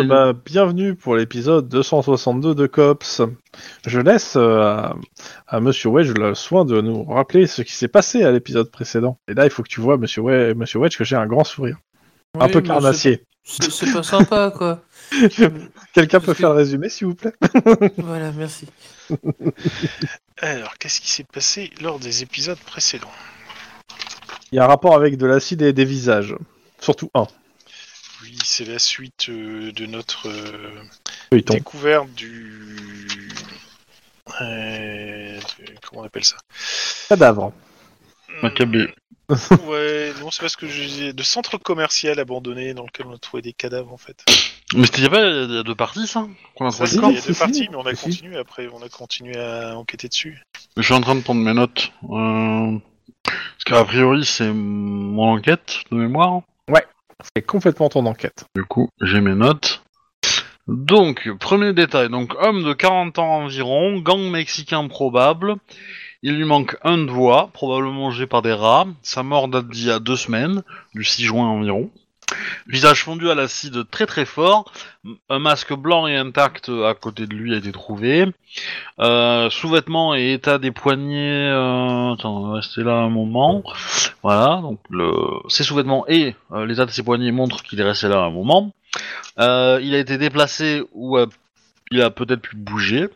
Est- bah, bienvenue pour l'épisode 262 de Cops. Je laisse euh, à, à Monsieur Wedge le soin de nous rappeler ce qui s'est passé à l'épisode précédent. Et là, il faut que tu vois, Monsieur Wedge, Monsieur Wedge que j'ai un grand sourire. un peu carnassier. c'est- pas sympa, quoi. Quelqu'un peut que- faire le résumé, s'il vous plaît? Voilà, merci. Alors, qu'est-ce qui s'est passé lors des épisodes précédents? Il y a un rapport avec de l'acide et des visages. Surtout un. Oui, c'est la suite euh, de notre euh, découverte du... euh, de- Comment on appelle ça? Cadavre. Maccabée. Ouais, non, c'est parce que je disais de centre commercial abandonné dans lequel on a trouvé des cadavres en fait. Mais c'était y a pas il y a deux parties, ça? Qu'on a Ça, trouvé c'est- le si, il y a deux si, parties, mais on a Si. continué après, on a continué à enquêter dessus. Je suis en train de prendre mes notes. Euh... Parce qu'a priori, c'est mon enquête de mémoire. C'est complètement ton enquête. Du coup, j'ai mes notes. Donc, premier détail. Donc, homme de 40 ans environ, gang mexicain probable. Il lui manque un doigt, probablement mangé par des rats. Sa mort date d'il y a deux semaines, du 6 juin environ. Visage fondu à l'acide très très fort. Un masque blanc et intact à côté de lui a été trouvé. Euh, Sous-vêtements et état des poignets. Euh... Attends, rester là un moment. Voilà, donc le... ses sous-vêtements et euh, l'état de ses poignets montrent qu'il est resté là un moment. Euh, il a été déplacé ou il a peut-être pu bouger.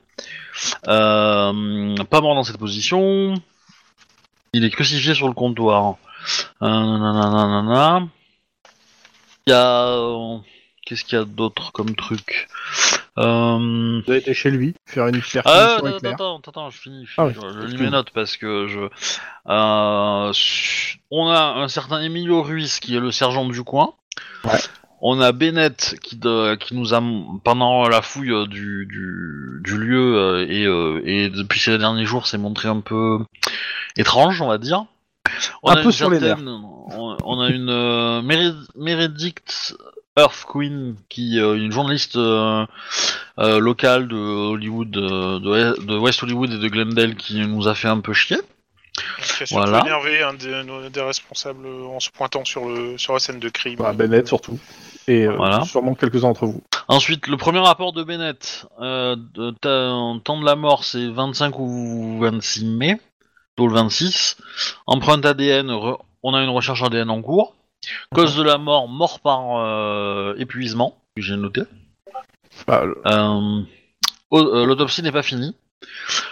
Pas mort dans cette position. Il est crucifié sur le comptoir. Il y a... euh, Qu'est-ce qu'il y a d'autre comme truc euh... Vous avez été chez lui, faire une Ah, attends, attends, je finis. je, Ah oui, je- lis mes notes parce que je. Euh, on a un certain Emilio Ruiz qui est le sergent du coin. Ouais. On a Bennett qui, de- qui nous a, pendant la fouille euh, du, du, du lieu et, et depuis ces derniers jours, s'est montré un peu étrange, on va dire. On Un a peu une sur les certaine- On, on a une euh, Mered- Meredith Earth Queen, qui euh, une journaliste euh, euh, locale de Hollywood, de, de West Hollywood et de Glendale, qui nous a fait un peu chier. Qui a surtout Voilà. énervé un des, responsables en se pointant sur, le, sur la scène de crime. Bah, Bennett surtout. Et euh, Voilà. sûrement quelques-uns d'entre vous. Ensuite, le premier rapport de Bennett, euh, de temps de la mort, c'est 25 ou 26 mai, plutôt le 26. Empreinte ADN, re- on a une recherche ADN en cours. Cause de la mort, mort par euh, épuisement, que j'ai noté. Bah, le- Euh, au- euh, L'autopsie n'est pas finie.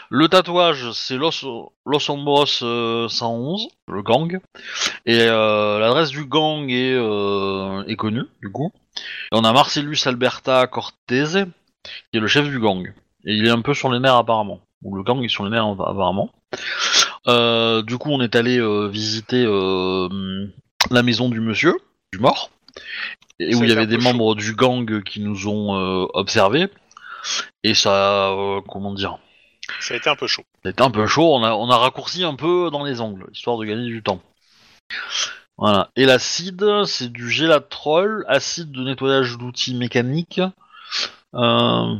Le tatouage, c'est Los, Los Hombros euh, 111, le gang. Et euh, l'adresse du gang est, euh, est connue, du coup. Et on a Marcellus Alberta Cortese, qui est le chef du gang. Et il est un peu sur les nerfs apparemment. Ou le gang est sur les nerfs apparemment. Euh, du coup, on est allé euh, visiter euh, la maison du monsieur, du mort. Et Ça où a il y été avait des membres du gang qui nous ont observés. Et ça, comment dire, Ça a été un peu chaud. c'était un peu chaud. On a, on a raccourci un peu dans les angles, histoire de gagner du temps. Voilà. Et l'acide, c'est du gélatrol, acide de nettoyage d'outils mécaniques. Euh,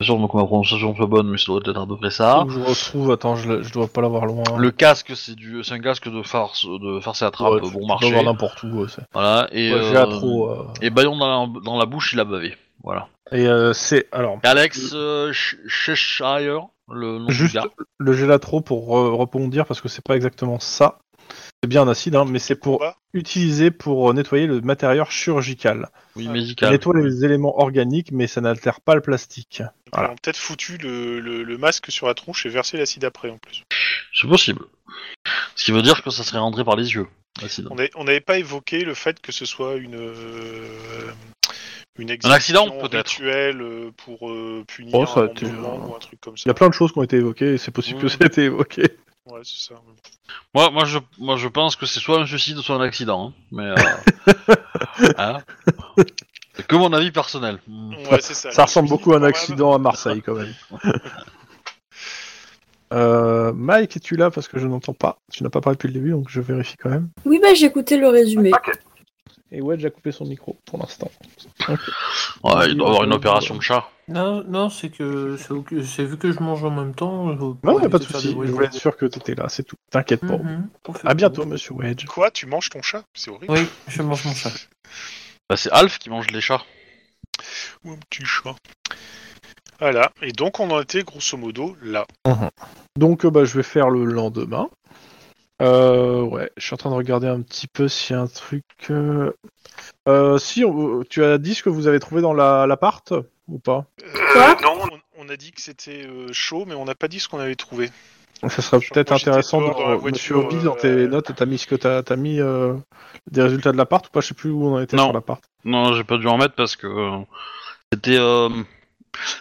que ma prononciation soit bonne, mais ça doit être à peu près ça. je retrouve, attends, je, le- je dois pas l'avoir loin. Le casque, c'est du, c'est un casque de farce, de farce et attrape Ouais, bon marché. n'importe où. c'est- Voilà. Et, Ouais, euh, trop. euh. et baillon dans la, dans la bouche, il a bavé. Voilà. Et euh, c'est. Alors, Et Alex euh, Ch- Cheshire, le nom juste du gars. le gélatro pour euh, rebondir, parce que c'est pas exactement ça. C'est bien un acide, hein, mais c'est pour utiliser pour euh, nettoyer le matériel chirurgical. Oui, Ah. Ça médical. nettoie les éléments organiques, mais ça n'altère pas le plastique. Ils Voilà. ont peut-être foutu le, le- le masque sur la tronche et versé l'acide après en plus. C'est possible. Ce qui veut dire que ça serait rentré par les yeux. l'acide. On n'avait pas évoqué le fait que ce soit une euh, une accident, exécution peut-être. rituelle euh, pour euh, punir Oh, ça a un été, euh, ou un truc comme ça. Il y a plein de choses qui ont été évoquées, et c'est possible que Mm. ça ait été évoqué. Ouais, c'est ça. Moi, moi, je, moi, je pense que c'est soit un suicide, soit un accident. hein. Mais euh, hein. C'est que mon avis personnel. Mm. Ouais, c'est ça. Ça ressemble beaucoup à un accident à Marseille, quand même. Euh, Mike, es-tu là? Parce que je n'entends pas. Tu n'as pas parlé depuis le début, donc je vérifie quand même. Oui, bah j'ai écouté le résumé. Et Wedge a coupé son micro pour l'instant. Ouais, il doit avoir une opération de chat. Non, non, c'est que c'est vu que je mange en même temps. Non, a pas de souci. Je voulais être sûr que t'étais là, c'est tout. T'inquiète pas. À bientôt, monsieur Wedge. Quoi Tu manges ton chat? C'est horrible. Oui, je mange mon chat. Bah, c'est Alf qui mange les chats. Ou un petit chat. Voilà, et donc on en était grosso modo là. Donc, euh, bah, je vais faire le lendemain. Euh, ouais, je suis en train de regarder un petit peu s'il y a un truc. euh, euh, si, on- tu as dit ce que vous avez trouvé dans la- l'appart ou pas? Quoi? Non, on, on a dit que c'était euh, chaud, mais on n'a pas dit ce qu'on avait trouvé. Ça serait peut-être intéressant de. dans la Monsieur voiture, Obi, dans euh, tes notes, t'as mis ce que t'as as mis euh, des résultats de l'appart ou pas? Je sais plus où on en était Non. sur l'appart. Non, j'ai pas dû en mettre parce que euh, c'était.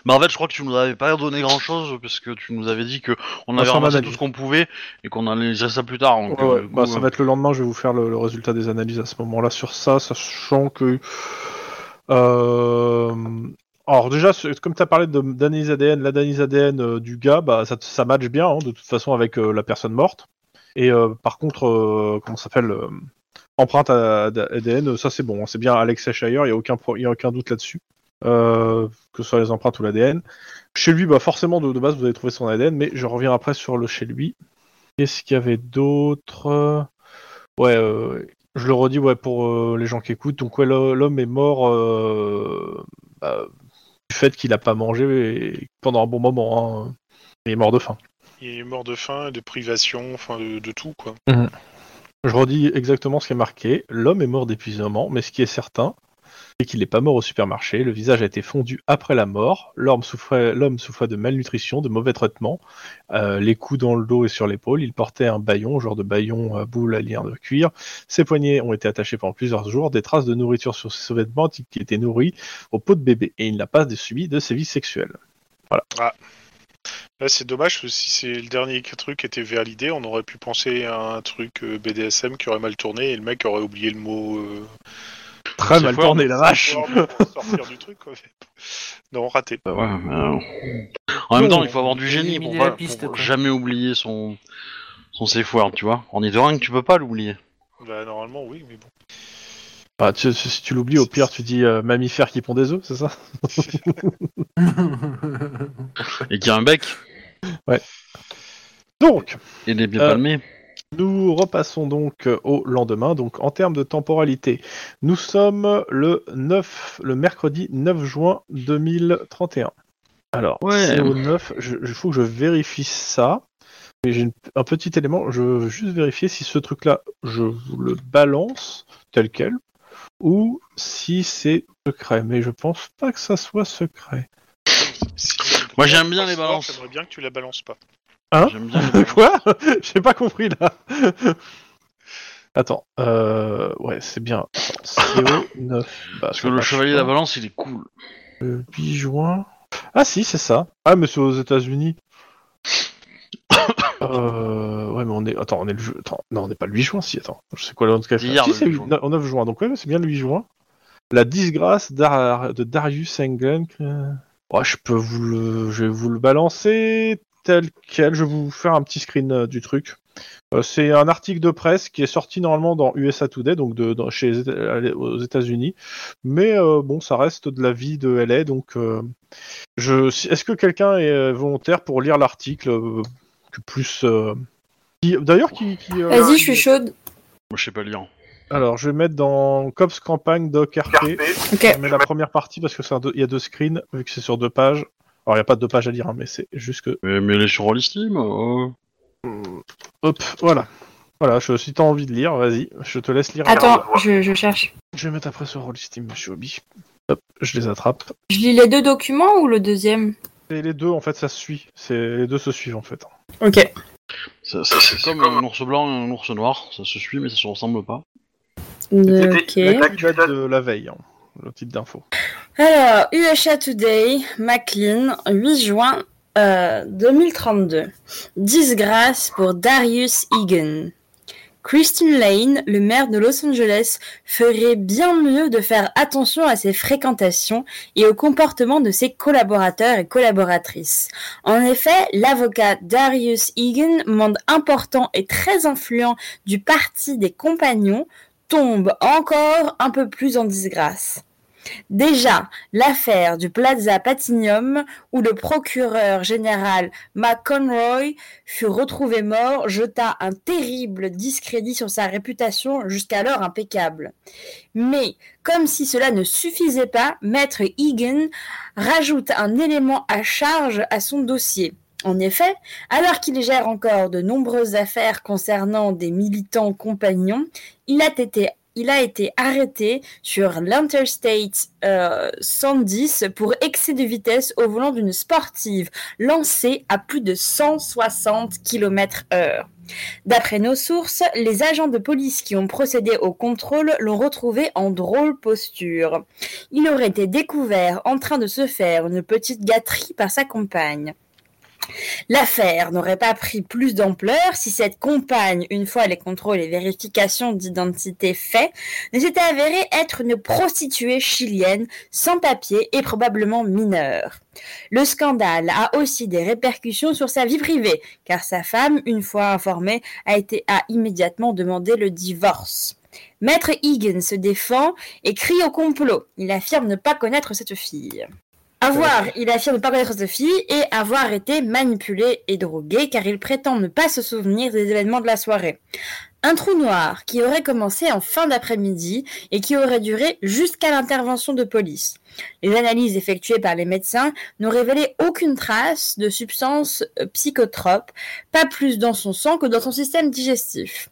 En fait, je crois que tu nous avais pas donné grand chose parce que tu nous avais dit que on avait ramassé tout ce qu'on pouvait et qu'on allait gérer ça plus tard. donc, Ouais, euh, ouais, du coup, bah, ça euh, va être le lendemain, je vais vous faire le, le résultat des analyses à ce moment-là sur ça, sachant que. Euh... Alors, déjà, comme tu as parlé de- d'analyse ADN, l'analyse ADN euh, du gars, bah, ça, ça match bien, hein, de toute façon, avec la personne morte. Et par contre, comment ça s'appelle Empreinte à- à- ADN, ça c'est bon, hein, c'est bien Alex Shire, il n'y a, aucun pro- y a aucun doute là-dessus. Euh, que ce soit les empreintes ou l'ADN. Chez lui, bah, forcément, de, de base, vous avez trouvé son ADN, mais je reviens après sur le chez lui. Qu'est-ce qu'il y avait d'autre? Ouais, euh, je le redis ouais, pour euh, les gens qui écoutent. Donc, ouais, l'homme est mort bah, du fait qu'il n'a pas mangé et- pendant un bon moment. hein. Il est mort de faim. Il est mort de faim, de privation, enfin de, de tout quoi. Je redis exactement ce qui est marqué. L'homme est mort d'épuisement, mais ce qui est certain, qu'il n'est pas mort au supermarché. Le visage a été fondu après la mort. L'homme souffrait, de malnutrition, de mauvais traitements, euh, les coups dans le dos et sur l'épaule. Il portait un baillon, genre de baillon à boule à lien de cuir. Ses poignets ont été attachés pendant plusieurs jours. Des traces de nourriture sur ses sous-vêtements qui étaient nourris au pot de bébé. Et il n'a pas subi de sévices sexuels. Là c'est dommage, si c'est le dernier truc qui était validé, on aurait pu penser à un truc euh, BDSM qui aurait mal tourné et le mec aurait oublié le mot. euh, Très mal fort. tourné, la vache. pour sortir du truc quoi. Non, raté. bah ouais, euh, En même temps, il faut avoir du génie pour, pas, la piste, pour jamais oublier son son safe word, tu vois. En que tu peux pas l'oublier. Bah normalement oui, mais bon. Bah, tu- si tu l'oublies, au pire, tu dis euh, mammifère qui pond des œufs, c'est ça? Et qu'il y a un bec Donc, et des pieds Euh, palmés. Nous repassons donc euh, au lendemain. Donc en termes de temporalité, nous sommes le 9, le mercredi 9 juin 2031. Alors, Ouais. c'est au 9, il faut que je vérifie ça. J'ai un petit élément, je veux juste vérifier si ce truc-là, je vous le balance tel quel, ou si c'est secret. Mais je pense pas que ça soit secret. Si- Moi, j'aime bien les balances. J'aimerais bien que tu la balances pas. Hein J'aime bien les. Quoi? J'ai pas compris là. Attends, euh, ouais, c'est bien. Attends, CO 9. Bah, Parce que le chevalier de la balance, il est cool. Le 8 juin. Ah si, c'est ça. Ah, mais c'est aux États-Unis. euh, ouais, mais on est. Attends, on est le. Attends, non, on n'est pas le 8 juin, si. Attends, je sais quoi le C'est hier, Si, le c'est 8 le juin. 9 9 juin. Donc, ouais, c'est bien le 8 juin. La disgrâce d'Ar- de Darius Englen. que- Ouais, je peux vous le. Je vais vous le balancer tel quel. Je vais vous faire un petit screen euh, du truc. Euh, c'est un article de presse qui est sorti normalement dans USA Today, donc de, dans- chez aux États-Unis. Mais euh, bon, ça reste de la vie de LA, donc euh, je. Est-ce que quelqu'un est volontaire pour lire l'article euh, plus euh, D'ailleurs, qui. qui, euh, Vas-y, je suis chaude. Moi, je sais pas lire. Alors, je vais mettre dans Cops Campagne Doc RP. Ok. Je mets la première partie parce que il y a deux screens vu que c'est sur deux pages. Alors, il n'y a pas deux pages à lire, hein, mais c'est juste que. Mais, mais les sur Rollistim, euh... Hop, voilà. Voilà, je, si t'as envie de lire, vas-y, je te laisse lire. Attends, je, je cherche. Je vais mettre après sur Rollsteam, monsieur Obi. Hop, je les attrape. Je lis les deux documents ou le deuxième? Et les deux, en fait, ça se suit. Les deux se suivent, en fait. Ok. c'est comme un ours blanc et un ours noir. Ça se suit, mais ça se ressemble pas. Ok. Date de la veille, hein, le titre d'info. Alors, USA Today, McLean, 8 juin euh, 2032. Disgrâce pour Darius Egan. Christine Lane, le maire de Los Angeles, ferait bien mieux de faire attention à ses fréquentations et au comportement de ses collaborateurs et collaboratrices. En effet, l'avocat Darius Egan, membre important et très influent du parti des compagnons, tombe encore un peu plus en disgrâce. Déjà, l'affaire du Plaza Platinium, où le procureur général McConroy fut retrouvé mort, jeta un terrible discrédit sur sa réputation jusqu'alors impeccable. Mais, comme si cela ne suffisait pas, Maître Egan rajoute un élément à charge à son dossier. En effet, alors qu'il gère encore de nombreuses affaires concernant des militants compagnons, il a été il a été arrêté sur l'Interstate euh, 110 pour excès de vitesse au volant d'une sportive lancée à plus de 160 km heure. D'après nos sources, les agents de police qui ont procédé au contrôle l'ont retrouvé en drôle posture. Il aurait été découvert en train de se faire une petite gâterie par sa compagne. L'affaire n'aurait pas pris plus d'ampleur si cette compagne, une fois les contrôles et vérifications d'identité faits, ne s'était avérée être une prostituée chilienne sans papier et probablement mineure. Le scandale a aussi des répercussions sur sa vie privée, car sa femme, une fois informée, a été à immédiatement demandé le divorce. Maître Egan se défend et crie au complot. Il affirme ne pas connaître cette fille. Avoir, il affirme ne pas connaître fille et avoir été manipulé et drogué car il prétend ne pas se souvenir des événements de la soirée. Un trou noir qui aurait commencé en fin d'après-midi et qui aurait duré jusqu'à l'intervention de police. Les analyses effectuées par les médecins n'ont révélé aucune trace de substance euh, psychotrope, pas plus dans son sang que dans son système digestif.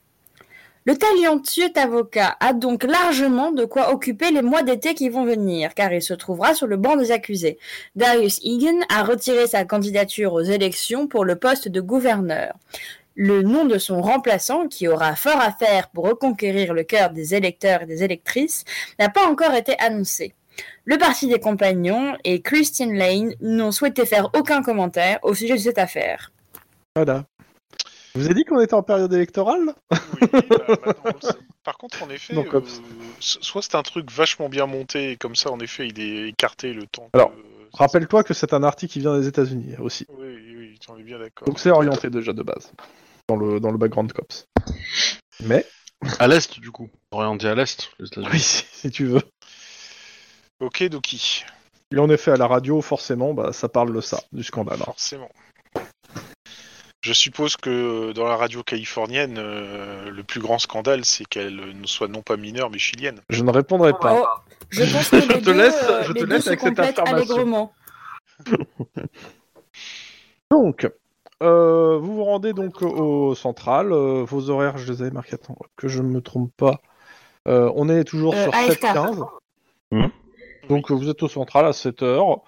Le talentueux avocat a donc largement de quoi occuper les mois d'été qui vont venir, car il se trouvera sur le banc des accusés. Darius Egan a retiré sa candidature aux élections pour le poste de gouverneur. Le nom de son remplaçant, qui aura fort à faire pour reconquérir le cœur des électeurs et des électrices, n'a pas encore été annoncé. Le Parti des Compagnons et Christine Lane n'ont souhaité faire aucun commentaire au sujet de cette affaire. Je vous ai dit qu'on était en période électorale Oui, bah, maintenant, on le sait. Par contre, en effet, Donc, euh, hop. soit c'est un truc vachement bien monté, et comme ça, en effet, il est écarté le temps. que- Alors, Rappelle-toi que c'est un article qui vient des États-Unis aussi. Oui, oui, on est bien d'accord. Donc c'est orienté déjà de base dans le dans le background cops. Mais À l'est, du coup. Orienté à l'est, les États-Unis. oui, si, si tu veux. Ok, Doki, Et en effet, à la radio, forcément, bah, ça parle de ça, du scandale. hein. forcément. Je suppose que euh, dans la radio californienne, euh, le plus grand scandale, c'est qu'elle ne soit non pas mineure, mais chilienne. Je ne répondrai pas. Oh, je pense que Je les te deux, laisse- euh, je te les deux laisse se avec cette allègrement. Donc, euh, vous vous rendez donc au central. euh, vos horaires, je les avais marqués. Attends, que je ne me trompe pas. Euh, on est toujours Euh, sur AFK. 7-15. Mhm. Donc, euh, vous êtes au central à 7h.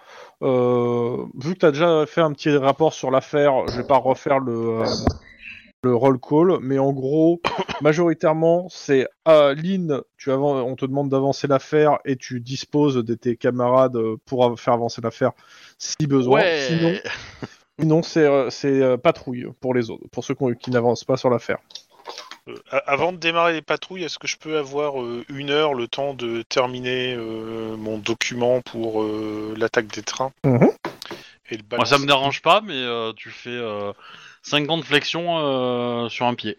Euh, vu que tu as déjà fait un petit rapport sur l'affaire, je vais pas refaire le, euh, le roll call. Mais en gros, majoritairement, c'est à Lynn, tu avan- on te demande d'avancer l'affaire et tu disposes de tes camarades euh, pour av- faire avancer l'affaire si besoin. Ouais. Sinon, Sinon, c'est euh, patrouille pour les autres, pour ceux qui n'avancent pas sur l'affaire. Euh, avant de démarrer les patrouilles, est-ce que je peux avoir euh, une heure le temps de terminer euh, mon document pour euh, l'attaque des trains Mhm. et le Moi, ça me dérange pas, mais euh, tu fais euh, 50 flexions euh, sur un pied.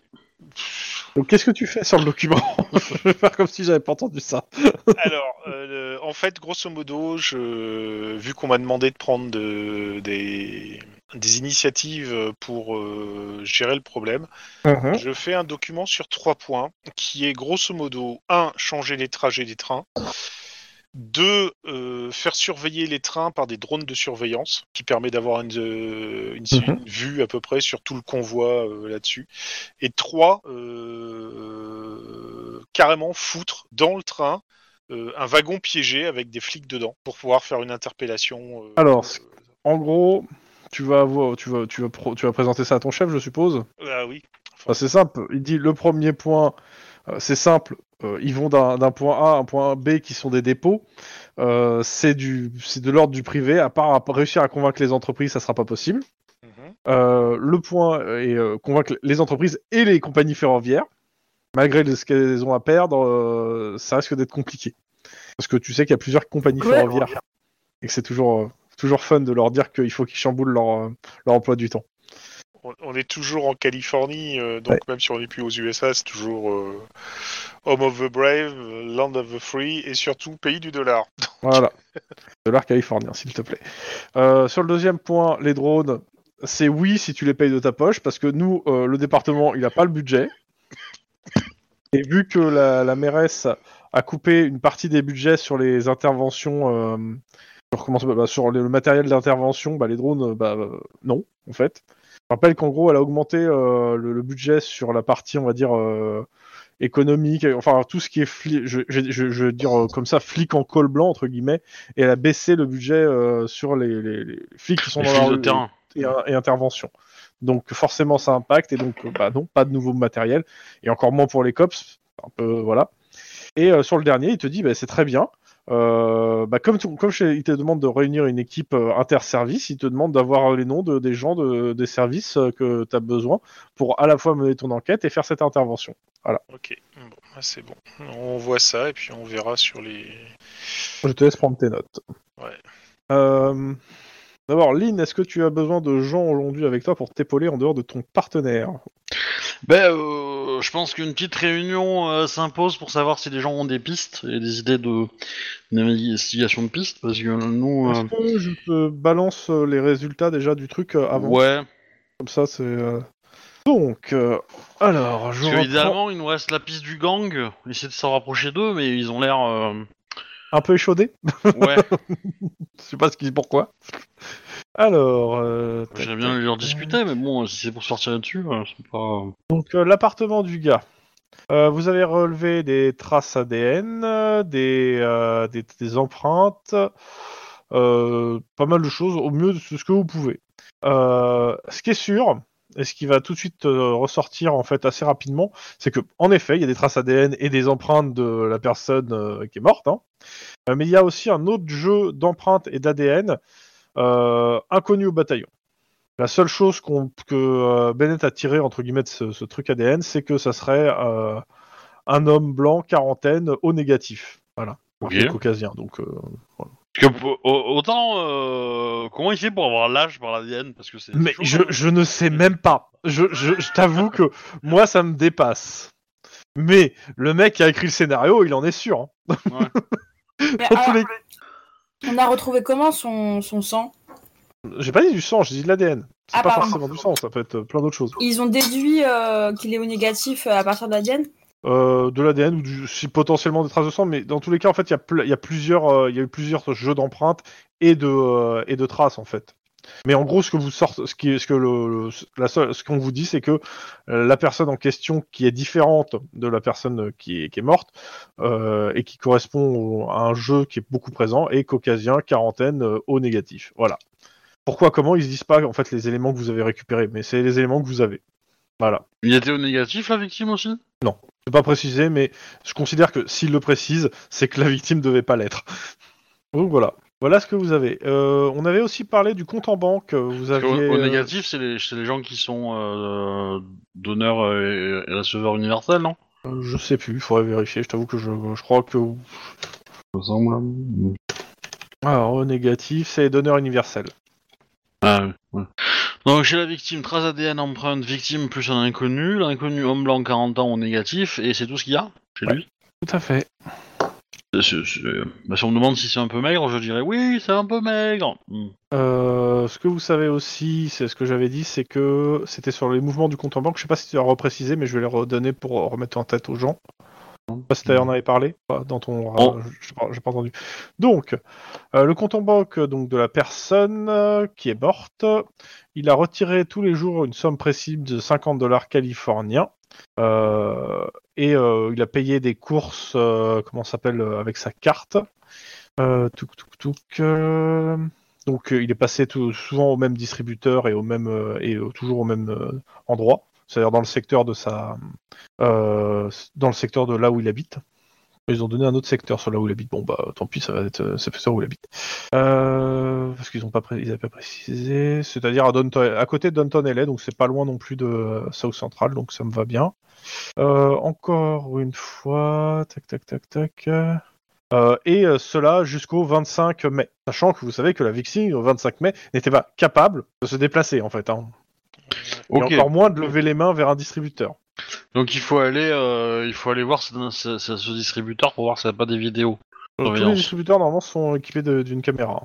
Donc, qu'est-ce que tu fais sur le document? Je vais faire comme si j'avais pas entendu ça. Alors, euh, en fait, grosso modo, je, vu qu'on m'a demandé de prendre de- des, des initiatives pour euh, gérer le problème, Mhm. je fais un document sur trois points, qui est grosso modo, un, changer les trajets des trains, deux, euh, faire surveiller les trains par des drones de surveillance, qui permet d'avoir une, euh, une- une vue à peu près sur tout le convoi euh, là-dessus, et trois, euh, carrément foutre dans le train euh, un wagon piégé avec des flics dedans, pour pouvoir faire une interpellation. euh, Alors, En gros, tu vas, avoir, tu, vas, tu, vas pro- tu vas présenter ça à ton chef, je suppose Ah oui. Enfin, C'est simple. Il dit le premier point, euh, c'est simple. euh, ils vont d'un d'un point A à un point B qui sont des dépôts. Euh, c'est du, c'est de l'ordre du privé. À part à réussir à convaincre les entreprises, ça sera pas possible. Mhm. Euh, le point est euh, convaincre les entreprises et les compagnies ferroviaires. Malgré ce qu'elles ont à perdre, euh, ça risque d'être compliqué. Parce que tu sais qu'il y a plusieurs compagnies Ouais. ferroviaires. Et que c'est toujours, euh, toujours fun de leur dire qu'il faut qu'ils chamboulent leur, euh, leur emploi du temps. on, est toujours en Californie, euh, donc Ouais. même si on n'est plus aux USA, c'est toujours euh, Home of the Brave, Land of the Free et surtout pays du dollar. Voilà. Dollar californien, s'il te plaît. Euh, sur le deuxième point, les drones, c'est oui si tu les payes de ta poche, parce que nous, le département, il n'a pas le budget. Et vu que la, la mairesse a coupé une partie des budgets sur les interventions, s'appelle, bah, sur le, matériel d'intervention, bah, les drones, euh, bah, euh, non, en fait. Je rappelle qu'en gros, elle a augmenté euh, le, le budget sur la partie, on va dire, euh, économique, enfin tout ce qui est, fli- je, je, je, je veux dire euh, comme ça, flic en col blanc, entre guillemets, et elle a baissé le budget sur les, les, les flics qui sont Les dans rue terrain. et, et intervention. Donc forcément ça impacte et donc bah non, pas de nouveau matériel et encore moins pour les cops, un peu voilà. Et sur le dernier, il te dit bah, c'est très bien. Euh, bah, comme tu- comme chez- il te demande de réunir une équipe euh, interservice, il te demande d'avoir euh, les noms de, des gens de, des services euh, que tu as besoin pour à la fois mener ton enquête et faire cette intervention. Ok, bon, bah, c'est bon. On voit ça et puis on verra sur les. Je te laisse prendre tes notes. Ouais. D'abord, Lynn, est-ce que tu as besoin de gens aujourd'hui avec toi pour t'épauler en dehors de ton partenaire? Ben, euh, je pense qu'une petite réunion euh, s'impose pour savoir si les gens ont des pistes et des idées de d'investigation de pistes, parce que nous, Est-ce euh, que je te balance les résultats déjà du truc avant ouais, Comme ça, c'est. Donc, alors, je parce que reprends idéalement, il nous reste la piste du gang, essayer de s'en rapprocher d'eux, mais ils ont l'air, un peu échaudé. ouais, Je sais pas ce qui, pourquoi. Alors, euh, j'aimerais bien leur discuter, mais bon, si c'est pour sortir dessus, euh, c'est pas. Donc euh, l'appartement du gars. Euh, vous avez relevé des traces ADN, des, des, des empreintes, pas mal de choses au mieux de ce que vous pouvez. Ce qui est sûr, et ce qui va tout de suite euh, ressortir en fait assez rapidement, c'est que en effet, il y a des traces ADN et des empreintes de la personne euh, qui est morte, hein. Euh, mais il y a aussi un autre jeu d'empreintes et d'ADN inconnu au bataillon. La seule chose que Bennett a tiré entre guillemets de ce, ce truc ADN, c'est que ça serait un homme blanc quarantaine au négatif. Voilà. Ok. Marqué caucasien. Donc Parce que, autant, euh, comment il fait pour avoir l'âge par l'ADN Parce que c'est. Mais chaud, je, ne sais même pas. Je, je, je t'avoue que moi, ça me dépasse. Mais le mec qui a écrit le scénario, il en est sûr. hein. Mais Dans tous alors, les- On a retrouvé comment son, son sang? J'ai pas dit du sang, j'ai dit de l'ADN. C'est Ah, pas pardon. forcément du sang, ça peut être plein d'autres choses. Ils ont déduit euh, qu'il est au négatif euh, à partir de l'ADN Euh, de l'ADN ou du, si potentiellement des traces de sang, mais dans tous les cas, en fait, il y a, y plusieurs, euh, il eu plusieurs jeux d'empreintes et de euh, et de traces en fait. Mais en gros, ce que vous sortez, ce qui, ce que le, le- la seule, ce qu'on vous dit, c'est que la personne en question, qui est différente de la personne qui est, qui est morte et qui correspond à un jeu qui est beaucoup présent, est caucasien, quarantaine, au négatif. Voilà. Pourquoi, comment ils se disent pas en fait les éléments que vous avez récupérés, mais c'est les éléments que vous avez. Voilà. Il était au négatif, la victime aussi? C'est pas précisé, mais je considère que s'il le précise, c'est que la victime devait pas l'être. Donc voilà. Voilà ce que vous avez. Euh, on avait aussi parlé du compte en banque. Vous aviez. Au, euh, négatif, c'est les, gens qui sont euh, donneurs et, et receveurs universels, non? Euh, je sais plus, il faudrait vérifier. Je t'avoue que je, je crois que. Ça me semble. Alors, au négatif, c'est donneur universel. Ah, ouais. Donc chez la victime, trace ADN, empreinte, victime plus un inconnu, l'inconnu homme blanc 40 ans au négatif, et c'est tout ce qu'il y a chez Ouais. lui Tout à fait. C'est- c'est- c'est- bah, Si on me demande si c'est un peu maigre, je dirais oui, c'est un peu maigre. Hmm. Euh, ce que vous savez aussi, c'est ce que j'avais dit, c'est que c'était sur les mouvements du compte en banque. Je sais pas si tu as reprécisé, mais je vais les redonner pour remettre en tête aux gens. Je sais pas si tu en avais parlé dans ton. Oh. euh, j'ai pas, entendu. Donc, euh, le compte en banque donc de la personne euh, qui est morte, il a retiré tous les jours une somme précise de 50 dollars californiens. Euh, et il a payé des courses, comment ça s'appelle, avec sa carte. Donc il est passé tout, souvent au même distributeur et au même et toujours au même endroit, c'est-à-dire dans le secteur de sa, euh, dans le secteur de là où il habite. Ils ont donné un autre secteur sur là où il habite. Bon bah tant pis, ça va être euh, c'est le secteur où il habite. Euh, parce qu'ils ont pas ils pas précisé, c'est-à-dire à, côté de Downton LA, donc c'est pas loin non plus de euh, South Central, donc ça me va bien. Euh, encore une fois, tac tac tac tac. Euh, et euh, cela jusqu'au 25 mai. Sachant que vous savez que la victime, au 25 mai, n'était pas capable de se déplacer, en fait. hein. Ok. Et encore moins de lever les mains vers un distributeur. Donc il faut aller, euh, il faut aller voir ce, ce- ce- ce distributeur pour voir s'il n'y a pas des vidéos. Tous les Surveillance. distributeurs normalement sont équipés de- d'une caméra.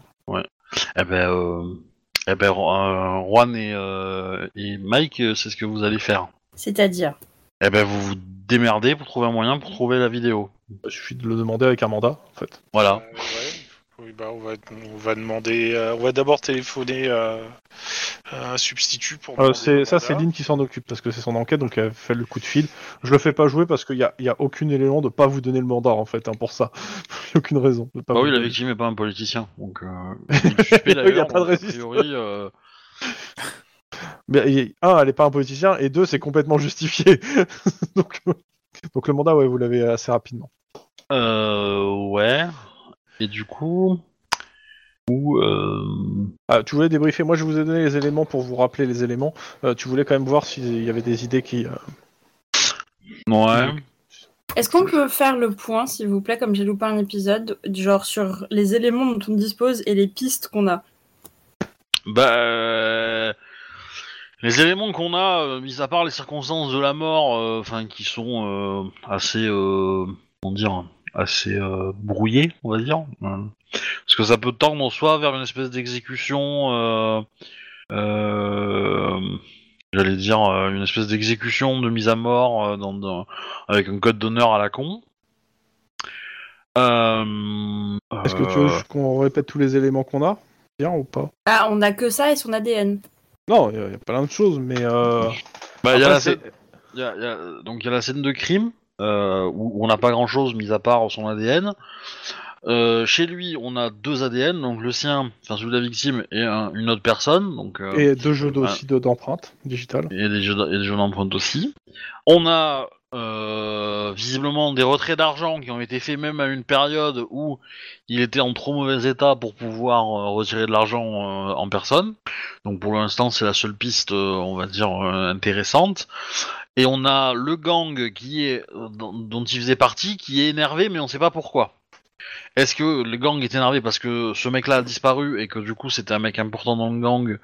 Eh ben, euh, eh ben, euh, Juan et, euh, et Mike, euh, c'est ce que vous allez faire. C'est-à-dire Eh ben, vous vous démerdez pour trouver un moyen pour trouver la vidéo. Il suffit de le demander avec un mandat, en fait. Voilà. Euh, ouais. Oui, bah, on va, on va demander. euh, on va d'abord téléphoner euh, à un substitut pour. Euh, c'est ça, c'est. Lynn qui s'en occupe parce que c'est son enquête, donc elle fait le coup de fil. Je le fais pas jouer parce qu'il y a, il y a aucun élément de pas vous donner le mandat en fait, hein, pour ça. Il a aucune raison. De pas Bah oui, la victime n'est pas un politicien, donc. Euh, il est suspect, Il y a pas de résistance. euh, Mais un, elle est pas un politicien, et deux, c'est complètement justifié. donc, euh, donc le mandat, ouais, vous l'avez assez rapidement. euh, ouais. Et du coup, ou euh, Ah, tu voulais débriefer Moi, je vous ai donné les éléments pour vous rappeler les éléments. Euh, tu voulais quand même voir s'il y avait des idées qui. euh, ouais. Est-ce qu'on peut faire le point, s'il vous plaît, comme j'ai loupé un épisode, genre sur les éléments dont on dispose et les pistes qu'on a? Bah, euh, les éléments qu'on a, euh, mis à part les circonstances de la mort, euh, enfin qui sont euh, assez, euh, comment dire, assez euh, brouillées, on va dire, euh, parce que ça peut tendre soit vers une espèce d'exécution, euh, euh, j'allais dire une espèce d'exécution de mise à mort euh, dans, dans- avec un code d'honneur à la con. Euh, Est-ce que tu veux qu'on répète tous les éléments qu'on a? Bien ou pas? Ah, on a que ça et son ADN. Non, il y, y a plein de choses, mais. Euh... bah, il y a la scène- y a- il y a- donc il y a la scène de crime euh, où, où on n'a pas grand chose mis à part son ADN. Euh, chez lui, on a deux ADN, donc le sien, enfin celui de la victime, et un- une autre personne, donc euh, Et deux jeux aussi d'empreintes digitales. et des jeux, et des jeux d'empreinte aussi. On a euh, visiblement des retraits d'argent qui ont été faits même à une période où il était en trop mauvais état pour pouvoir euh, retirer de l'argent euh, en personne. Donc pour l'instant, c'est la seule piste, on va dire, intéressante. Et on a le gang dont, il faisait partie, qui est énervé, mais on sait pas pourquoi. Est-ce que le gang est énervé parce que ce mec-là a disparu et que du coup c'était un mec important dans le gang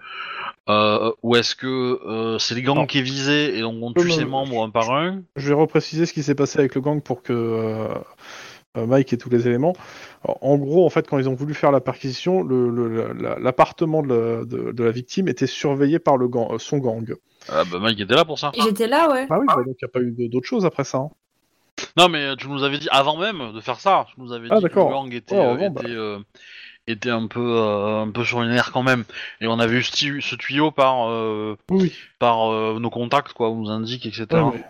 euh, ou est-ce que euh, c'est le gang Non. qui est visé et donc on tue non, ses non. membres un par un? Je vais repréciser ce qui s'est passé avec le gang pour que euh, Mike ait tous les éléments. Alors, en gros, en fait, quand ils ont voulu faire la perquisition, le- le- la- l'appartement de, la- de- de la victime était surveillé par le gang, son gang. Ah bah Mike était là pour ça. J'étais là, ouais. Ah oui, bah, donc il n'y a pas eu d'autres choses après ça. hein. Non mais tu nous avais dit avant même de faire ça, tu nous avais Ah, dit que gang était, Ouais, euh, bah. était, euh, était un peu euh, un peu sur les nerfs quand même. Et on avait eu ce, tuyau par euh, Oui, par euh, nos contacts quoi, on nous indique etc. Ouais,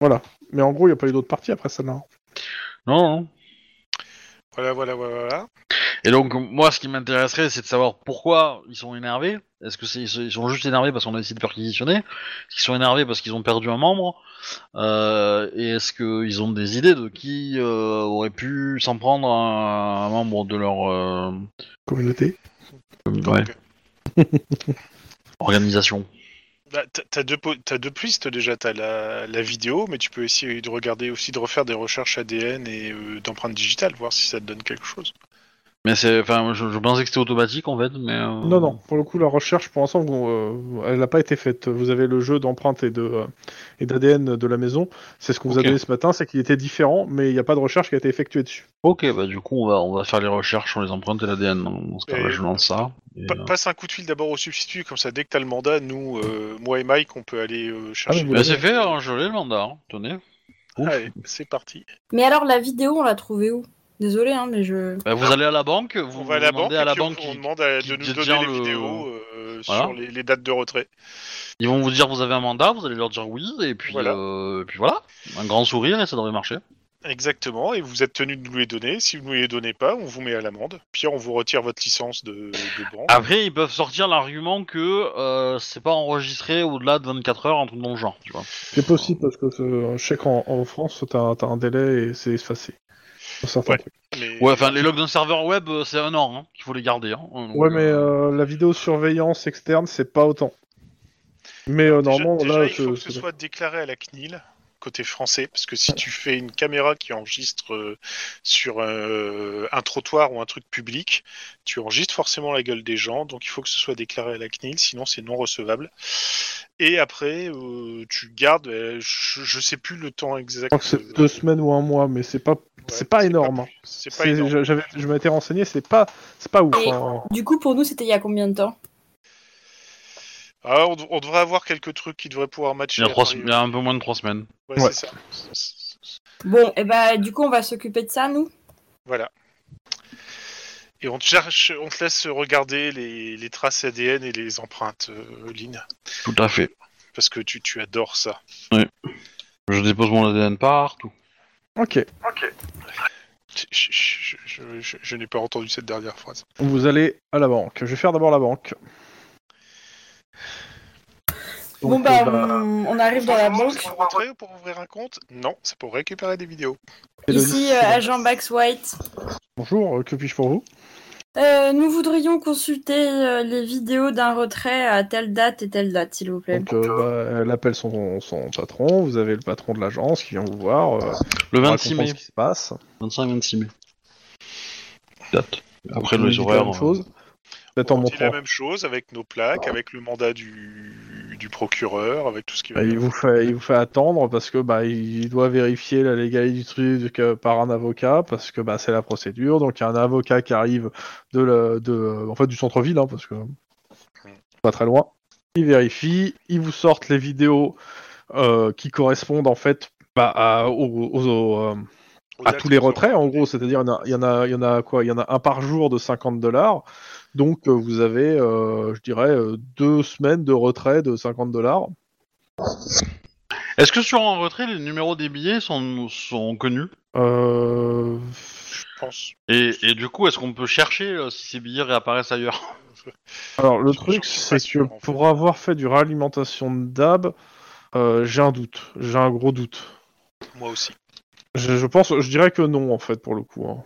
Voilà. Mais en gros, il n'y a pas eu d'autres parties après celle-là. Non non. Voilà, voilà, voilà, voilà. Et donc moi ce qui m'intéresserait c'est de savoir pourquoi ils sont énervés. Est-ce que c'est ils sont juste énervés parce qu'on a essayé de perquisitionner? Est-ce qu'ils sont énervés parce qu'ils ont perdu un membre? Euh, Et est-ce qu'ils ont des idées de qui euh, aurait pu s'en prendre à un membre de leur euh, Communauté. ouais, organisation Bah, t'as- deux, deux pistes déjà. T'as la, la vidéo, mais tu peux essayer de regarder aussi, de refaire des recherches ADN et euh, d'empreintes digitales, voir si ça te donne quelque chose. Mais c'est, enfin, je, je pensais que c'était automatique en fait, mais. euh, Non, non. Pour le coup, la recherche, pour l'instant, euh, elle n'a pas été faite. Vous avez le jeu d'empreintes et de euh, et d'ADN de la maison. C'est ce qu'on vous a donné ce matin, c'est qu'il était différent, mais il n'y a pas de recherche qui a été effectuée dessus. Ok, bah du coup on va on va faire les recherches sur les empreintes et l'ADN. Dans ce cas-là, je lance ça. Et, Pa- euh, Passe un coup de fil d'abord au substitut, comme ça, dès que t'as le mandat, nous, euh, moi et Mike, on peut aller euh, chercher. Ah, mais bah, c'est fait, hein, je l'ai le mandat. hein, Tenez. Ouf. Allez, c'est parti. Mais alors, la vidéo, on l'a trouvée où? Désolé, hein, mais je. Bah, vous allez à la banque, vous, on va à la banque, demandez et à la puis on- banque, on, qui- demande à- de nous donner les le- vidéos euh, Voilà. sur les, les dates de retrait. ils vont vous dire vous avez un mandat, vous allez leur dire oui, et puis Voilà. euh, et puis voilà, un grand sourire et ça devrait marcher. Exactement, et vous êtes tenu de nous les donner. Si vous ne nous les donnez pas, on vous met à l'amende. Puis on vous retire votre licence de, de banque. Après, ils peuvent sortir l'argument que euh, c'est pas enregistré au-delà de 24 heures, un truc dans le genre. C'est possible parce que euh, je sais qu'en en France, t'as as un délai et c'est effacé. Sur certains Ouais. trucs. Mais- Ouais, enfin, les logs d'un serveur web, euh, c'est un an hein, qu'il faut les garder. Hein. Donc, Ouais, mais euh, euh, la vidéosurveillance externe, c'est pas autant. Mais euh, Déjà- normalement, déjà, là, il faut que ce soit déclaré à la CNIL côté français, parce que si tu fais une caméra qui enregistre euh, sur euh, un trottoir ou un truc public, tu enregistres forcément la gueule des gens, donc il faut que ce soit déclaré à la CNIL, sinon c'est non recevable. Et après, euh, tu gardes, euh, je, je sais plus le temps exact. Je crois que c'est deux semaines ou un mois, mais c'est pas, c'est pas énorme. hein. C'est pas C'est- énorme. je- m'étais renseigné, c'est pas, c'est pas ouf. Et- hein. Du coup, pour nous, c'était il y a combien de temps? Ah, on, on devrait avoir quelques trucs qui devraient pouvoir matcher. Il y, a trois, après, il y a un peu moins de trois semaines. ouais, Ouais. c'est ça. Bon, et bah, du coup, on va s'occuper de ça, nous Voilà. Et on te, cherche, on te laisse regarder les, les traces ADN et les empreintes, euh, Lynn, Tout à fait. parce que tu, tu adores ça. Je dépose mon ADN partout. Ok. Je, je- je- je- je- je n'ai pas entendu cette dernière phrase. Vous allez à la banque. Je vais faire d'abord la banque. Donc, Bon, bah, euh, bah, on, arrive dans la banque. Pour rentrer ou pour ouvrir un compte Non, c'est pour récupérer des vidéos. Ici, euh, agent Bax White. Bonjour, euh, que puis-je pour vous? Euh, nous voudrions consulter euh, les vidéos d'un retrait à telle date et telle date, s'il vous plaît. Donc, euh, bah, elle appelle son, son patron. Vous avez le patron de l'agence qui vient vous voir. euh, Le pour 26 comprendre mai. ce qui se passe. 25-26 mai. Date. Après Vous les horaires. chose. On dit la même chose avec nos plaques, avec le mandat du, du procureur, avec tout ce qui va Bah, il vous fait, il vous fait attendre parce que bah il doit vérifier la légalité du truc par un avocat parce que bah c'est la procédure. Donc il y a un avocat qui arrive de la, de, en fait du centre-ville hein, parce que pas très loin. Il vérifie, il vous sortent les vidéos euh, qui correspondent en fait bah, à, aux, aux- aux, Aux à actes tous les retraits, en gros, c'est-à-dire il y en a- il y en a, il y en a quoi? Il y en a un par jour de 50 dollars. Donc euh, vous avez, euh, je dirais, euh, deux semaines de retrait de 50 dollars. Est-ce que sur un retrait, les numéros des billets sont, sont connus? Euh... Je pense. et, et du coup, est-ce qu'on peut chercher euh, si ces billets réapparaissent ailleurs? Alors le Je- truc, c'est que sûr, en fait. pour avoir fait du réalimentation de DAB, euh, j'ai un doute, j'ai un gros doute. Moi aussi. Je, je pense, je dirais que non en fait pour le coup. hein.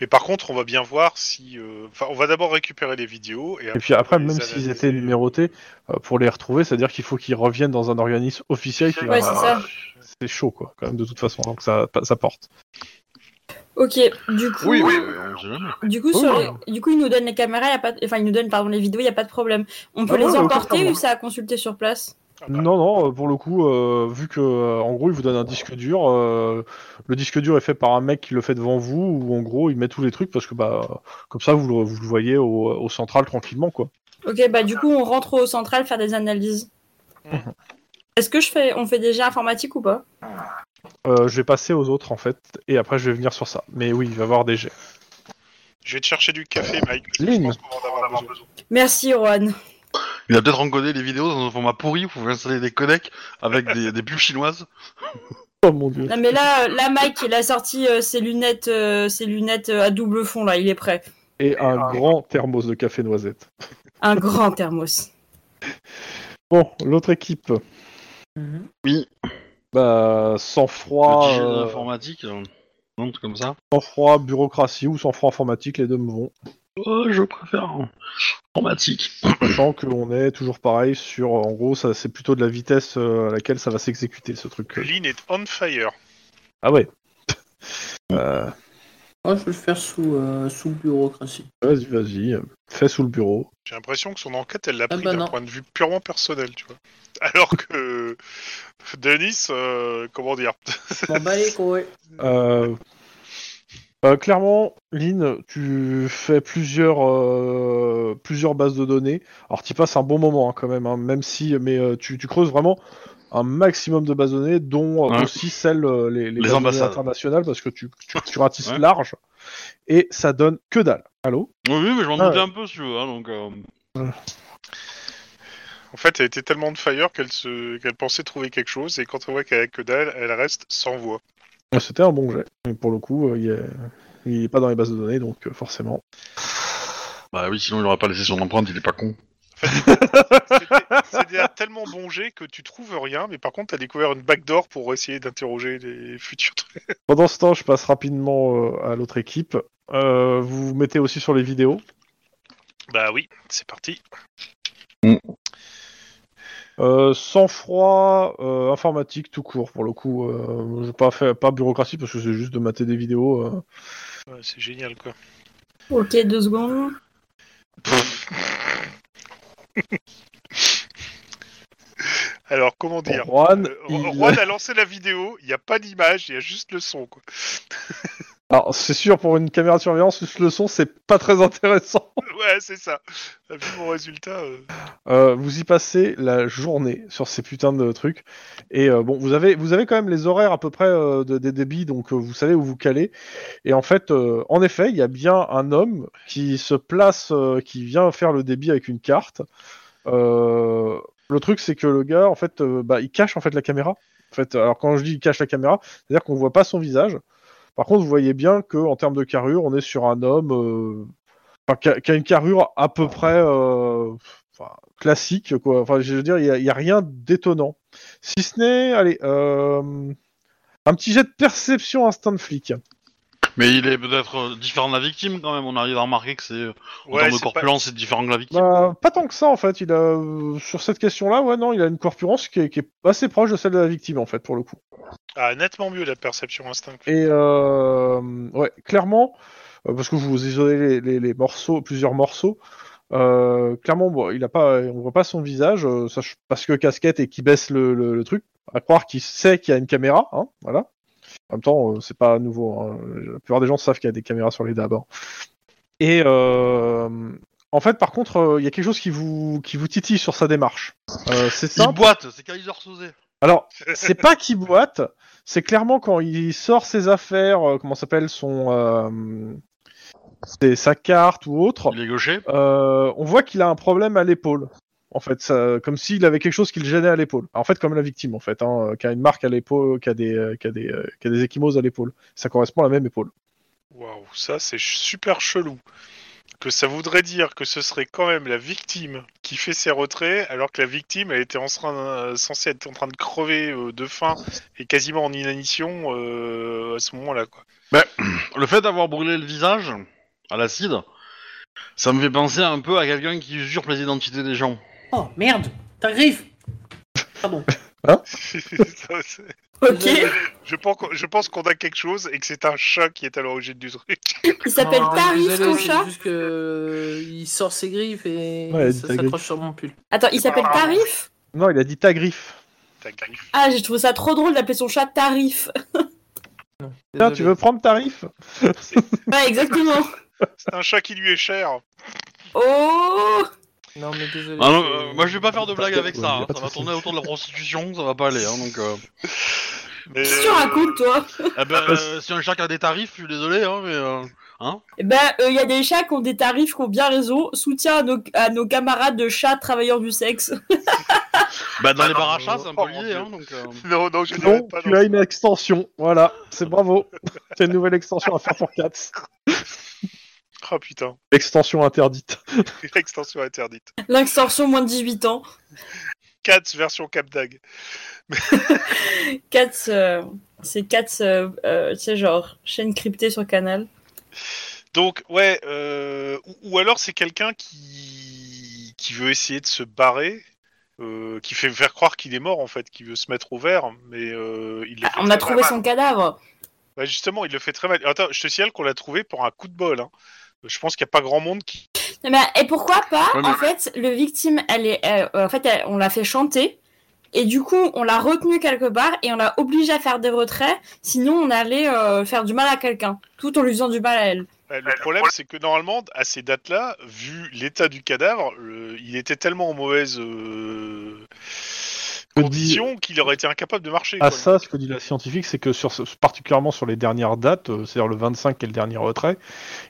Mais par contre, on va bien voir si. euh, Enfin, on va d'abord récupérer les vidéos et, Et puis après, on va même s'ils analyser. étaient numérotés, euh, pour les retrouver, c'est-à-dire qu'il faut qu'ils reviennent dans un organisme officiel qui Ouais, va- c'est ça. C'est chaud quoi, quand même de toute façon, donc ça, ça porte. Ok, du coup, Oui, oui, on du coup, Oui, sur oui. les- du coup, ils nous donnent les caméras, y a pas, enfin, ils nous donnent pardon les vidéos, il y a pas de problème. On peut Ah les ouais, aucun emporter problème. ou c'est à consulter sur place? Ah bah, Non, non, euh, pour le coup, euh, vu que euh, en gros, il vous donne un disque dur, euh, le disque dur est fait par un mec qui le fait devant vous, ou en gros, il met tous les trucs parce que bah, comme ça, vous le, vous le voyez au, au central tranquillement quoi. Ok, bah du coup, on rentre au central faire des analyses. Mhm. Est-ce que je fais, on fait déjà informatique ou pas? Euh, je vais passer aux autres en fait, et après je vais venir sur ça. Mais oui, il va y avoir des jets. Je vais te chercher du café, Mike. parce que je Lynn. pense qu'on va en avoir besoin. Merci, Rohan. Il a peut-être encodé les vidéos dans un format pourri, vous pouvez installer des codecs avec des, des pubs chinoises. Oh mon dieu. Non mais là, euh, là, Mike, il a sorti euh, ses lunettes, euh, ses lunettes euh, à double fond là, il est prêt. Et un grand thermos de café noisette. Un grand thermos. Bon, l'autre équipe, Oui, bah, sans froid, euh, informatique, truc comme ça. sans froid bureaucratie ou sans froid informatique, les deux me vont. Oh, je préfère informatique. Sachant qu'on est toujours pareil sur, en gros, ça c'est plutôt de la vitesse euh, à laquelle ça va s'exécuter ce truc. Lynn est on fire. Ah ouais. Euh, Moi, je vais le faire sous, euh, sous bureaucratie. vas-y, vas-y, euh, fais sous le bureau. J'ai l'impression que son enquête, elle l'a Ah pris bah d'un point de vue purement personnel, tu vois. Alors que Denis, euh, comment dire? M'en bats les couilles. Euh, euh, clairement, Lynn, tu fais plusieurs, euh, plusieurs bases de données. Alors, tu passes un bon moment hein, quand même, hein, même si, mais euh, tu, tu creuses vraiment un maximum de bases de données, dont Ouais. aussi celles, euh, les, ambassades. internationales, parce que tu, tu, tu ratisses Ouais. large, et ça donne que dalle. Allô? Oui, oui, mais je m'en Ah doutais ouais. un peu, si tu veux, hein, donc... euh, En fait, elle était tellement de fire qu'elle se... qu'elle pensait trouver quelque chose, et quand on voit qu'elle a que dalle, elle reste sans voix. C'était un bon jet. Mais pour le coup, euh, il est- il est pas dans les bases de données, donc euh, forcément. Bah oui, sinon il aurait pas laissé son empreinte, il est pas con. C'était- un tellement bon jet que tu trouves rien, mais par contre, t'as découvert une backdoor pour essayer d'interroger les futurs trucs. Pendant ce temps, je passe rapidement euh, à l'autre équipe. Euh, vous vous mettez aussi sur les vidéos? Bah oui, c'est parti. Mm. Euh, sang-froid euh, informatique tout court pour le coup. Euh, j'ai pas fait pas bureaucratie parce que c'est juste de mater des vidéos. euh. Ouais, c'est génial, quoi. Ok, deux secondes. Alors, comment dire? Juan, Euh, il- Juan a lancé la vidéo, il n'y a pas d'image, il y a juste le son, quoi. Alors c'est sûr pour une caméra de surveillance, juste le son c'est pas très intéressant. Ouais, c'est ça. Vu mon résultat. euh, Euh, vous y passez la journée sur ces putains de trucs. Et euh, bon, vous avez, vous avez quand même les horaires à peu près de- des débits, donc vous savez où vous calez. Et en fait, euh, en effet, il y a bien un homme qui se place, qui vient faire le débit avec une carte. Euh, le truc, c'est que le gars, en fait, euh, bah, il cache en fait la caméra. En fait, alors quand je dis il cache la caméra, c'est-à-dire qu'on voit pas son visage. Par contre, vous voyez bien que en termes de carrure, on est sur un homme euh, qui, a, une carrure à peu près euh, classique. Enfin, je veux dire, il n'y a, rien d'étonnant. Si ce n'est, euh, un petit jet de perception instant de flic. Mais il est peut-être euh, différent de la victime quand même. On arrive à remarquer que c'est euh, en termes de corpulence, c'est différent de la victime. Bah, pas tant que ça, en fait. Il a, euh, sur cette question-là, ouais, non, il a une corpulence qui est, qui est assez proche de celle de la victime, en fait, pour le coup. Ah, nettement mieux la perception instinctive. Et euh, ouais, clairement, euh, parce que vous isolez les, les- les morceaux, plusieurs morceaux. euh, clairement, bon, il a pas, on voit pas son visage, euh, parce que casquette et qui baisse le, le- le truc. À croire qu'il sait qu'il y a une caméra, hein, voilà. En même temps, euh, c'est pas nouveau. hein. La plupart des gens savent qu'il y a des caméras sur les DAB. hein. Et euh, en fait, par contre, euh, il y a quelque chose qui vous qui vous titille sur sa démarche. C'est Il simple. boite, c'est Kaiser Soze. Alors, c'est pas qu'il boite, c'est clairement quand il sort ses affaires, comment s'appelle son, sa carte ou autre, Il est gaucher. euh, on voit qu'il a un problème à l'épaule. En fait, ça, comme s'il avait quelque chose qui le gênait à l'épaule. En fait, comme la victime, en fait, hein, qui a une marque à l'épaule, qui a des, euh, qui a des, euh, qui a des échymoses à l'épaule. Ça correspond à la même épaule. Waouh, ça c'est super chelou. Que ça voudrait dire que ce serait quand même la victime qui fait ses retraits, alors que la victime elle était en train, euh, censée être en train de crever euh, de faim et quasiment en inanition euh, à ce moment-là. quoi. Le fait d'avoir brûlé le visage à l'acide, ça me fait penser un peu à quelqu'un qui usurpe les identités des gens. Oh merde, ta griffe Pardon. Ça, c'est- Ok. Je pense, qu'on- je pense qu'on a quelque chose et que c'est un chat qui est à l'origine du truc. Il s'appelle Tarif, désolé, ton c'est chat juste que euh, il sort ses griffes et Ouais, ça ta s'accroche sur mon pull. Attends, il s'appelle Tarif Non, il a dit ta griffe. Ta griffe. Ah, j'ai trouvé ça trop drôle d'appeler son chat Tarif. Non, Tiens, désolé. tu veux prendre tarif Ouais, exactement. C'est un chat qui lui est cher. Oh Non mais désolé. Ah non, euh, moi je vais pas faire de blague avec Ouais, ça, hein. pas de ça va tourner autour de la prostitution, ça va pas aller. Hein, donc, euh... Mais, Qu'est-ce que tu racontes, toi eh ben, euh, si un chat qui a des tarifs, je suis désolé, hein, mais... euh, Eh ben, il y a des chats qui ont des tarifs qui ont bien raison. Soutien à nos, à nos camarades de chats travailleurs du sexe. Bah dans Ah les bars à chats, c'est un oh, peu mon lié, Dieu. hein, donc... euh, Non, non, je dirais Non, pas. tu non. as une extension. Voilà, c'est bravo. C'est une nouvelle extension à faire pour Cats. Oh putain, Extension interdite. extension interdite. L'extorsion moins de 18 ans. Cats version Capdag. Cats, euh, c'est Cats, euh, euh, tu sais, genre, chaîne cryptée sur Canal. Donc, ouais, euh, ou, ou alors c'est quelqu'un qui... qui veut essayer de se barrer, euh, qui fait faire croire qu'il est mort en fait, qui veut se mettre au vert, mais euh, il le Ah, fait on a trouvé mal. son cadavre. Ouais, justement, il le fait très mal. Attends, je te signale qu'on l'a trouvé pour un coup de bol. Hein. Je pense qu'il n'y a pas grand monde qui. Et pourquoi pas Ouais, mais- En fait, le victime, elle est, euh, en fait, elle- on l'a fait chanter. Et du coup, on l'a retenu quelque part et on l'a obligé à faire des retraits. Sinon, on allait euh, faire du mal à quelqu'un, tout en lui faisant du mal à elle. Le problème, c'est que normalement, à ces dates-là, vu l'état du cadavre, le- il était tellement en mauvaise euh, Que condition qu'il aurait été incapable de marcher. À quoi. ça, ce que dit la scientifique, c'est que sur, particulièrement sur les dernières dates, euh, c'est-à-dire le 25 qui est le dernier retrait,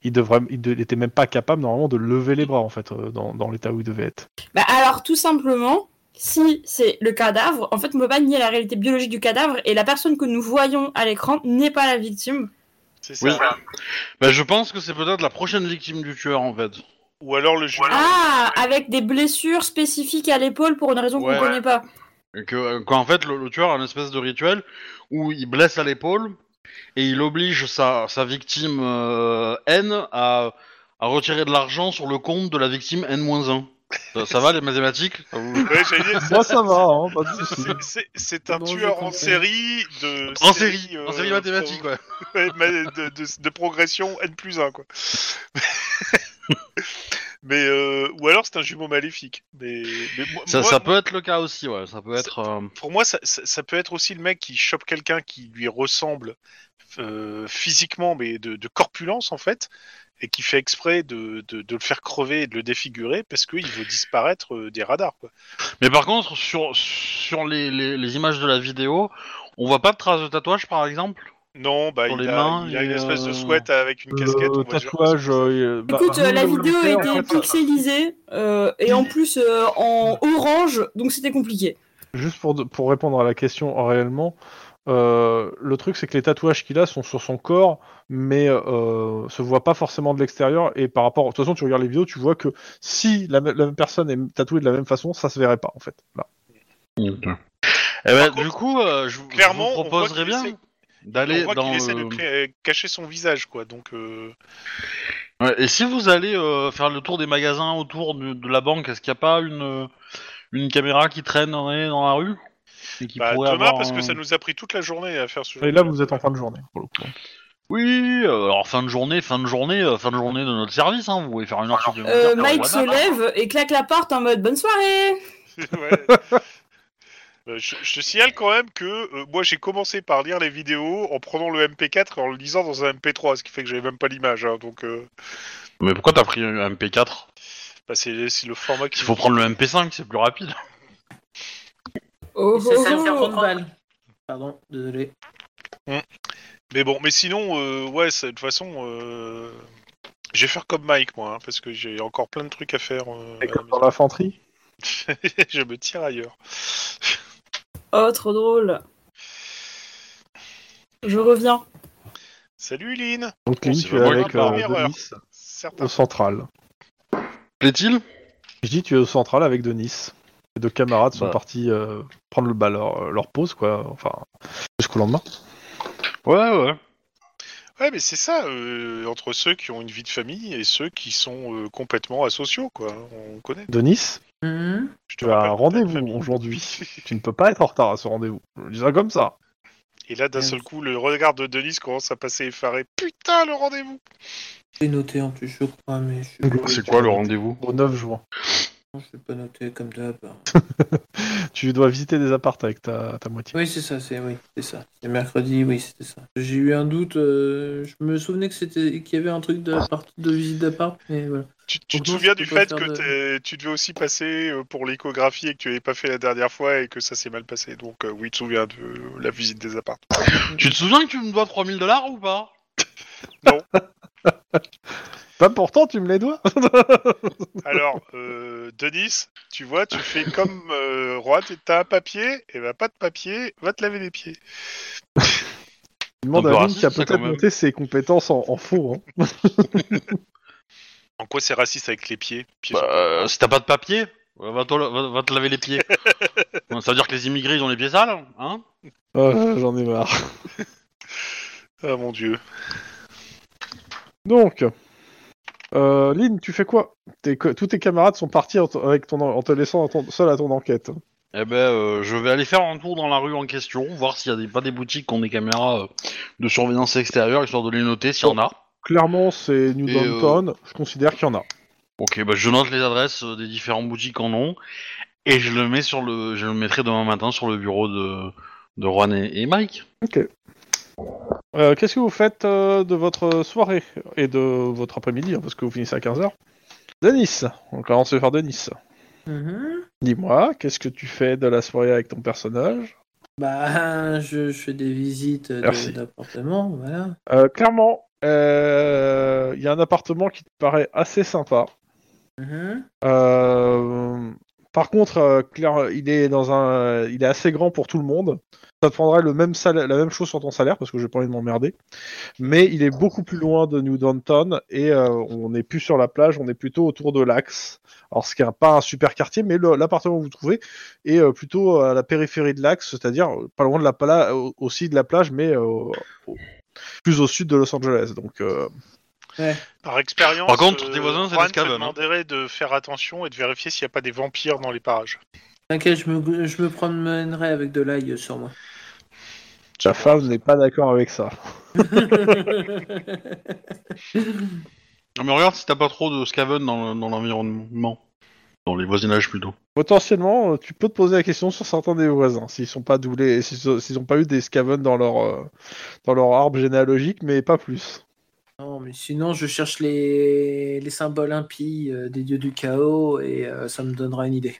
il devrait, il de- il était même pas capable normalement de lever les bras en fait euh, dans, dans l'état où il devait être. Bah alors, tout simplement, si c'est le cadavre, en fait, on peut pas nier la réalité biologique du cadavre et la personne que nous voyons à l'écran n'est pas la victime. C'est ça. Oui. Bah je pense que c'est peut-être la prochaine victime du tueur, en fait. Ou alors le juge. Ah, avec des blessures spécifiques à l'épaule pour une raison Ouais. qu'on connaît pas. Que, euh, qu'en fait, le, le tueur a une espèce de rituel où il blesse à l'épaule et il oblige sa, sa victime euh, N à, à retirer de l'argent sur le compte de la victime N-1. Ça, ça va les mathématiques? Ça Ouais, j'allais dire, Moi, ça va, hein, pas de soucis. c'est- un Non, tueur en série de. En série, euh, en série mathématique, ouais. ouais, mais de, de- de progression N plus 1, quoi. mais euh, ou alors c'est un jumeau maléfique. Mais, mais moi- Ça, moi- ça peut être le cas aussi, ouais. Ça peut être. euh, pour moi, ça, peut être aussi le mec qui chope quelqu'un qui lui ressemble euh, physiquement, mais de, de corpulence en fait, et qui fait exprès de, de- de le faire crever et de le défigurer parce qu'il veut disparaître euh, des radars. Quoi. Mais par contre, sur, sur les, les, les images de la vidéo, on voit pas de traces de tatouage, par exemple? Non, bah, il, les a, mains il a une espèce de euh, sweat avec une casquette. on tatouage. euh, bah, Écoute, euh, la vidéo été en fait, pixelisée euh, et en plus euh, en orange, donc c'était compliqué. Juste pour, pour répondre à la question réellement, euh, le truc c'est que les tatouages qu'il a sont sur son corps, mais euh, se voient pas forcément de l'extérieur. Et par rapport, de toute façon, tu regardes les vidéos, tu vois que si la, même- la même personne est tatouée de la même façon, ça se verrait pas en fait. Là. Eh ben, contre, du coup, euh, je, vous- je clairement, vous proposerais bien essaie- d'aller on voit dans qu'il essaie de cla- cacher son visage, quoi. Donc, euh, Ouais, et si vous allez euh, faire le tour des magasins autour de, de la banque, est-ce qu'il n'y a pas une, euh, une caméra qui traîne dans dans la rue? Et qui bah, pourrait demain, avoir parce que un- ça nous a pris toute la journée à faire ce Et là, vous êtes en fin de journée pour le coup. Oui, euh, alors fin de journée, fin de journée, euh, fin de journée de notre service, hein, vous pouvez faire une heure supplémentaire. Euh, Mike se lève et claque la porte en mode bonne soirée. Ouais. Euh, Je, je te signale quand même que euh, moi j'ai commencé par lire les vidéos en prenant le MP4 et en le lisant dans un MP3, ce qui fait que j'avais même pas l'image. hein, donc euh, Mais pourquoi t'as pris un MP4 bah, c'est c'est le format Il qu'il faut prendre le MP5, c'est plus rapide. Oh, Et ça, ça oh, fait oh. 30 balles. Pardon, désolé. Mais bon, mais sinon, euh, ouais, c'est- de toute façon, euh, je vais faire comme Mike moi, hein, parce que j'ai encore plein de trucs à faire. euh, Et comme dans l'infanterie? je me tire ailleurs. Oh, trop drôle. Je reviens. Salut Lynn Donc, Lynn, c'est tu es avec la euh. Denis au central. Plaît-il? Je dis, tu es au central avec Denis. Les deux camarades sont Bah. partis euh, prendre le, bah, leur, leur pause, quoi. Enfin, jusqu'au lendemain. Ouais, ouais. Ouais, mais c'est ça, euh, entre ceux qui ont une vie de famille et ceux qui sont euh, complètement asociaux, quoi. On connaît. Denis, Mhm. Je te tu as un rendez-vous aujourd'hui. tu ne peux pas être en retard à ce rendez-vous. Je dis ça comme ça. Et là, d'un seul coup, le regard de Denis commence à passer effaré. Putain, le rendez-vous J'ai noté en plus, je crois, mais je C'est quoi le rendez-vous? Au 9 juin. Je vais pas noter comme d'hab. Tu dois visiter des appartes avec ta, ta moitié. Oui, c'est ça, c'est oui, c'est ça. C'est mercredi, oui, c'était ça. J'ai eu un doute, euh, je me souvenais que c'était qu'il y avait un truc de, part- de visite d'appart, mais voilà. Tu, te non, souviens je peux du pas fait que t'es- tu devais aussi passer euh, pour l'échographie et que tu n'avais pas fait la dernière fois et que ça s'est mal passé. Donc euh, oui, tu te souviens de la visite des apparts. Tu te souviens que tu me dois 3000 dollars ou pas? Pas pourtant, tu me les dois. Alors, euh, Denis, tu vois, tu fais comme euh, Roi, tu as un papier, et bah pas de papier, va te laver les pieds. Je demande à Lynn qui a peut-être monté ses compétences en, en faux. hein. En quoi c'est raciste avec les pieds, pieds Bah, euh, Si t'as pas de papier, euh, va te, va- va te laver les pieds. Bon, Ça veut dire que les immigrés ils ont les pieds sales, hein? Ah, J'en ai marre. Ah mon dieu. Donc, euh, Lynn, tu fais quoi? Tes Tous tes camarades sont partis en, avec ton, en te laissant à ton- seul à ton enquête. Eh ben, euh, je vais aller faire un tour dans la rue en question, voir s'il y a des, pas des boutiques qui ont des caméras euh, de surveillance extérieure, histoire de les noter s'il y en a. Clairement, c'est New Et, euh, Downtown. Je considère qu'il y en a. Ok, bah je note les adresses des différentes boutiques en nom, et je le mets sur le, je le mettrai demain matin sur le bureau de, de Juan et, et Mike. Euh, Qu'est-ce que vous faites euh, de votre soirée et de votre après-midi hein, Parce que vous finissez à 15h. Denis, on commence par Denis. Mhm. Dis-moi, qu'est-ce que tu fais de la soirée avec ton personnage? Bah, je, je fais des visites de- d'appartements, voilà. Euh, Clairement, euh, il y a un appartement qui te paraît assez sympa. Mhm. Euh, par contre, euh, il est dans un, il est assez grand pour tout le monde. Ça te prendrait le même la même chose sur ton salaire parce que j'ai pas envie de m'emmerder. Mais il est beaucoup plus loin de New Downton et euh, on n'est plus sur la plage, on est plutôt autour de l'Axe. Alors ce qui n'est pas un super quartier, mais l'appartement que vous trouvez est euh, plutôt à la périphérie de l'Axe, c'est-à-dire pas loin de la aussi de la plage, mais plus au sud de Los Angeles. Donc euh, Par expérience, Par contre, euh, tes voisins, c'est des te scaves, hein. demanderait de faire attention et de vérifier s'il n'y a pas des vampires dans les parages. T'inquiète, je me, je me promènerai avec de l'ail sur moi. Ta femme n'est pas d'accord avec ça. Non, mais regarde si t'as pas trop de scaven dans, le- dans l'environnement. Dans les voisinages plutôt. Potentiellement, euh, tu peux te poser la question sur certains des voisins, s'ils sont pas doublés, s'ils s'ils ont pas eu des scaven dans leur euh, dans leur arbre généalogique, mais pas plus. Non, mais sinon, je cherche les, les symboles impies euh, des dieux du chaos et euh, ça me donnera une idée.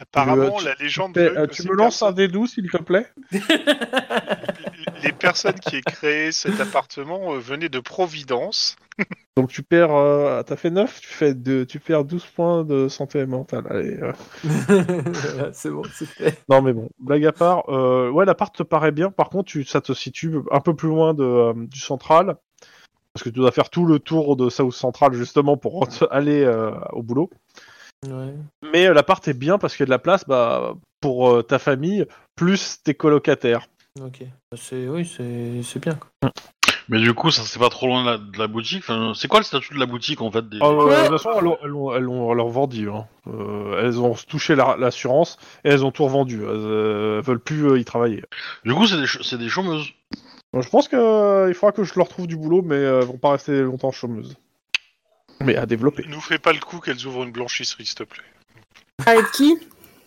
Apparemment, tu- la légende Eh, veut euh, que tu ces me lances un dé 12 s'il te plaît? Les personnes qui aient créé cet appartement euh, venaient de Providence. Donc tu perds, euh, t'as fait 9, tu fais deux, tu perds 12 points de santé mentale. Allez, euh. Voilà, c'est bon, c'est fait. Non mais bon, blague à part, euh, ouais l'appart te paraît bien, par contre tu, ça te situe un peu plus loin de, euh, du central, parce que tu dois faire tout le tour de South Central justement pour aller euh, au boulot. Ouais. Mais euh, l'appart est bien parce qu'il y a de la place bah, pour euh, ta famille, plus tes colocataires. Ok. C'est, oui, c'est, bien. quoi. Mais du coup, ça c'est pas trop loin de la, de la boutique. Enfin, c'est quoi le statut de la boutique en fait des... Ah, euh, Ouais. De toute façon, elles ont, elles ont, elles ont leur vendu. Hein. Euh, elles ont touché la- l'assurance et elles ont tout revendu. Elles, euh, veulent plus euh, y travailler. Du coup, c'est des, ch- c'est des chômeuses. Je pense qu'il faudra que je leur trouve du boulot, mais euh, elles vont pas rester longtemps chômeuses. Mais à développer. Nous fais pas le coup qu'elles ouvrent une blanchisserie, s'il te plaît. Avec qui?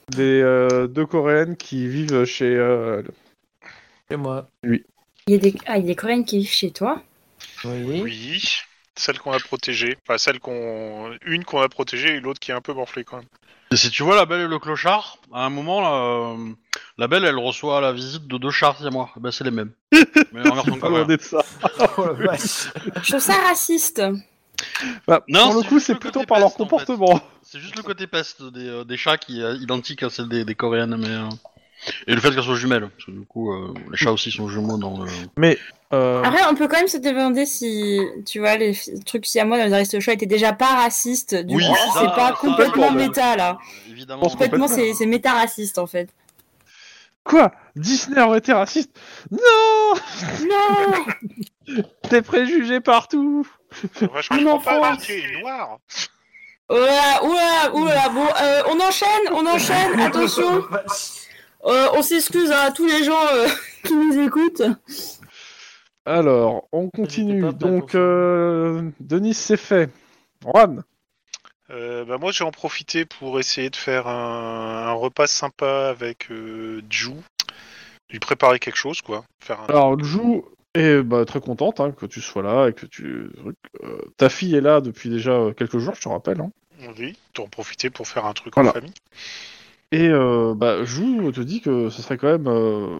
Des euh, deux coréennes qui vivent chez. euh, Et moi. il y, a des... ah, il y a des Coréennes qui vivent chez toi? Oui. Oui. Celle qu'on a protégée. Enfin, celle qu'on. Une qu'on a protégée et l'autre qui est un peu morflée quand même. Et si tu vois la belle et le clochard, à un moment, là, euh, la belle, elle reçoit la visite de deux chars, c'est moi. Ben, c'est les mêmes. Mais en version ça. Oh la vache. Je trouve ça raciste. Bah, Non, pour le coup, c'est plutôt par leur peste, en fait. comportement. C'est juste le côté peste des, euh, des chats qui est identique à celle des, des coréennes, mais... euh, Et le fait qu'elles soient jumelles, parce que du coup, euh, les chats aussi sont jumeaux dans le... Euh, Après, on peut quand même se demander si, tu vois, les trucs si à moi dans les Aristochats étaient déjà pas racistes. Du Oui, coup, c'est pas ça, complètement méta, là. Euh, Évidemment. Complètement, complètement. c'est méta-raciste, en fait. Quoi? Disney aurait été raciste? Non Non T'es préjugé partout Moi, je comprends pas, est noir. Oula, oula, oula, bon, euh, on enchaîne, on enchaîne, attention Euh, On s'excuse à tous les gens euh, qui nous écoutent. Alors, on continue. Donc, euh, Denis, c'est fait. Juan Euh, bah, moi, j'ai en profité pour essayer de faire un, un repas sympa avec euh, Ju. Lui préparer quelque chose, quoi. Faire un... Alors, Jou est bah, très contente hein, que tu sois là et que tu. euh, ta fille est là depuis déjà quelques jours, je te rappelle. Hein. Oui, t'en profiter pour faire un truc Voilà. en famille. Et euh, bah, Jou te dit que ce serait quand même. euh,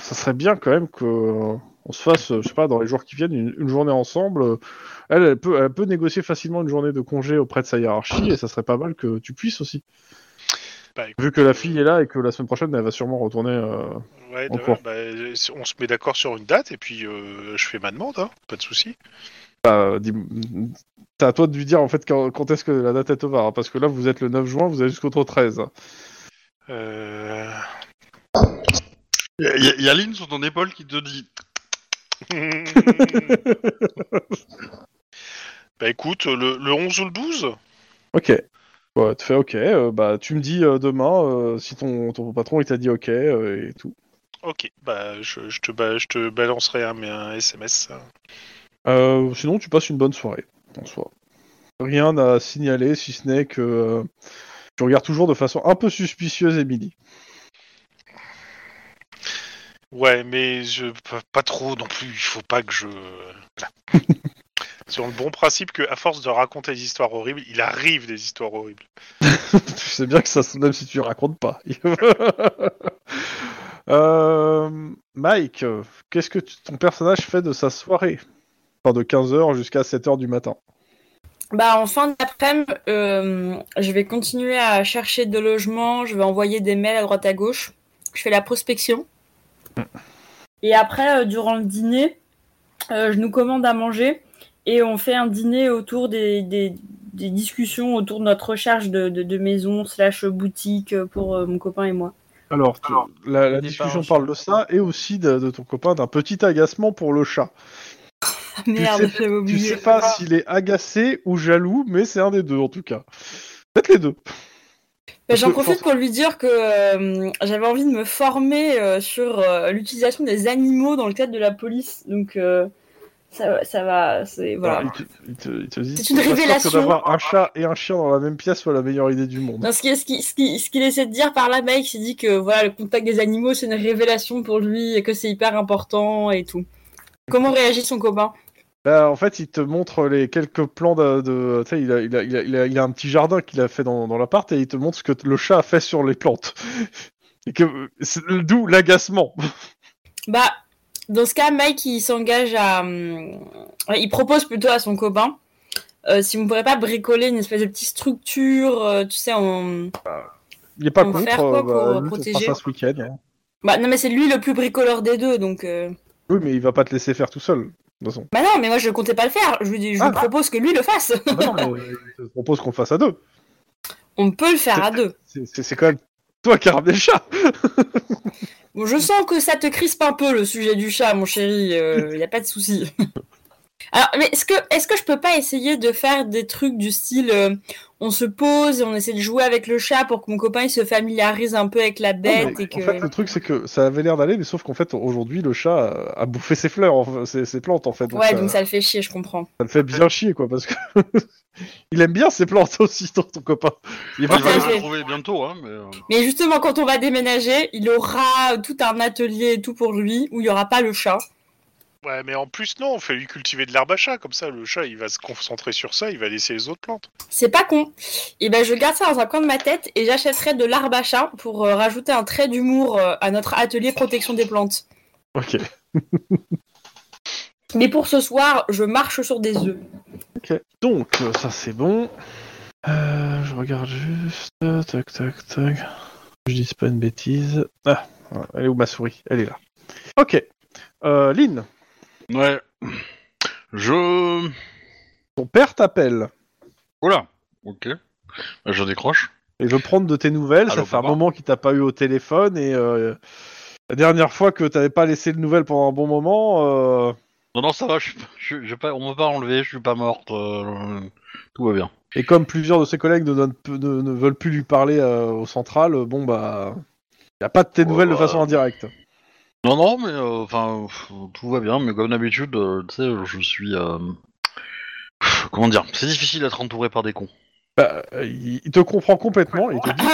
ça serait bien quand même que. euh, on se fasse, euh, je sais pas, dans les jours qui viennent, une, une journée ensemble. Elle, elle peut, elle peut négocier facilement une journée de congé auprès de sa hiérarchie, et ça serait pas mal que tu puisses aussi. Bah, écoute, Vu que la fille est là et que la semaine prochaine, elle va sûrement retourner. euh, Ouais, en cours. bah, on se met d'accord sur une date et puis euh, je fais ma demande, hein, pas de souci. Bah, C'est à toi de lui dire en fait quand, est-ce que la date est over, hein, parce que là vous êtes le 9 juin, vous avez jusqu'au 13. Euh... Il y, a- y a Lynn sur ton épaule qui te dit... bah écoute, le, le 11 ou le 12 Ok. Ouais, tu fais ok, euh, bah tu me dis euh, demain euh, si ton, ton patron il t'a dit ok euh, et tout. Ok, bah je, je te, je te balancerai un, un SMS. Euh, sinon tu passes une bonne soirée en soi. Rien à signaler si ce n'est que euh, tu regardes toujours de façon un peu suspicieuse Emily. Ouais, mais je pas, pas trop non plus, il faut pas que je... Voilà. Sur le bon principe que à force de raconter des histoires horribles, il arrive des histoires horribles. tu sais bien que ça, même si tu racontes pas. Euh, Mike, qu'est-ce que tu- ton personnage fait de sa soirée? Enfin, de 15h jusqu'à 7h du matin. Bah, en fin d'après-midi, euh, je vais continuer à chercher de logements, je vais envoyer des mails à droite à gauche, je fais la prospection. Et après, euh, durant le dîner, euh, je nous commande à manger et on fait un dîner autour des, des, des discussions autour de notre recherche de, de, de maison slash boutique pour euh, mon copain et moi. Alors, tu- la, discussion parle de ça et aussi de, de ton copain d'un petit agacement pour le chat. Merde, sais- j'avais Tu oublié. sais pas s'il est agacé ou jaloux, mais c'est un des deux en tout cas. Peut-être les deux. Bah, J'en profite pour lui dire que euh, j'avais envie de me former euh, sur euh, l'utilisation des animaux dans le cadre de la police. Donc ça, ça va, c'est voilà. C'est une que révélation. d'avoir un chat et un chien dans la même pièce soit la meilleure idée du monde. Non, ce qu'il ce qui, ce qui, ce qu'il essaie de dire par là, Mike, il dit que voilà, le contact des animaux, c'est une révélation pour lui et que c'est hyper important et tout. Comment réagit son copain? Bah, en fait, il te montre les quelques plans de. de tu sais, il a, il, a, il, a, il a- un petit jardin qu'il a fait dans, dans l'appart et il te montre ce que le chat a fait sur les plantes. Et que d'où l'agacement. Bah, dans ce cas, Mike, il s'engage à. hum, il propose plutôt à son copain euh, si on pourrait pas bricoler une espèce de petite structure, euh, tu sais, en. Il est pas contre. faire quoi, euh, bah, pour, lui, on protéger fera ça ce week-end. hein. Bah, non, mais c'est lui le plus bricoleur des deux, donc. euh, Oui, mais il va pas te laisser faire tout seul. De toute façon. Bah non, mais moi je comptais pas le faire. Je lui, je Ah. lui propose que lui le fasse. Non, mais je propose qu'on le fasse à deux. On peut le faire à deux. C'est- quand même toi qui as ramené le chat. Bon, je sens que ça te crispe un peu le sujet du chat, mon chéri. Il y a pas de souci. Alors, mais est-ce que, est-ce que je peux pas essayer de faire des trucs du style, euh, on se pose et on essaie de jouer avec le chat pour que mon copain il se familiarise un peu avec la bête et que. En fait, le truc, c'est que ça avait l'air d'aller, mais sauf qu'en fait, aujourd'hui, le chat a, a bouffé ses fleurs, ses, ses plantes, en fait. Donc ouais, ça, donc ça le fait chier, je comprends. ça le fait bien chier, quoi, parce que il aime bien ses plantes aussi, ton, ton copain. Il va à le fait. retrouver bientôt, hein, mais... euh, Mais justement, quand on va déménager, il aura tout un atelier et tout pour lui où il y aura pas le chat. Ouais, mais en plus, non, on fait lui cultiver de l'herbe à chat, comme ça, le chat, il va se concentrer sur ça, il va laisser les autres plantes. C'est pas con. Et ben je garde ça dans un coin de ma tête et j'achèterai de l'arbre à chat pour euh, rajouter un trait d'humour euh, à notre atelier protection des plantes. Ok. Mais pour ce soir, je marche sur des œufs. Ok. Donc, ça, c'est bon. Euh, je regarde juste. Tac, tac, tac. Je dis pas une bêtise. Ah, elle est où ma souris? Elle est là. Ok. Euh, Lynn, Ouais. Je... ton père t'appelle. Oula. Ok. Bah, je décroche. Il veut prendre de tes nouvelles. Allô, ça fait un moment qu'il t'a pas eu au téléphone et euh, la dernière fois que t'avais pas laissé de nouvelles pendant un bon moment. euh, Non, non, ça va, je, suis pas- je, je pas, on m'a pas enlevé, je suis pas morte. euh, tout va bien. Et comme plusieurs de ses collègues ne, donnent peu- ne- ne veulent plus lui parler au central, bon bah. Y a pas de tes nouvelles de façon indirecte. Non, non, mais euh, enfin, euh, tout va bien, mais comme d'habitude, euh, tu sais, je suis. euh, Comment dire C'est difficile d'être entouré par des cons. Bah, euh, il, te comprend complètement et il te dit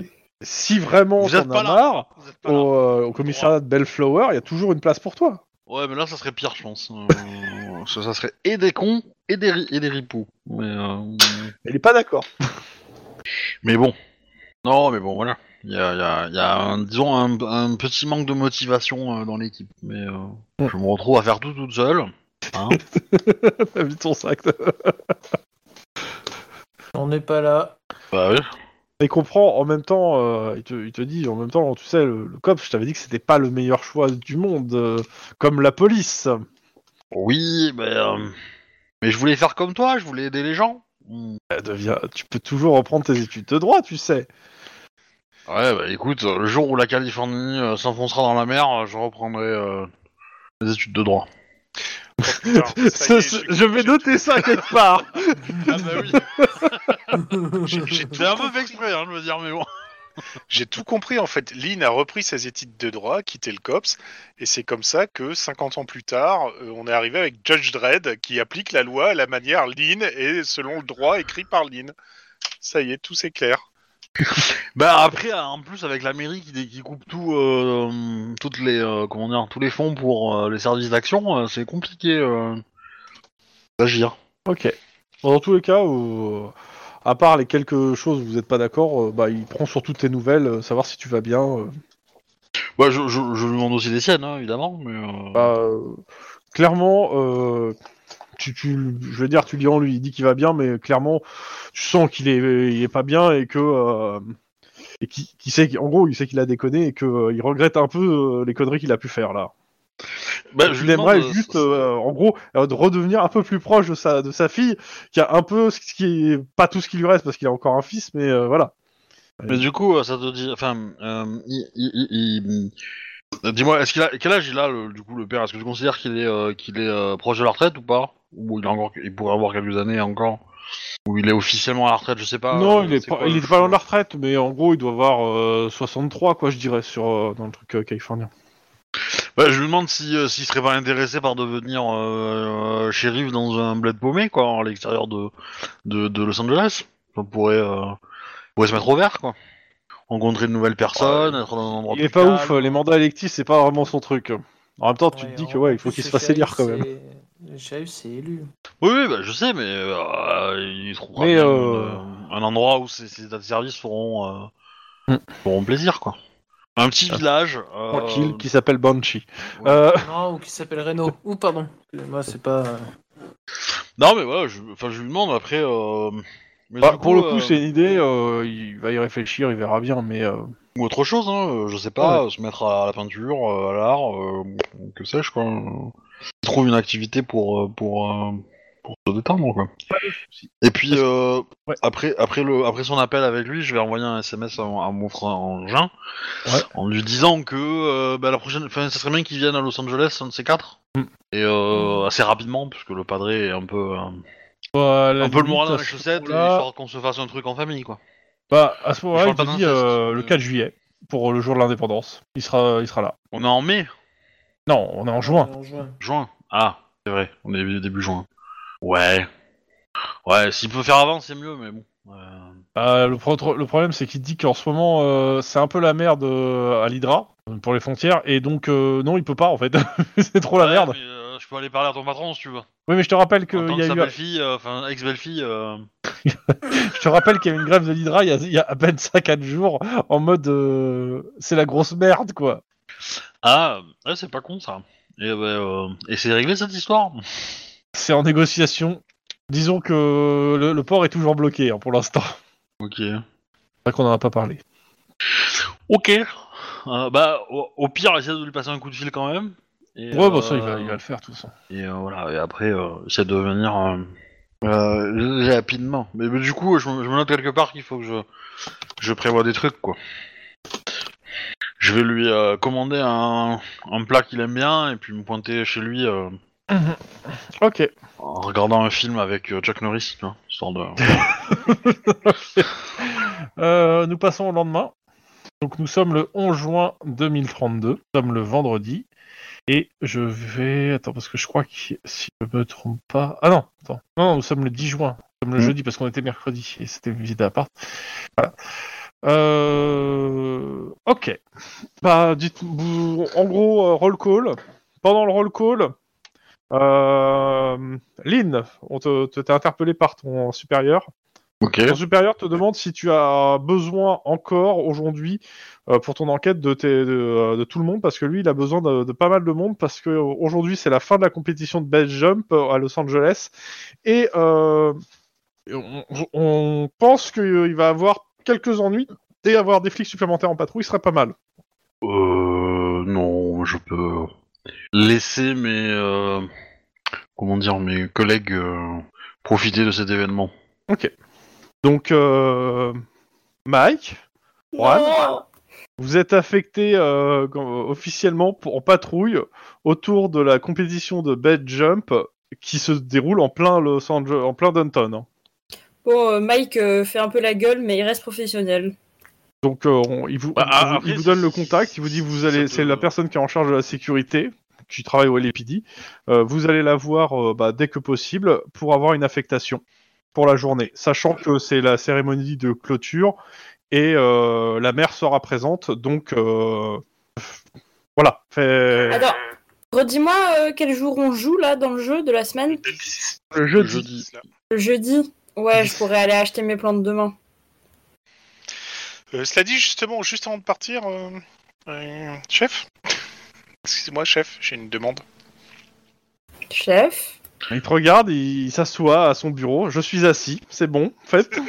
que si vraiment Vous êtes t'en pas as marre, Vous êtes pas là. au, euh, au commissariat de Bellflower, il y a toujours une place pour toi. Ouais, mais là, ça serait pire, je pense. Euh, ça, ça serait et des cons et des, ri- et des ripoux. Mais, euh, Il est pas d'accord. mais bon. Non, mais bon, voilà. Il y a, il y a- il y a un, disons, un, un petit manque de motivation euh, dans l'équipe. Mais euh, je me retrouve à faire tout toute seule. Hein T'as mis ton sac. On n'est pas là. bah oui. Il comprend en même temps, euh, il, te, il te dit en même temps, tu sais, le, le COP, je t'avais dit que c'était pas le meilleur choix du monde, euh, comme la police. Oui, mais, euh, mais je voulais faire comme toi, je voulais aider les gens. Devient- tu peux toujours reprendre tes études de droit, tu sais. Ouais, bah écoute, le jour où la Californie euh, s'enfoncera dans la mer, euh, je reprendrai euh, les études de droit. Oh, putain, ça y est, Ce- ce- j'ai- je vais noter ça quelque part. Ah bah oui, j'ai- j'ai c'est un peu fait exprès, hein, je veux dire, mais bon. J'ai tout compris en fait. Lynn a repris ses études de droit, quitté le COPS, et c'est comme ça que 50 ans plus tard, euh, on est arrivé avec Judge Dredd qui applique la loi à la manière Lynn et selon le droit écrit par Lynn. Ça y est, tout c'est clair. Bah après, en plus avec la mairie qui, coupe tout, euh, toutes les, euh, comment dire, tous les fonds pour euh, les services d'action, euh, c'est compliqué euh, d'agir. Ok. Dans tous les cas, euh, à part les quelques choses où vous n'êtes pas d'accord, euh, bah, il prend surtout tes nouvelles, euh, savoir si tu vas bien. euh. Ouais, je, je, je lui demande aussi les siennes, hein, évidemment, mais. euh, Bah, euh, clairement, euh, tu, tu, je veux dire, tu lis en lui, il dit qu'il va bien, mais clairement, tu sens qu'il est, il est pas bien et que. euh, et qu'il qu'il sait, qu'en gros, il sait qu'il a déconné et qu'il regrette un peu euh, les conneries qu'il a pu faire là. bah, je il demande, euh, juste, euh, en gros, euh, de redevenir un peu plus proche de sa, de sa fille, qui a un peu ce qui est pas tout ce qui lui reste parce qu'il a encore un fils, mais euh, voilà. Mais du coup, euh, ça te dit, enfin, euh, il, il- il- il- Euh, Dis-moi, est-ce qu'il a quel âge il a le- du coup le père? Est-ce que tu considères qu'il est euh, qu'il est euh, proche de la retraite ou pas? Ou il a encore il pourrait avoir quelques années encore Ou il est officiellement à la retraite, je sais pas. non, euh, il est pas, quoi il pas loin de la retraite, mais en gros, il doit avoir euh, 63, quoi, je dirais, sur euh, dans le truc euh, californien. Bah, je lui demande si euh, s'il serait pas intéressé par devenir euh, euh, shérif dans un bled paumé quoi, à l'extérieur de, de de Los Angeles. On pourrait euh, pourrait se mettre au vert quoi. Rencontrer de nouvelles personnes, être dans un endroit Il est pas calme. ouf, euh, les mandats électifs, c'est pas vraiment son truc. En même temps, tu Ouais, te dis que ouais, il faut qu'il se fasse élire quand même. Le shérif, c'est élu. Oui, oui, bah, je sais, mais euh, il trouvera Mais, bien euh, un endroit où ses, états de service feront, euh, Mm. feront plaisir, quoi. Un petit Ah. village. euh, Tranquille, qui s'appelle Banshee. ouais. Euh, Non, ou qui s'appelle Renault. Ou pardon. Moi, c'est pas. euh, Non, mais voilà, je, enfin, je lui demande après. Mais bah, pour le coup, euh, c'est une idée, euh, il va y réfléchir, il verra bien, mais euh, Ou autre chose, hein, je sais pas, se mettre à la peinture, à l'art, que sais-je, quoi. Il trouve une activité pour, pour, pour se détendre, quoi. Et puis, euh, Ouais. après, après, le, après son appel avec lui, je vais envoyer un SMS à, à mon frangin Ouais. en lui disant que euh, bah, la prochaine, enfin, ça serait bien qu'il vienne à Los Angeles, un de ces quatre. Mm. Et euh, assez rapidement, puisque le padré est un peu, bah, à la un peu le limite, moral dans à ce et moment-là- histoire qu'on se fasse un truc en famille, quoi. Bah, à ce moment-là, Je il te parle pas dit d'inceste, euh, le 4 juillet, pour le jour de l'indépendance. Il sera, il sera là. On est en mai, Non, on est en juin. en juin. Juin Ah, c'est vrai, on est début juin. Ouais. Ouais, s'il peut faire avant, c'est mieux, mais bon. Euh, Euh, le, pro- le problème, c'est qu'il dit qu'en ce moment, euh, c'est un peu la merde euh, à l'Hydra, pour les frontières, et donc, euh, non, il peut pas, en fait. c'est trop la ouais, merde. mais, euh, peux aller parler à ton patron si tu veux. Oui, mais je te rappelle qu'il y a sa eu... belle-fille, euh, enfin, ex-belle-fille. euh, Je te rappelle qu'il y a eu une grève de l'Hydra il y a, il y a à peine 5-4 jours, en mode... euh, c'est la grosse merde, quoi. Ah, ouais, c'est pas con ça. Et, euh, et c'est réglé cette histoire? C'est en négociation. Disons que le, le port est toujours bloqué, hein, pour l'instant. Ok. C'est vrai qu'on en a pas parlé. Ok. Euh, bah, au, au pire, essaie de lui passer un coup de fil quand même. Et, Ouais, bah ça, il va, euh, il va le faire, toute façon. Et euh, voilà, et après, euh, essaie de venir euh, euh, rapidement. Mais, mais du coup, je, me- je me note quelque part qu'il faut que je, je prévois des trucs, quoi. Je vais lui euh, commander un, un plat qu'il aime bien et puis me pointer chez lui euh, Ok. en regardant un film avec euh, Chuck Norris, tu vois, histoire de... Euh, nous passons au lendemain. Donc nous sommes le 11 juin 2032. Nous sommes le vendredi. Et je vais... Attends, parce que je crois que si je me trompe pas... Ah non, attends. Non, non, nous sommes le 10 juin. Nous sommes le Mhm. jeudi parce qu'on était mercredi et c'était une visite à appart. Voilà. Euh... Ok. Bah, dites vous En gros, euh, roll call. Pendant le roll call, euh... Lynn, on t'es interpellé par ton supérieur. Ok. Ton supérieur te demande si tu as besoin encore aujourd'hui euh, pour ton enquête de, tes- de, euh, de tout le monde parce que lui il a besoin de, de pas mal de monde parce que euh, aujourd'hui c'est la fin de la compétition de base jump à Los Angeles et euh, on, on pense qu'il va avoir quelques ennuis et avoir des flics supplémentaires en patrouille serait pas mal. Euh, non, je peux laisser mes... euh, comment dire, mes collègues profiter de cet événement. Donc euh, Mike, Juan, Non Vous êtes affecté euh, officiellement pour, en patrouille autour de la compétition de bed jump qui se déroule en plein Los Angeles, en plein Downton. hein. Bon, euh, Mike euh, fait un peu la gueule, mais il reste professionnel. Donc euh, on- il vous, Bah, il vous- après, il vous donne le contact, il vous dit vous allez, c'est la personne qui est en charge de la sécurité, qui travaille au LAPD. Euh, vous allez la voir euh, bah, dès que possible pour avoir une affectation pour la journée, sachant que c'est la cérémonie de clôture et euh, la mère sera présente. Donc euh, voilà. Fait... Redis-moi euh, quel jour on joue là dans le jeu de la semaine? Le jeudi. Jeudi. Le jeudi? Ouais, je pourrais aller acheter mes plantes demain. Euh, cela dit, justement, juste avant de partir, euh, euh, chef? Excusez-moi, chef, j'ai une demande. Chef? Il te regarde, il, il s'assoit à son bureau. Je suis assis, c'est bon, faites.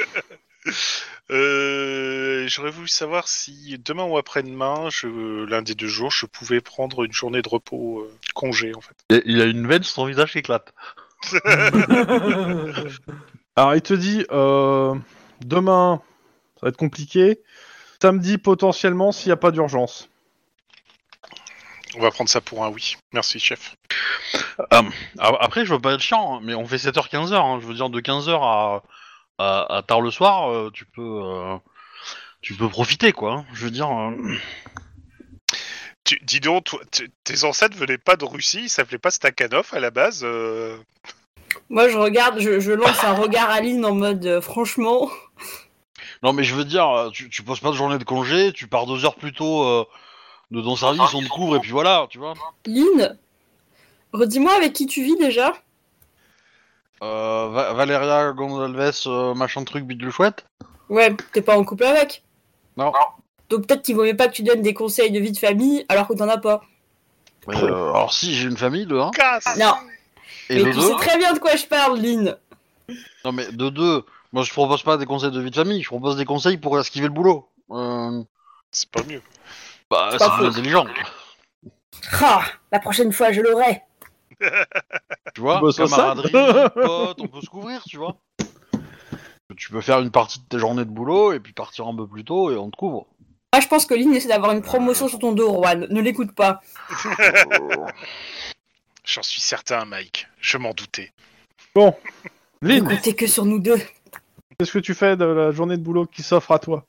Euh, J'aurais voulu savoir si demain ou après-demain, je- l'un des deux jours, je pouvais prendre une journée de repos euh, congé, en fait. Et Il a une veine sur son visage qui éclate. Alors il te dit, euh, demain, ça va être compliqué. Samedi potentiellement s'il n'y a pas d'urgence. On va prendre ça pour un oui. Merci, chef. Ah, Après, je veux pas être chiant, hein, mais on fait 7h-15h. Hein. Je veux dire, de 15h à, à, à tard le soir, euh, tu peux euh, tu peux profiter, quoi. hein. Je veux dire... euh, Tu, dis donc, toi, tes ancêtres venaient pas de Russie, ils s'appelaient pas Stakhanov à la base. euh, Moi, je regarde, je, je lance un regard à Lynn en mode euh, franchement. Non, mais je veux dire, euh, tu, tu poses pas de journée de congé, tu pars deux heures plus tôt euh, de ton service, on te couvre, et puis voilà, tu vois. Lynn, redis-moi avec qui tu vis déjà Euh, Va- Valeria Gonzalez, euh, machin truc, bidule chouette Ouais, t'es pas en couple avec Non. Donc peut-être qu'il vaut mieux pas que tu donnes des conseils de vie de famille alors que t'en as pas. Mais, euh, Alors si, j'ai une famille de 1, Casse Non, et mais de tu 2. sais très bien de quoi je parle, Lynn. Non mais de 2, moi je propose pas des conseils de vie de famille, je propose des conseils pour esquiver le boulot. Euh, C'est pas mieux. Bah, C'est c'est plus intelligent. Ah, la prochaine fois, je l'aurai. Tu vois, Bah, camaraderie, pote, on peut se couvrir, tu vois. Tu peux faire une partie de ta journée de boulot et puis partir un peu plus tôt et on te couvre. Moi, je pense que Lynn essaie d'avoir une promotion sur ton dos, Juan. Ne l'écoute pas. J'en suis certain, Mike. Je m'en doutais. Bon. Ne Lynn, comptez que sur nous deux. Qu'est-ce que tu fais de la journée de boulot qui s'offre à toi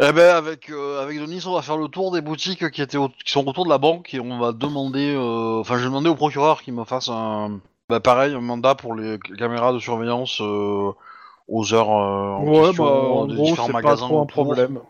Eh ben avec euh, avec Denis, on va faire le tour des boutiques qui étaient au- qui sont autour de la banque et on va demander, euh, enfin je vais demander au procureur qu'il me fasse un, bah pareil un mandat pour les caméras de surveillance euh, aux heures euh, en Ouais, question, bah, en des gros, différents c'est pas magasins trop un autour. problème.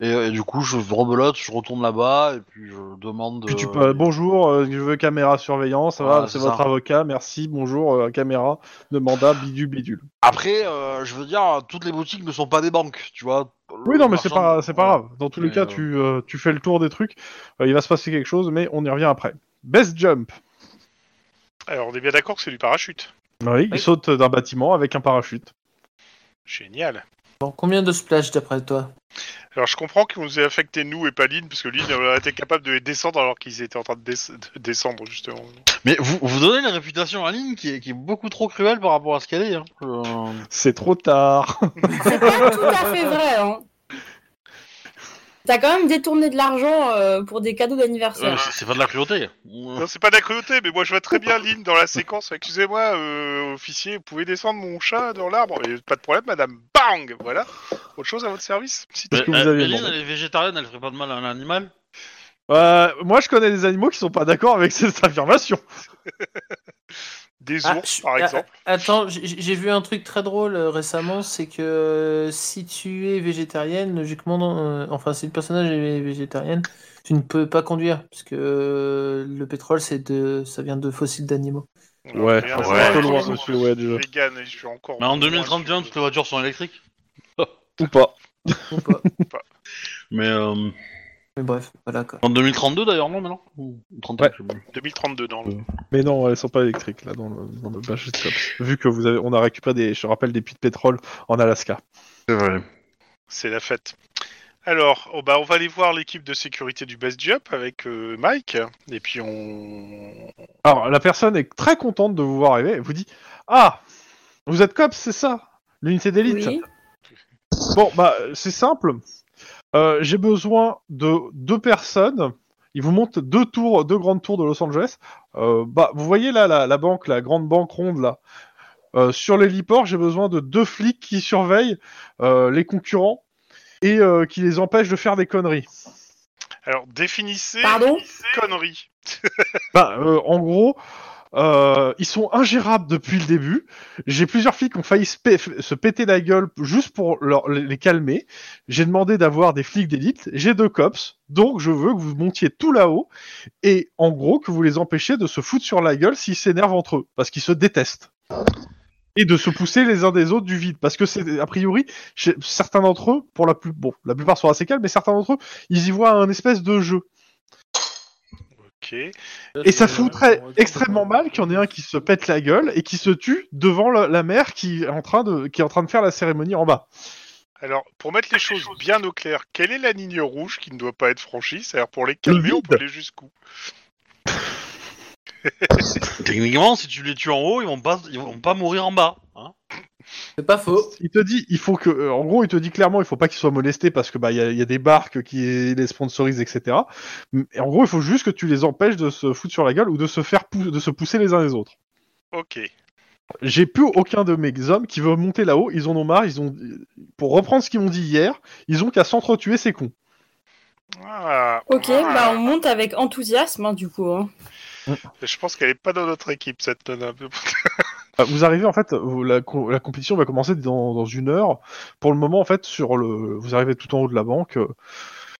Et, et du coup, je rebelote, je retourne là-bas et puis je demande. Puis tu euh, bonjour, euh, je veux caméra surveillance, ça va, Voilà, c'est votre ça. avocat, merci, bonjour, euh, caméra de mandat, bidule, bidule. Après, euh, je veux dire, toutes les boutiques ne sont pas des banques, tu vois. Oui, non, mais c'est pas, c'est pas grave. Dans tous les cas, euh, tu, euh, tu fais le tour des trucs, euh, il va se passer quelque chose, mais on y revient après. Best jump. Alors, on est bien d'accord que c'est du parachute. Oui, il saute d'un bâtiment avec un parachute. Génial. Bon, combien de splash d'après toi Alors, je comprends qu'ils nous aient affecté nous et pas Lynn, parce que Lynn aurait été capable de les descendre alors qu'ils étaient en train de, des- de descendre, justement. Mais vous, vous donnez une réputation à qui est, qui est beaucoup trop cruelle par rapport à ce qu'elle est. Hein. Euh, C'est trop tard. C'est pas tout à fait vrai, hein. T'as quand même détourné de l'argent euh, pour des cadeaux d'anniversaire. c'est c'est pas de la cruauté. Non, c'est pas de la cruauté, mais moi je vois très bien Lynn dans la séquence. Excusez-moi, euh, officier, vous pouvez descendre mon chat dans l'arbre Et Pas de problème, madame. Bang Voilà. Autre chose à votre service si Mais, que vous euh, avez mais Lynn, elle est végétarienne, elle ferait pas de mal à un animal? Euh, moi, je connais des animaux qui sont pas d'accord avec cette affirmation. Des Ah, ours, par ah, exemple. Attends, j'ai vu un truc très drôle euh, récemment, c'est que euh, si tu es végétarienne, logiquement, euh, enfin si le personnage est végétarienne, tu ne peux pas conduire, parce que euh, le pétrole, c'est de, ça vient de fossiles d'animaux. Ouais, à ouais, un peu loin, Je suis monsieur Wedge. vegan et je suis encore. Mais en moins 2031, sur- toutes les voitures sont électriques. Ou pas. Ou pas. Mais euh, Mais bref, voilà quoi. en 2032 d'ailleurs, non, maintenant Ou 31, Ouais. je sais plus. 2032 dans le. Mais non, elles sont pas électriques, là, dans le, dans le Cops. Vu que vous avez, on a récupéré des, je rappelle, des puits de pétrole en Alaska. C'est vrai. C'est la fête. Alors, oh, bah, on va aller voir l'équipe de sécurité du Best Jump avec euh, Mike. Et puis on. Alors, la personne est très contente de vous voir arriver. Elle vous dit Ah, vous êtes Cops, c'est ça? L'unité d'élite? Oui. Bon, bah, c'est simple. Euh, J'ai besoin de deux personnes. Ils vous montent deux tours, deux grandes tours de Los Angeles. Euh, bah, vous voyez là la, la banque, la grande banque ronde là. Euh, sur l'héliport, j'ai besoin de deux flics qui surveillent euh, les concurrents et euh, qui les empêchent de faire des conneries. Alors, définissez. Pardon? Conneries. Bah, euh, en gros, euh, ils sont ingérables depuis le début. J'ai plusieurs filles qui ont failli se, pé- se péter la gueule juste pour les calmer. J'ai demandé d'avoir des flics d'élite. J'ai deux cops. Donc, je veux que vous montiez tout là-haut et, en gros, que vous les empêchiez de se foutre sur la gueule s'ils s'énervent entre eux, parce qu'ils se détestent. Et de se pousser les uns des autres du vide, parce que c'est a priori certains d'entre eux, pour la plus bon, la plupart sont assez calmes, mais certains d'entre eux, ils y voient un espèce de jeu. Ok. Et ça foutrait extrêmement mal qu'il y en ait un qui se pète la gueule et qui se tue devant la, la mère qui est, en train de, qui est en train de faire la cérémonie en bas. Alors, pour mettre les choses bien au clair, quelle est la ligne rouge qui ne doit pas être franchie? C'est-à-dire, pour les calmer, on peut aller jusqu'où? Techniquement, si tu les tues en haut, ils vont pas, ils vont pas mourir en bas. Hein C'est pas faux. Il te dit, il faut que, euh, en gros, il te dit clairement, il faut pas qu'ils soient molestés parce que bah il y a, il y a des barques qui les sponsorisent, etc. Et en gros, il faut juste que tu les empêches de se foutre sur la gueule ou de se faire de se pousser les uns les autres. Ok. J'ai plus aucun de mes hommes qui veut monter là-haut. Ils en ont marre. Ils ont, pour reprendre ce qu'ils m'ont dit hier, ils ont qu'à s'entretuer ces cons. Ah, Ok, ah. bah on monte avec enthousiasme, hein, du coup. hein. Je pense qu'elle est pas dans notre équipe, cette nana. Euh, Vous arrivez en fait, la, co- la compétition va commencer dans, dans une heure. Pour le moment, en fait, sur le, vous arrivez tout en haut de la banque. euh,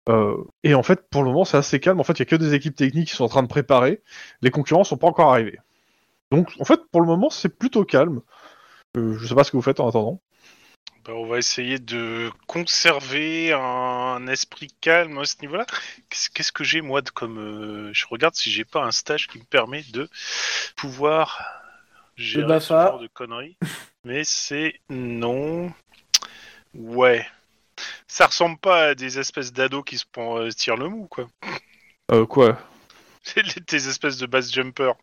euh, et en fait, pour le moment, c'est assez calme. En fait, il y a que des équipes techniques qui sont en train de préparer. Les concurrents sont pas encore arrivés. Donc, en fait, pour le moment, c'est plutôt calme. Euh, je sais pas ce que vous faites en attendant. Bah, on va essayer de conserver un esprit calme à ce niveau-là. Qu'est-ce que j'ai moi de comme euh, je regarde si j'ai pas un stage qui me permet de pouvoir gérer ce Bafa. genre de conneries. Mais c'est non. Ouais. Ça ressemble pas à des espèces d'ados qui se prend- euh, tirent le mou quoi. Euh, quoi? C'est des espèces de base jumpers.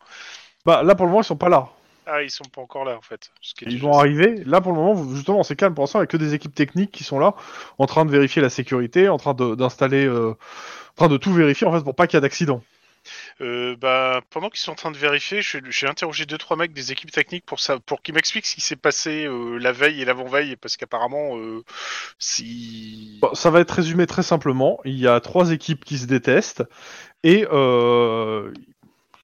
Bah là, pour le moment, ils sont pas là. Ah, ils sont pas encore là en fait. Ce qui est Ils vont arriver. Là, pour le moment, justement, c'est calme pour l'instant. Il y a que des équipes techniques qui sont là, en train de vérifier la sécurité, en train de- d'installer, euh, en train de tout vérifier en fait pour pas qu'il y ait d'accident. Euh, bah, pendant qu'ils sont en train de vérifier, j'ai interrogé deux trois mecs des équipes techniques pour ça, pour qu'ils m'expliquent ce qui s'est passé euh, la veille et l'avant-veille, parce qu'apparemment, euh, si Bon, ça va être résumé très simplement. Il y a trois équipes qui se détestent et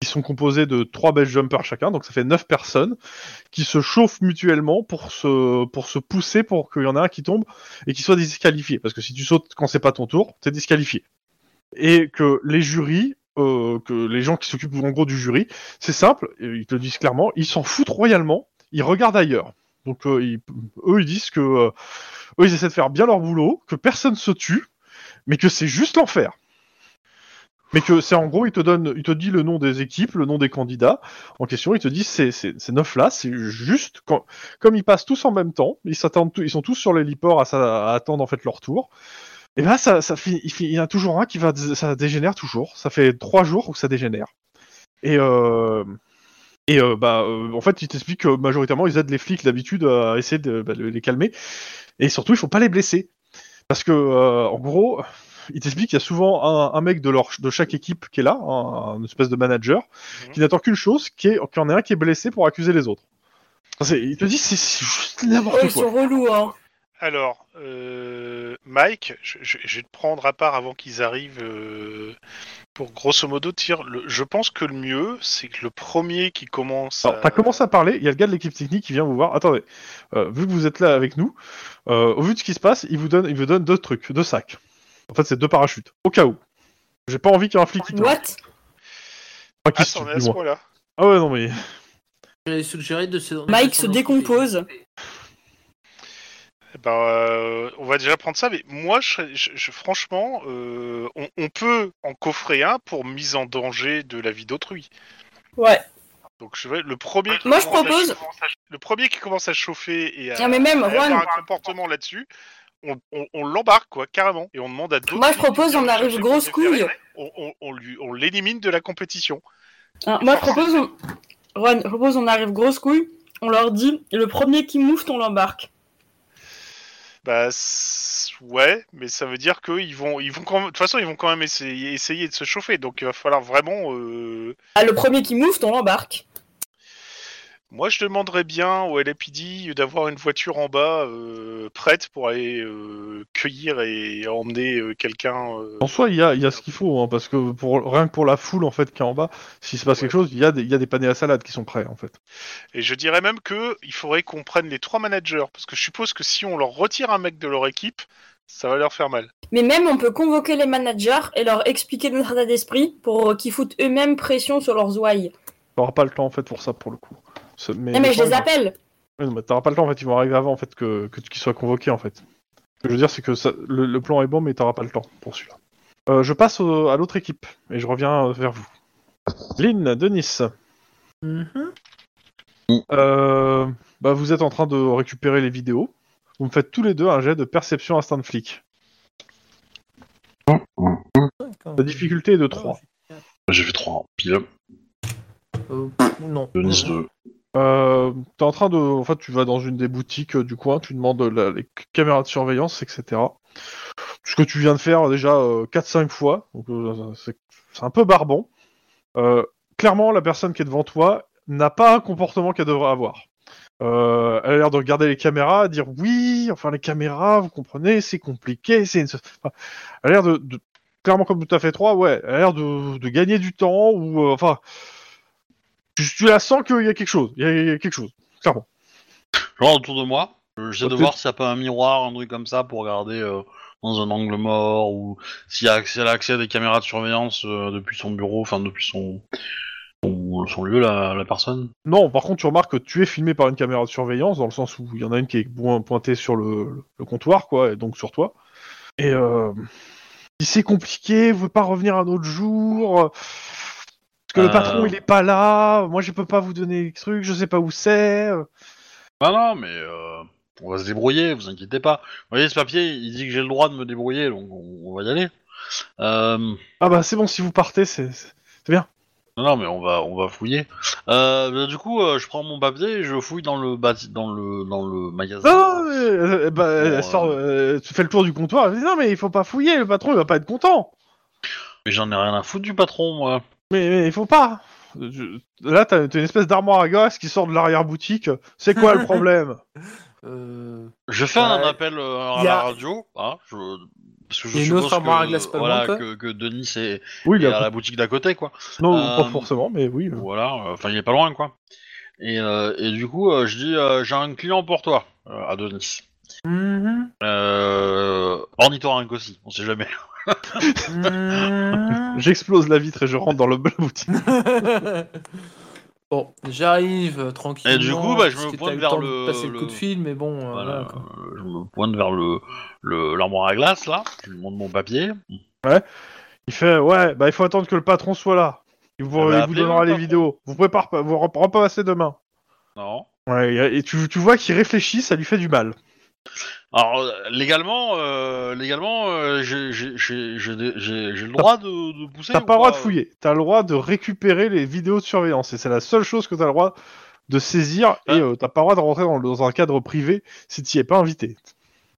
qui sont composées de trois best jumpers chacun, donc ça fait neuf personnes qui se chauffent mutuellement pour se pour se pousser pour qu'il y en ait un qui tombe et qui soit disqualifié. Parce que si tu sautes quand c'est pas ton tour, t'es disqualifié. Et que les jurys, euh, que les gens qui s'occupent en gros du jury, c'est simple, ils te le disent clairement, ils s'en foutent royalement, ils regardent ailleurs. Donc euh, ils- eux ils disent que euh, eux, ils essaient de faire bien leur boulot, que personne se tue, mais que c'est juste l'enfer. Mais que c'est en gros, il te donne, il te dit le nom des équipes, le nom des candidats en question. Il te dit ces neuf là, c'est juste quand, comme ils passent tous en même temps, ils s'attendent, ils sont tous sur l'héliport à, à attendre en fait leur tour. Et ben ça, ça finit, il, y en a toujours un qui va, ça dégénère toujours. Ça fait trois jours que ça dégénère. Et euh, et euh, bah euh, en fait, il t'explique que majoritairement ils aident les flics d'habitude à essayer de bah, les calmer. Et surtout, il faut pas les blesser. Parce que, euh, en gros, il t'explique qu'il y a souvent un, un mec de, leur, de chaque équipe qui est là, un, un espèce de manager, Mhm. qui n'attend qu'une chose, qui est qu'il y en ait un qui est blessé pour accuser les autres. Enfin, il te dit c'est c'est juste n'importe ils quoi. sont relous, hein. Alors, euh, Mike, je, je- je vais te prendre à part avant qu'ils arrivent euh, pour grosso modo dire. Le, je pense que le mieux, c'est que le premier qui commence. Alors, à- t'as commencé à parler, il y a le gars de l'équipe technique qui vient vous voir. Attendez, euh, vu que vous êtes là avec nous, euh, au vu de ce qui se passe, il vous donne, il vous donne deux trucs, deux sacs. En fait, c'est deux parachutes, au cas où. J'ai pas envie qu'il y ait un flic qui tombe. What? Enfin, qui Ah, se c'en tue, est à du ce moins. point-là. Ah ouais, non mais. J'avais suggéré de se. Mike se décompose. Eh ben, euh, on va déjà prendre ça, mais moi, je, serais- je- je- franchement, euh, on, on peut en coffrer un pour mise en danger de la vie d'autrui. Ouais. Donc, je vais le premier. Qui Moi, je commence à- propose- le premier qui commence à chauffer et à, Ah, mais même, à avoir un comportement là-dessus, on, on- on l'embarque quoi, carrément, et on demande à d'autres. Moi, je propose, on arrive grosse couille. On, on- on lui, on l'élimine de la compétition. Hein, moi, je propose, on... Juan, je propose, on arrive grosse couille. On leur dit, le premier qui moufte, on l'embarque. Bah ouais, mais ça veut dire qu'ils vont, ils vont quand même, de toute façon, ils vont quand même essayer, essayer de se chauffer. Donc il va falloir vraiment. euh, Ah, le premier qui moufte, on l'embarque. Moi, je demanderais bien au LAPD d'avoir une voiture en bas euh, prête pour aller euh, cueillir et emmener euh, quelqu'un. euh, En soi, il y a, il y a ce qu'il faut, hein, parce que pour, rien que pour la foule en fait qui est en bas, s'il se passe Ouais. quelque chose, il y, a des, y a des paniers à salade qui sont prêts en fait. Et je dirais même que il faudrait qu'on prenne les trois managers, parce que je suppose que si on leur retire un mec de leur équipe, ça va leur faire mal. Mais même, on peut convoquer les managers et leur expliquer notre état d'esprit pour qu'ils foutent eux-mêmes pression sur leurs ouailles. T'auras pas le temps en fait pour ça pour le coup. Mais, Non, mais le je les appelle. Ouais, non, mais T'auras pas le temps en fait, ils vont arriver avant en fait que, que qu'ils soient convoqués en fait. Ce que je veux dire, c'est que ça- le, le plan est bon, mais t'auras pas le temps pour celui-là. Euh, je passe au- à l'autre équipe et je reviens euh, vers vous. Lynn, Denis, Mhm. euh, bah, vous êtes en train de récupérer les vidéos. Vous me faites tous les deux un jet de perception instant flic. La difficulté est de 3. J'ai fait 3 pile. Euh, non. Denis 2. Euh, t'es en train de, en fait, tu vas dans une des boutiques euh, du coin, tu demandes les caméras de surveillance, etc. Ce que tu viens de faire déjà 4-5 fois, euh, c'est un peu barbant. Euh, clairement, la personne qui est devant toi n'a pas un comportement qu'elle devrait avoir. Euh, elle a l'air de regarder les caméras, dire oui, enfin les caméras, vous comprenez, c'est compliqué, c'est elle a l'air de, clairement comme tout à fait 3, ouais, elle a l'air de, de gagner du temps ou euh, enfin tu, tu la sens qu'il y a quelque chose, il y a, il y a quelque chose, clairement. Genre autour de moi, euh, j'essaie de Peut-être- voir s'il n'y a pas un miroir, un truc comme ça pour regarder euh, dans un angle mort ou s'il y a accès, elle a accès à des caméras de surveillance euh, depuis son bureau, enfin depuis son, son, son lieu, la, la personne. Non, par contre, tu remarques que tu es filmé par une caméra de surveillance, dans le sens où il y en a une qui est point- pointée sur le, le comptoir, quoi, et donc sur toi. Et euh, si c'est compliqué, vous pouvez pas revenir un autre jour, que le Euh. patron il est pas là, moi je peux pas vous donner les trucs, je sais pas où c'est. euh. Ah non, mais euh, on va se débrouiller, vous inquiétez pas. Vous voyez, ce papier, il dit que j'ai le droit de me débrouiller, donc on, on va y aller. Euh, Ah bah c'est bon, si vous partez, c'est bien. non, non, mais on va, on va fouiller. Euh, bah, du coup, euh, je prends mon papier et je fouille dans le dans le, dans le magasin. Non, mais, euh, bah, Bon, elle sort, euh, tu fais le tour du comptoir, elle dit non mais il faut pas fouiller, le patron il va pas être content. Mais j'en ai rien à foutre du patron, moi. Mais, il faut pas. Je- Là, t'as une espèce d'armoire à glace qui sort de l'arrière-boutique. C'est quoi le problème Euh, Je fais un appel euh, à a- la radio, hein, je... parce que je suppose autre armoire que, à glace pas voilà, loin, quoi que, que Denis est, Oui, il est a... à la boutique d'à côté, quoi. Non, Euh, pas forcément, mais oui. euh. Voilà, euh, enfin il est pas loin, quoi. Et, euh, et du coup, euh, je dis, euh, j'ai un client pour toi, euh, à Denis. mhm, Euh, ornithorynque aussi, on sait jamais. mhm. J'explose la vitre et je rentre dans le la boutique. bon, j'arrive euh, tranquillement. Et du coup, bah, je me pointe vers le- passer le, le- coup de fil, mais bon, euh, Voilà, voilà, quoi. euh, je me pointe vers le le- l'armoire à glace, là. Je lui montre mon papier. Il fait ouais, bah il faut attendre que le patron soit là. Il vous, Ah bah, il vous appelez-le, donnera le les patron. vidéos. Vous pouvez pas, vous rep- repasser demain. Non. Ouais, et et tu, tu vois qu'il réfléchit, ça lui fait du mal. Alors euh, légalement, euh, légalement, euh, j'ai j'ai- j'ai- j'ai des- j'ai- j'ai le droit de, de pousser. T'as ou pas le droit de fouiller. T'as le droit de récupérer les vidéos de surveillance. Et c'est la seule chose que t'as le droit de saisir. Et Hein euh, t'as pas le droit de rentrer dans, un cadre privé si t'y es pas invité.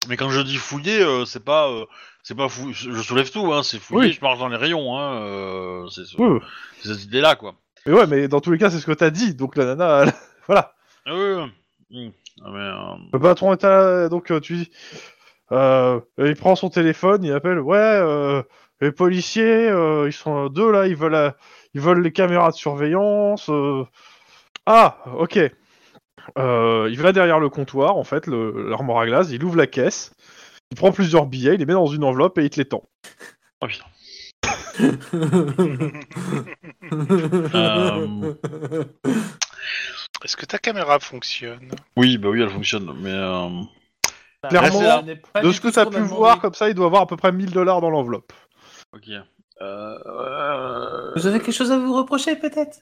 Mais quand je dis fouiller, euh, c'est pas, euh, c'est pas fou. Je soulève tout, hein. C'est fouiller. Oui. Je marche dans les rayons, hein. euh, c'est ce- Oui, oui. c'est cette idée-là, quoi. Mais ouais, mais dans tous les cas, c'est ce que t'as dit. Donc la nana, elle- voilà. Ah oui, oui. Hmm. Mais, euh, Le patron est à... Donc euh, tu dis... Euh, il prend son téléphone, il appelle... Ouais, euh, les policiers, euh, ils sont deux là, ils veulent, ils veulent les caméras de surveillance. euh. Ah, ok. Euh, il va derrière le comptoir, en fait, le- l'armoire à glace, il ouvre la caisse, il prend plusieurs billets, il les met dans une enveloppe et il te les tend. oh, putain. Euh, Est-ce que ta caméra fonctionne? Oui, bah oui, elle fonctionne. Mais euh, Clairement, n'est pas De ce que t'as qu'on pu voir, comme ça, il doit avoir à peu près 1000 dollars dans l'enveloppe. ok. Euh, euh, Vous avez quelque chose à vous reprocher, peut-être?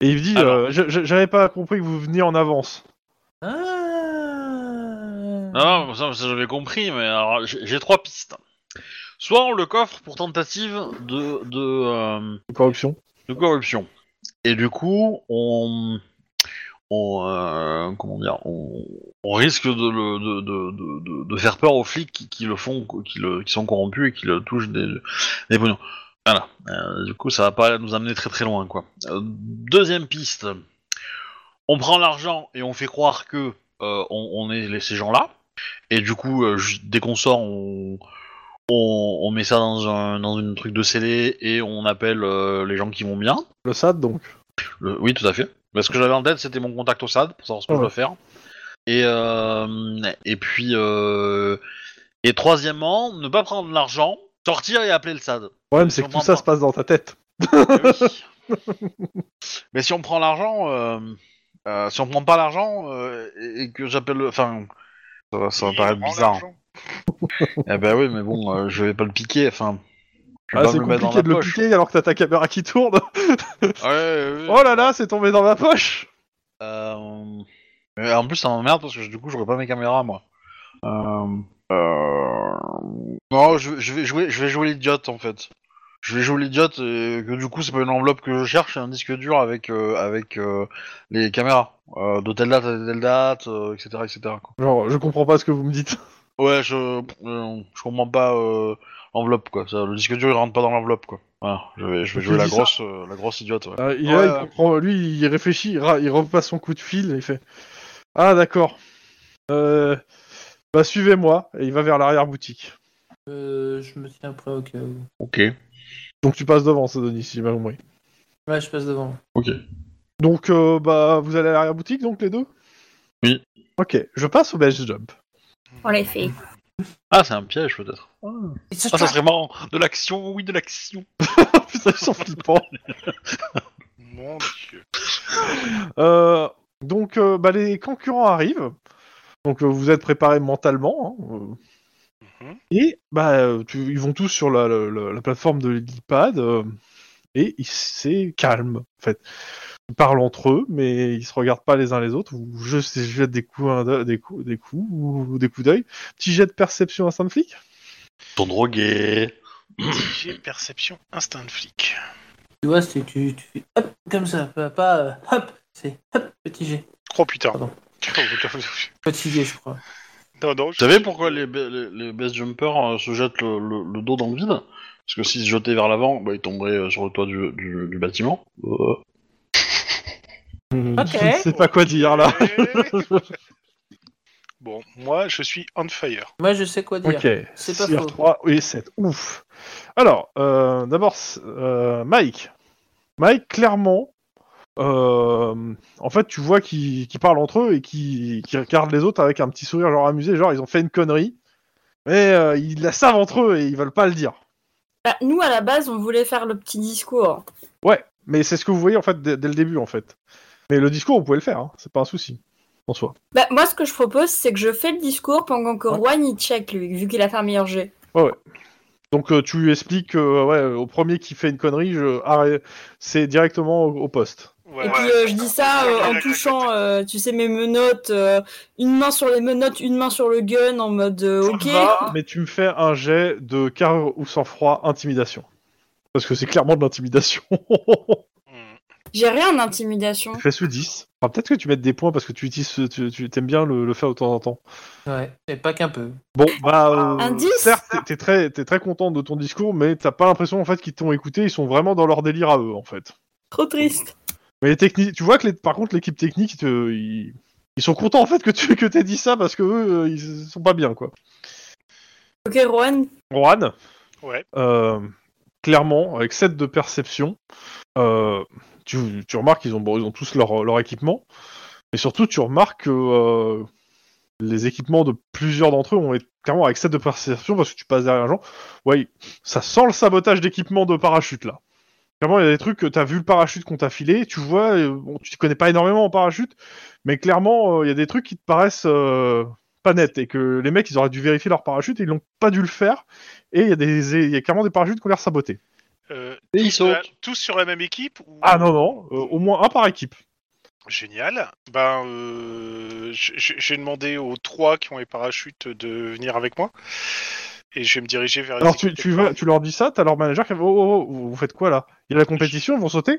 Et il dit, Alors. euh, je- je- j'avais pas compris que vous veniez en avance. Ah Non, non, ça, ça, j'avais compris, mais alors j'ai j'ai trois pistes. Soit on le coffre pour tentative de de, euh, Corruption. de corruption, et du coup on on euh, comment dire, on, on risque de, le, de, de, de, faire peur aux flics qui, qui le font, qui, le, qui sont corrompus et qui le touchent des, des pognons. Voilà. Euh, du coup, ça va pas nous amener très très loin, quoi. Euh, deuxième piste, on prend l'argent et on fait croire que euh, on, on est ces gens-là, et du coup, dès qu'on sort, on, on, on met ça dans un dans une truc de scellé et on appelle les gens qui vont bien. Le SAD, donc? Le- Oui, tout à fait. Mais ce que j'avais en tête, c'était mon contact au SAD pour savoir ce que Ouais. je dois faire. Et, euh, et puis, euh, et troisièmement, ne pas prendre l'argent, sortir et appeler le SAD. Le problème, c'est que tout ça pas. se passe dans ta tête. Mais si on prend l'argent, euh, euh, si on prend pas l'argent euh, et, que j'appelle, le- enfin, ça va, ça va Il paraître bizarre. Eh ben oui, mais bon, euh, je vais pas le piquer. Enfin, je Ah, c'est compliqué de le poche. piquer alors que t'as ta caméra qui tourne. Ouais, ouais, ouais. oh là là, c'est tombé dans ma poche. Euh... en plus, ça m'emmerde parce que du coup, j'aurais pas mes caméras, moi. Euh... euh, Non, je, je vais jouer, je vais jouer l'idiote en fait. je vais jouer l'idiote et que du coup c'est pas une enveloppe que je cherche, c'est un disque dur avec avec les caméras de telle date à telle date, etc., etc. quoi. Genre, je comprends pas ce que vous me dites. Ouais, je je comprends pas l'enveloppe quoi. Ça, le disque dur il rentre pas dans l'enveloppe quoi. Voilà, je vais je vais Tu jouer la grosse euh, la grosse idiote. Ouais. Euh, il, Ouais, là, il ouais. comprend- lui, il réfléchit, il, ra- il repasse son coup de fil et il fait Ah, d'accord. Euh, bah, suivez-moi. Et il va vers l'arrière-boutique. Euh, je me tiens prêt au cas où. Ok. Donc, tu passes devant, ça, Denis, si j'ai compris. Ouais, je passe devant. Ok. Donc, euh, bah, vous allez à l'arrière-boutique, donc, les deux? Oui. Ok, je passe au base jump. On les fait. Ah c'est un piège peut-être. Ah ça trap. serait marrant. De l'action, oui de l'action. Putain, ils sont flippants. Mon dieu. Euh, donc, euh, bah, les concurrents arrivent. Donc, euh, vous êtes préparés mentalement. hein, euh. Mhm. Et bah, euh, tu- ils vont tous sur la, la- la- la plateforme de l'IPAD. euh, et il- c'est calme, en fait. Ils parlent entre eux, mais ils se regardent pas les uns les autres. Ou je, je jette des coups, des coups, des coups, ou des coups d'œil. Petit jet de perception instant flic. Ton drogué. J'ai perception instinct de flic. Tu vois, c'est tu, tu fais hop, comme ça, pas, pas euh, hop, c'est hop, petit G. Oh putain. Pardon. non, Petit G, je crois. non. Vous savez pourquoi les, les, les base jumpers euh, se jettent le, le- le dos dans le vide? Parce que s'ils se jetaient vers l'avant, bah, ils tomberaient euh, sur le toit du, du, du bâtiment. Euh, Ok. Je ne sais pas quoi dire là. Bon, moi, je suis on fire. Moi, je sais quoi dire. Ok. C'est pas Sur faux. 3 et 7. Ouf. Alors, euh, d'abord, euh, Mike. Mike, clairement, euh, en fait, tu vois qu'ils parlent entre eux et qu'ils regardent les autres avec un petit sourire, genre amusé, genre ils ont fait une connerie. Mais euh, ils la savent entre eux et ils veulent pas le dire. Bah, nous, à la base, on voulait faire le petit discours. Ouais, mais c'est ce que vous voyez en fait dès, dès le début en fait. Mais le discours, vous pouvez le faire, hein, c'est pas un souci en soi. Bah, moi, ce que je propose, c'est que je fais le discours pendant que Ouais. Juan il check, lui, vu qu'il a fait un meilleur jet. Donc euh, tu lui expliques que euh, ouais, au premier qui fait une connerie, je... arrête- c'est directement au, au poste. Ouais. Et puis, euh, je dis ça euh, en touchant, euh, tu sais, mes menottes, euh, une main sur les menottes, une main sur le gun, en mode euh, ok. Mais tu me fais un jet de carrure ou sang-froid intimidation. Parce que c'est clairement de l'intimidation. J'ai rien d'intimidation. tu fais sous 10. Enfin, peut-être que tu mettes des points parce que tu utilises, ce- tu, tu aimes bien le, le faire de temps en temps. Ouais, et pas qu'un peu. Bon, bah, euh, Un 10? certes, t'es- très, très content de ton discours, mais t'as pas l'impression en fait qu'ils t'ont écouté. Ils sont vraiment dans leur délire à eux, en fait. Trop triste. Mais les techniques, tu vois que les, par contre l'équipe technique, ils, te- ils, ils sont contents en fait que tu que t'aies dit ça parce que eux, euh, ils sont pas bien, quoi. Ok, Juan. Juan, Ouais. euh, clairement, avec 7 de perception, euh, tu, remarques qu'ils ont, ont tous leur, équipement, et surtout tu remarques que euh, les équipements de plusieurs d'entre eux ont été clairement avec 7 de perception parce que tu passes derrière un gens. Ouais, ça sent le sabotage d'équipement de parachute là. Clairement, il y a des trucs que tu as vu le parachute qu'on t'a filé, tu vois, tu ne connais pas énormément en parachute, mais clairement, euh, il y a des trucs qui te paraissent euh, pas nets et que les mecs ils auraient dû vérifier leur parachute et ils n'ont pas dû le faire. Et il y, a il y a clairement des parachutes qui ont l'air sabotés. Euh, Et ils tous, sur la- sautent. tous sur la même équipe ou... Ah non, non, euh, au moins un par équipe. Génial. Ben, euh, j- j- j'ai demandé aux trois qui ont les parachutes de venir avec moi. Et je vais me diriger vers les Alors tu, équipes tu, vas, tu leur dis ça, t'as leur manager qui fait oh, oh, oh, vous faites quoi là? Il y a la compétition, ils vont sauter?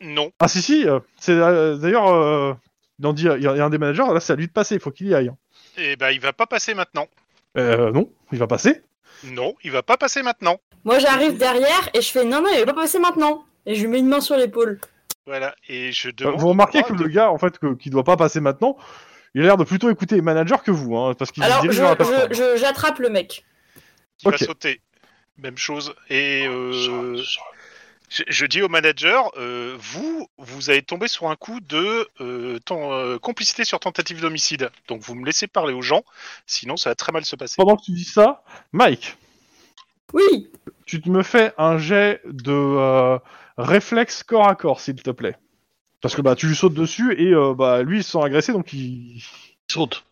Non. Ah si, si, euh, c'est euh, d'ailleurs, euh, il en dit- il y, a il y a un des managers, là c'est à lui de passer, il faut qu'il y aille. hein. Et ben, il va pas passer maintenant. Euh, non, il va passer. Non, il va pas passer maintenant. Moi, j'arrive derrière et je fais non, non, il va pas passer maintenant. Et je lui mets une main sur l'épaule. Voilà. Et je Euh, demande. vous remarquez que le gars, en fait, que, qui doit pas passer maintenant, il a l'air de plutôt écouter les managers que vous, hein, parce qu'il Alors, dirige je, vers la plateforme. je- je- j'attrape le mec. qui va sauter. Même chose. Et euh, je, je dis au manager, euh, vous, vous avez tombé sur un coup de euh, euh, complicité sur tentative d'homicide. Donc vous me laissez parler aux gens, sinon ça va très mal se passer. Pendant que tu dis ça, Mike, Oui. tu te me fais un jet de euh, réflexe corps à corps, s'il te plaît. Parce que bah tu lui sautes dessus et euh, bah lui il se sent agressé donc il. Ils sautent.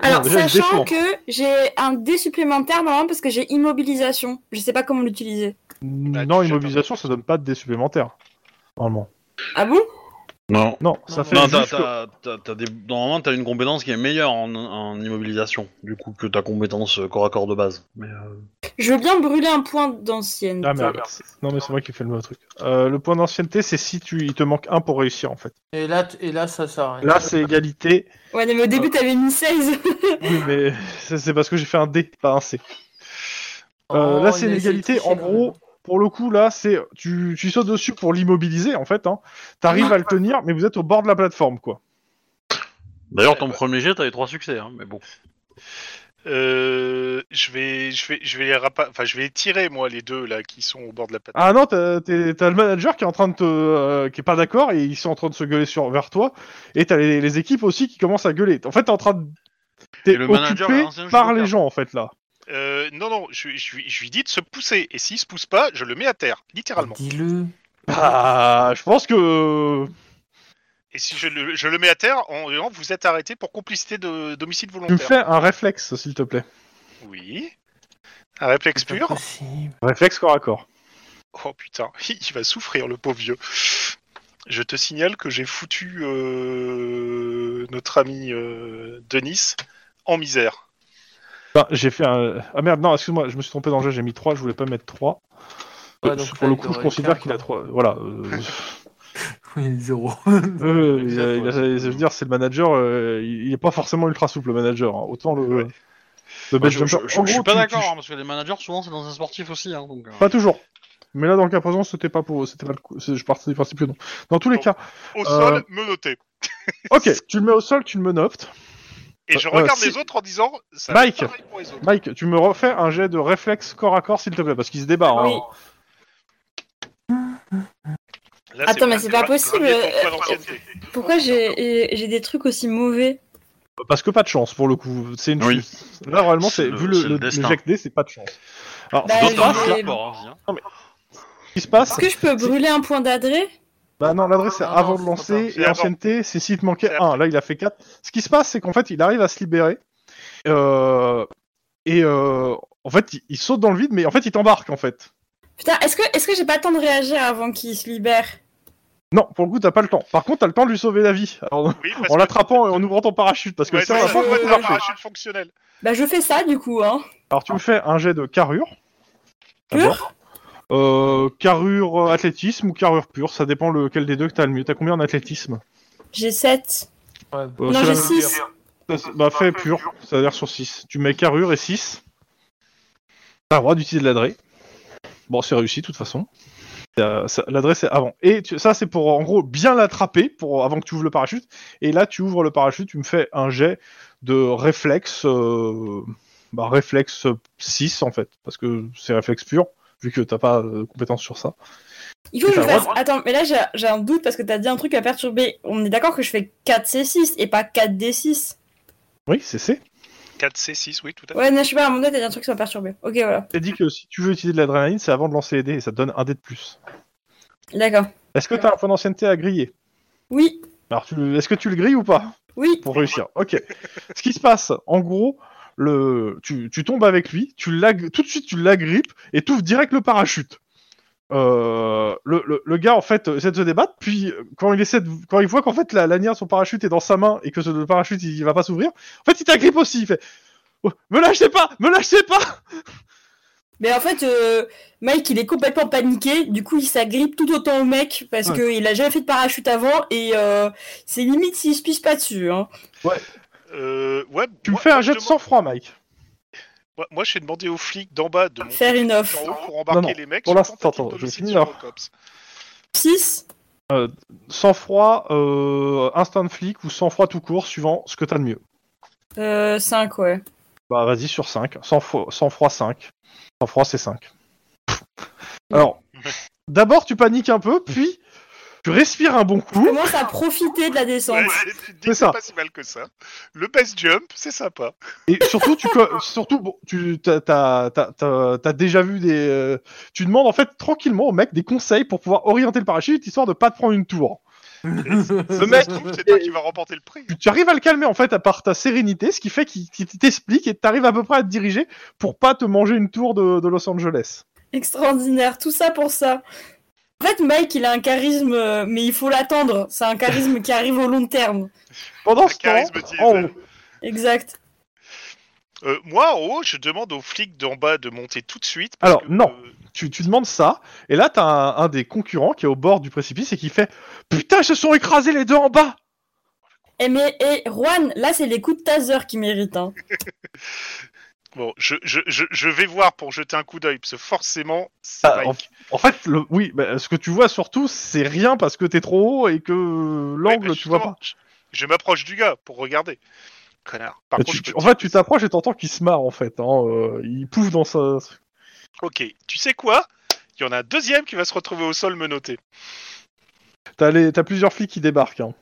Alors, Non, déjà, il se sachant que j'ai un dé supplémentaire normalement parce que j'ai immobilisation. Je sais pas comment l'utiliser. Bah, non, immobilisation ça donne pas de dé supplémentaire. Normalement. Ah bon? Non. Non, ça Non, fait Non, juste t'as, que- t'as, t'as- t'as des... Normalement, t'as une compétence qui est meilleure en, en immobilisation, du coup, que ta compétence euh, corps à corps de base. Mais, euh, Je veux bien brûler un point d'ancienneté. Ah merde. Non mais c'est moi qui fais le mauvais truc. Euh, le point d'ancienneté, c'est si tu, il te manque un pour réussir en fait. Et là, t- et là ça sert à rien. Là, c'est égalité. Ouais, mais au début, t'avais mis 16. Oui, mais c'est c'est parce que j'ai fait un D, pas un C. Euh, Oh, là, c'est une égalité. En gros. Pour le coup, là, c'est tu, tu sautes dessus pour l'immobiliser en fait. Hein. T'arrives à le tenir, mais vous êtes au bord de la plateforme, quoi. D'ailleurs, ton premier jet, t'avais trois succès, hein, mais bon. Euh, je vais, je vais, je vais les rapa- enfin, je vais les tirer moi les deux là qui sont au bord de la patte. Ah non, t'as le manager qui est en train de te, euh, qui est pas d'accord et ils sont en train de se gueuler sur vers toi. Et t'as les, les équipes aussi qui commencent à gueuler. En fait, t'es en train de t'es Et le manager occupé par les gens en fait là. Euh, non, non, je, je, lui- je lui dis de se pousser et s'il se pousse pas, je le mets à terre, littéralement. Dis-le. Ah, je pense que Et si je le, je le mets à terre, en disant, vous êtes arrêté pour complicité de d'homicide tu me volontaire. fais un réflexe, s'il te plaît. Oui. Un réflexe pur. possible. Réflexe corps à corps. Oh putain, il va souffrir le pauvre vieux. Je te signale que j'ai foutu euh, notre ami euh, Denis en misère. Enfin, j'ai fait un. Ah merde, non, excuse-moi, je me suis trompé dans le jeu, j'ai mis 3, je voulais pas mettre 3. Ouais, donc pour le coup, je considère qu'il a quoi. 3. Voilà. euh, Oui, zéro. euh, il a- il a- je veux dire, c'est le manager, euh, il il est pas forcément ultra souple, le manager. hein. Autant le. Ouais. Je, je- suis pas d'accord, tu- hein, parce que les managers, souvent, c'est dans un sportif aussi. Hein, donc, euh. Pas toujours. Mais là, dans le cas présent, c'était pas pour. C'était pas le coup. c'est- Je partais du principe que non. Dans tous les cas, Au Euh, sol, me noter. ok, tu le mets au sol, tu le menoptes. Et je euh, regarde si- les autres en disant. Ça va Mike. être pareil pour les autres. Mike, tu me refais un jet de réflexe corps à corps, s'il te plaît, parce qu'il se débat. hein. Oui. Là, Attends, mais c'est pas le- possible, le- le- euh. Pourquoi j'ai j'ai des trucs aussi mauvais? Parce que pas de chance, pour le coup. C'est une. Oui. Là, réellement, c'est C'est le- vu le, c'est le le, le destin. jet D, c'est pas de chance. Alors, Bah, ce qui se passe, hein, aussi, hein. ce qui se passe, Est-ce que je peux brûler un point d'adresse Bah non, l'adresse c'est Non, non, avant de c'est lancer. C'est et ancienneté, c'est s'il te manquait C'est un. Là, il a fait 4. Ce qui se passe, c'est qu'en fait, il arrive à se libérer. Euh, et euh, en fait, il, il saute dans le vide, mais en fait, il t'embarque en fait. Putain, est-ce que, est que j'ai pas le temps de réagir avant qu'il se libère? Non, pour le coup, t'as pas le temps. Par contre, t'as le temps de lui sauver la vie. Alors, Oui, parce en l'attrapant et en ouvrant ton parachute, parce que Ouais, ça, c'est on va pas pouvoir parachute fonctionnel. Bah, je fais ça du coup, hein. Alors, tu me fais un jet de carrure. D'abord. Euh, carrure euh, athlétisme ou carrure pure, ça dépend lequel des deux que t'as le mieux. T'as combien en athlétisme? J'ai 7. Ouais. Euh, Non, j'ai la même- 6. Bah, fais pur, c'est-à-dire sur 6. Tu mets carrure et 6. T'as le droit d'utiliser de l'adresse. Bon, c'est réussi, de toute façon. Euh, ça- L'adresse est avant. Et tu- ça, c'est pour, en gros, bien l'attraper pour, avant que tu ouvres le parachute. Et là, tu ouvres le parachute, tu me fais un jet de réflexe... euh, bah, réflexe 6, en fait. Parce que c'est réflexe pur, vu que t'as pas de compétence sur ça. Il faut que je fasse. Attends, mais là j'ai un doute parce que t'as dit un truc à perturber. On est d'accord que je fais 4C6 et pas 4D6 Oui, c'est C. 4C6, oui, tout à fait. Ouais, non, je sais pas, à mon donné, t'as dit un truc qui m'a perturbé. Ok, voilà. T'as dit que si tu veux utiliser de l'adrénaline, c'est avant de lancer les dés et ça te donne un dé de plus. D'accord. Est-ce que t'as un point d'ancienneté à griller? Oui, Alors, tu- est-ce que tu le grilles ou pas? Oui. pour réussir. Ok. Ce qui se passe, en gros, le, tu, tu tombes avec lui, tu tout de suite tu l'agrippes et tu ouvres direct le parachute. Euh, le, le, le gars en fait essaie de se débattre, puis euh, quand il essaie de- quand il voit qu'en fait la lanière de son parachute est dans sa main et que ce- le parachute il, va pas s'ouvrir, en fait il t'agrippe aussi. Il fait Oh, me lâchez pas, me lâchez pas. Mais en fait, euh, Mike, il est complètement paniqué. Du coup, il s'agrippe tout autant au mec parce Ouais. que il a jamais fait de parachute avant et euh, c'est limite s'il se pisse pas dessus. Hein. Euh, ouais, Tu me moi- fais un jet je de sang-froid, Mike. Moi, moi, j'ai demandé aux flics d'en bas de monter Faire une offre. en haut pour embarquer Non, non, les mecs. pour sur l'instant, je d'homicide finis sur alors. le cops. 6 Sang-froid, euh, instant flic ou sang-froid tout court, suivant ce que t'as de mieux. euh, 5, ouais. Bah vas-y sur 5, sang-froid sang froid 5. Sang-froid c'est 5. Alors, d'abord tu paniques un peu, puis tu respires un bon coup. commence à profiter de la descente. Ouais, c'est- tu te dis pas si mal que ça. Le best jump, c'est sympa. Et surtout, tu, surtout, bon, tu t'as, t'as, t'as- t'as- t'as déjà vu des. euh, tu demandes en fait tranquillement au mec des conseils pour pouvoir orienter le parachute histoire de pas te prendre une tour. Le mec, c'est toi qui va remporter le prix. Tu, tu arrives à le calmer en fait à part ta sérénité, ce qui fait qu'il, qu'il t'explique et t'arrives à peu près à te diriger pour pas te manger une tour de, de Los Angeles. Extraordinaire, tout ça pour ça. En fait, Mike, il a un charisme, euh, mais il faut l'attendre. C'est un charisme qui arrive au long terme. Pendant Un ce temps, charisme en diesel. haut, Exact. Euh, moi, en haut, je demande aux flics d'en bas de monter tout de suite. parce Alors, que, non. euh, Tu, tu demandes ça, et là t'as un, un des concurrents qui est au bord du précipice et qui fait Putain, ils se sont écrasés les deux en bas Eh mais, eh, Juan, là c'est les coups de taser qui méritent. Hein. bon, je, je, je, je vais voir pour jeter un coup d'œil, parce que forcément, c'est Ah, Mike. En fait, le, oui, bah, ce que tu vois surtout, c'est rien parce que t'es trop haut et que Ouais, l'angle, mais tu vois pas. Je, je m'approche du gars pour regarder. Connard. Par contre, tu- en fait, tu t'approches et t'entends qu'il se marre en fait. Hein, euh, il pouffe dans sa. Ok, tu sais quoi? Il y en a un deuxième qui va se retrouver au sol menotté. T'as les- t'as plusieurs flics qui débarquent. Hein.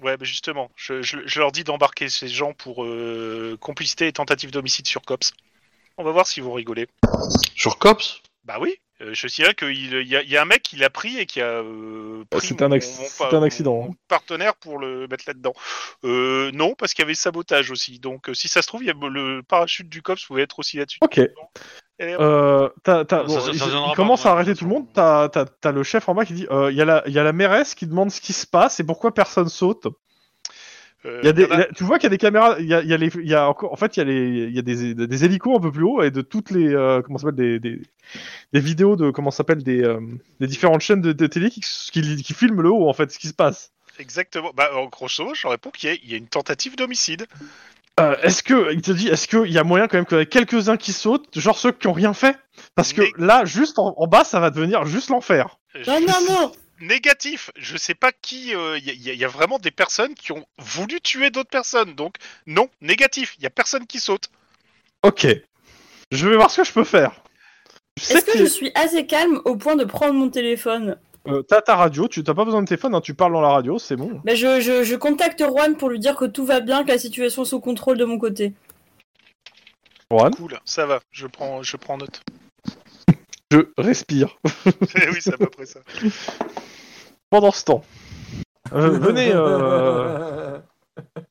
Ouais, justement, je, je- je leur dis d'embarquer ces gens pour euh, complicité et tentative d'homicide sur COPS. On va voir si vous rigolez. Sur Cops? Bah oui, euh, je signale qu'il il y, a- il y a un mec qui l'a pris et qui a euh, Bah, pris c'est un mon- acc- mon- c'est un accident, mon hein. partenaire pour le mettre là-dedans. Euh, non, parce qu'il y avait sabotage aussi. Donc euh, si ça se trouve, il y a, le parachute du COPS pouvait être aussi là-dessus. Ok. Euh, t'as- t'as- Ça, bon, ça- ça il, commence à arrêter tout le monde. T'as t'as- le chef en bas qui dit euh, il y, a la- y a la mairesse qui demande ce qui se passe et pourquoi personne saute. euh, Il y a des, il y en a- tu vois qu'il y a des caméras, il y a, il y a les, il y a encore, en fait, il y a les, il y a des, des hélicos un peu plus haut et de toutes les, euh, comment s'appelle, des, des, des vidéos de, comment s'appelle, des, euh, des différentes chaînes de, de télé qui, qui, qui filment le haut, en fait, ce qui se passe. Exactement. Bah, en grosso modo, je réponds qu'il y a une tentative d'homicide. Euh, est-ce que, il te dit, est-ce qu'il y a moyen quand même qu'il y ait quelques-uns qui sautent, genre ceux qui ont rien fait? Parce que Mais- là, juste en, en bas, ça va devenir juste l'enfer. Non, non, non Négatif. Je sais pas qui. euh, Il y, a- il y a- il y a vraiment des personnes qui ont voulu tuer d'autres personnes. Donc, non, négatif. Il y a personne qui saute. Ok. Je vais voir ce que je peux faire. Est-ce que que je suis assez calme au point de prendre mon téléphone? Euh, t'as ta radio, tu t'as pas besoin de téléphone, hein, tu parles dans la radio, c'est bon. Ben, je, je, je contacte Juan pour lui dire que tout va bien, que la situation est sous contrôle de mon côté. Juan, Cool, ça va. Je prends, je prends note. je respire. Oui, c'est à peu près ça. Pendant ce temps. Euh, venez, euh,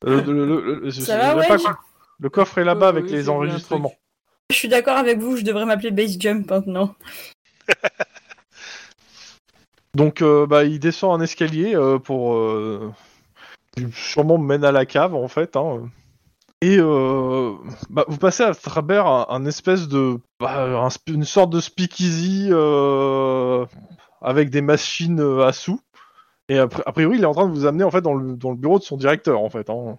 le, le- le- je- Ça je va, sais ouais, pas je- quoi. Le coffre est là-bas Euh, avec oui, les enregistrements. Je suis d'accord avec vous, je devrais m'appeler Base Jump maintenant. Donc, euh, bah, il descend un escalier euh, pour. euh, qui sûrement mène à la cave, en fait. hein. Et euh, bah, vous passez à travers un, un espèce de. bah, un une sorte de speakeasy euh, avec des machines à sous. Et après, a priori, il est en train de vous amener en fait dans le, dans le bureau de son directeur, en fait. Hein. Vous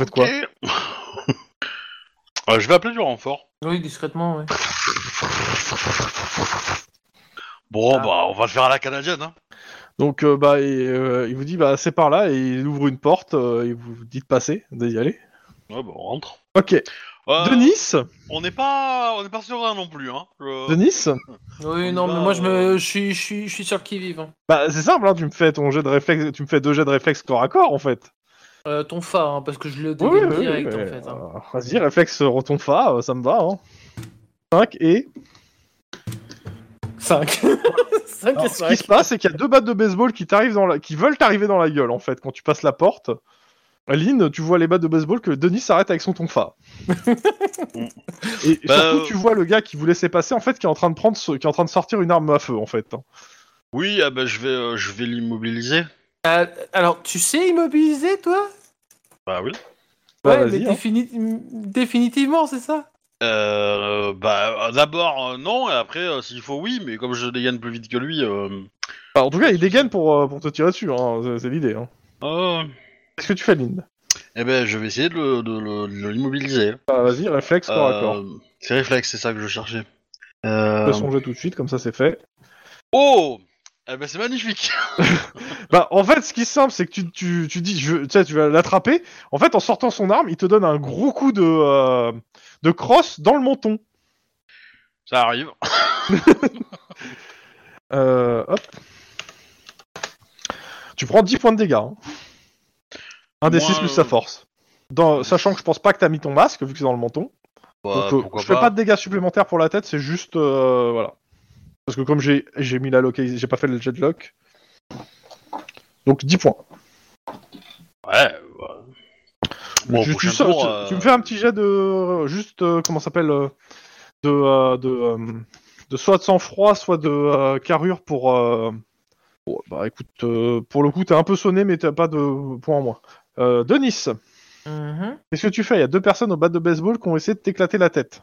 faites quoi. Euh, je vais appeler du renfort. Oui, discrètement, ouais. Bon, Ah. bah, on va le faire à la canadienne. Hein. Donc, euh, bah, et, euh, il vous dit, bah, c'est par là, et il ouvre une porte, euh, et vous dit de passer, d'y aller. Ouais, bah, on rentre. Ok. Euh, Denis On n'est pas, on n'est pas serein non plus. Hein. Je- Denis Oui, On non, va, mais moi je me, je suis, je suis, je suis sur le qui vive. hein. Bah, c'est simple, hein, tu me fais ton jet de réflexe, tu me fais deux jets de réflexe corps à corps, en fait. Euh, ton phare, hein, parce que je le dégaine oui, direct oui, en fait. hein. euh, Vas-y, réflexe reton fa, ça me va. Hein. 5 et. 5. 5 Alors, et ce qui se 5. passe, c'est qu'il y a deux battes de baseball qui t'arrivent dans la... qui veulent t'arriver dans la gueule, en fait, quand tu passes la porte. Aline, tu vois les battes de baseball que Denis s'arrête avec son tonfa. et Bah, surtout, euh, tu vois le gars qui vous laissait passer, en fait, qui est en train de prendre, ce- qui est en train de sortir une arme à feu, en fait. Oui, ah bah, je vais, euh, je vais l'immobiliser. Euh, alors, tu sais immobiliser, toi? Bah oui. Bah, Ouais, mais hein. défini- définitivement, c'est ça? Euh, bah, d'abord, euh, non, et après, euh, s'il faut, oui, mais comme je dégaine plus vite que lui. Euh... Bah, en tout cas, il dégaine pour, euh, pour te tirer dessus, hein, c'est- c'est l'idée. Hein. euh, Qu'est-ce que tu fais, Lynn? Eh ben, je vais essayer de, le- de le- de l'immobiliser. Bah, Vas-y, réflexe corps à corps. Euh, c'est réflexe, c'est ça que je cherchais. Euh... fais son jet tout de suite, comme ça c'est fait. Oh Eh ben, c'est magnifique Bah, en fait, ce qui est simple, c'est que tu, tu, tu dis, je, tu sais, tu vas l'attraper. En fait, en sortant son arme, il te donne un gros coup de, euh, de crosse dans le menton. Ça arrive. Euh, hop. Tu prends 10 points de dégâts. hein. Un des Moi, 6 plus euh, sa force. Dans, sachant que je pense pas que t'as mis ton masque, vu que c'est dans le menton. Bah, Donc, euh, je fais pas de dégâts supplémentaires pour la tête, c'est juste. euh, voilà. Parce que comme j'ai mis la localisation, j'ai pas fait le jet de lock. Donc 10 points. Ouais, bah... Bon, Tu- tu, prochain sors- tour, tu- euh, tu me fais un petit jet de. juste. euh, comment ça s'appelle euh, De. euh, de, euh, de soit de sang-froid, soit de euh, carrure pour. euh, bon, bah écoute, euh, pour le coup, t'es un peu sonné, mais t'as pas de points en moins. Euh, Denis, Mhm. Qu'est-ce que tu fais? Il y a deux personnes au bas de baseball qui ont essayé de t'éclater la tête.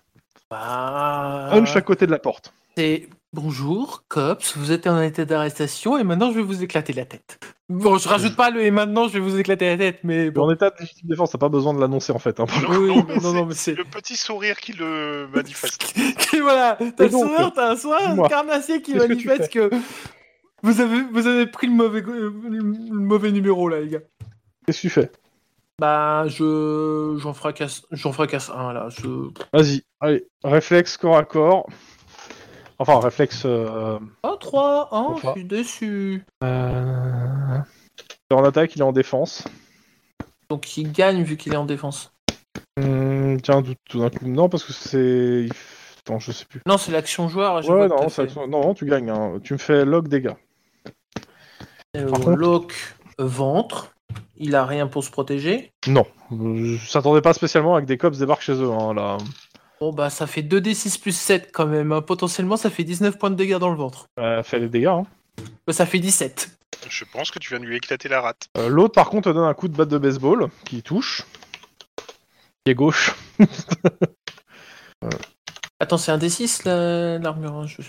Bah, Un de chaque côté de la porte. c'est bonjour, cops, vous êtes en état d'arrestation et maintenant je vais vous éclater la tête. Bon, je rajoute pas le et maintenant je vais vous éclater la tête, mais En bon. état de légitime défense, t'as pas besoin de l'annoncer en fait. hein. Oui, Non, mais non, non, mais c'est le petit sourire qui le manifeste. Et voilà, t'as le sourire, t'as un sourire carnassier qui qu'est-ce que manifeste que vous avez, vous avez pris le mauvais, le mauvais numéro là, les gars. Qu'est-ce que tu fais? Bah, je. J'en fracasse, j'en fracasse un là. Je... Vas-y, allez, réflexe corps à corps. Enfin, réflexe. Euh... Oh, 3, oh, je suis déçu. euh, il est en attaque, il est en défense. Donc il gagne vu qu'il est en défense. Hum, tiens, tout, tout d'un coup. Non, parce que c'est. Attends, je sais plus. Non, c'est l'action joueur. Je Ouais, que non, t'as ça- fait. non, non, tu gagnes. hein. Tu me fais log dégâts. Euh, Par contre- Lock, ventre. Il a rien pour se protéger. Non, je s'attendais pas spécialement avec des cops débarquent chez eux. Hein, là. Bon, bah, ça fait 2d6 plus 7 quand même. hein. Potentiellement, ça fait 19 points de dégâts dans le ventre. Euh, fait les dégâts. Hein. Bah, ça fait 17. Je pense que tu viens de lui éclater la rate. Euh, L'autre, par contre, te donne un coup de batte de baseball qui touche. Qui est gauche. Attends, c'est un D6 la- l'armure. hein, je-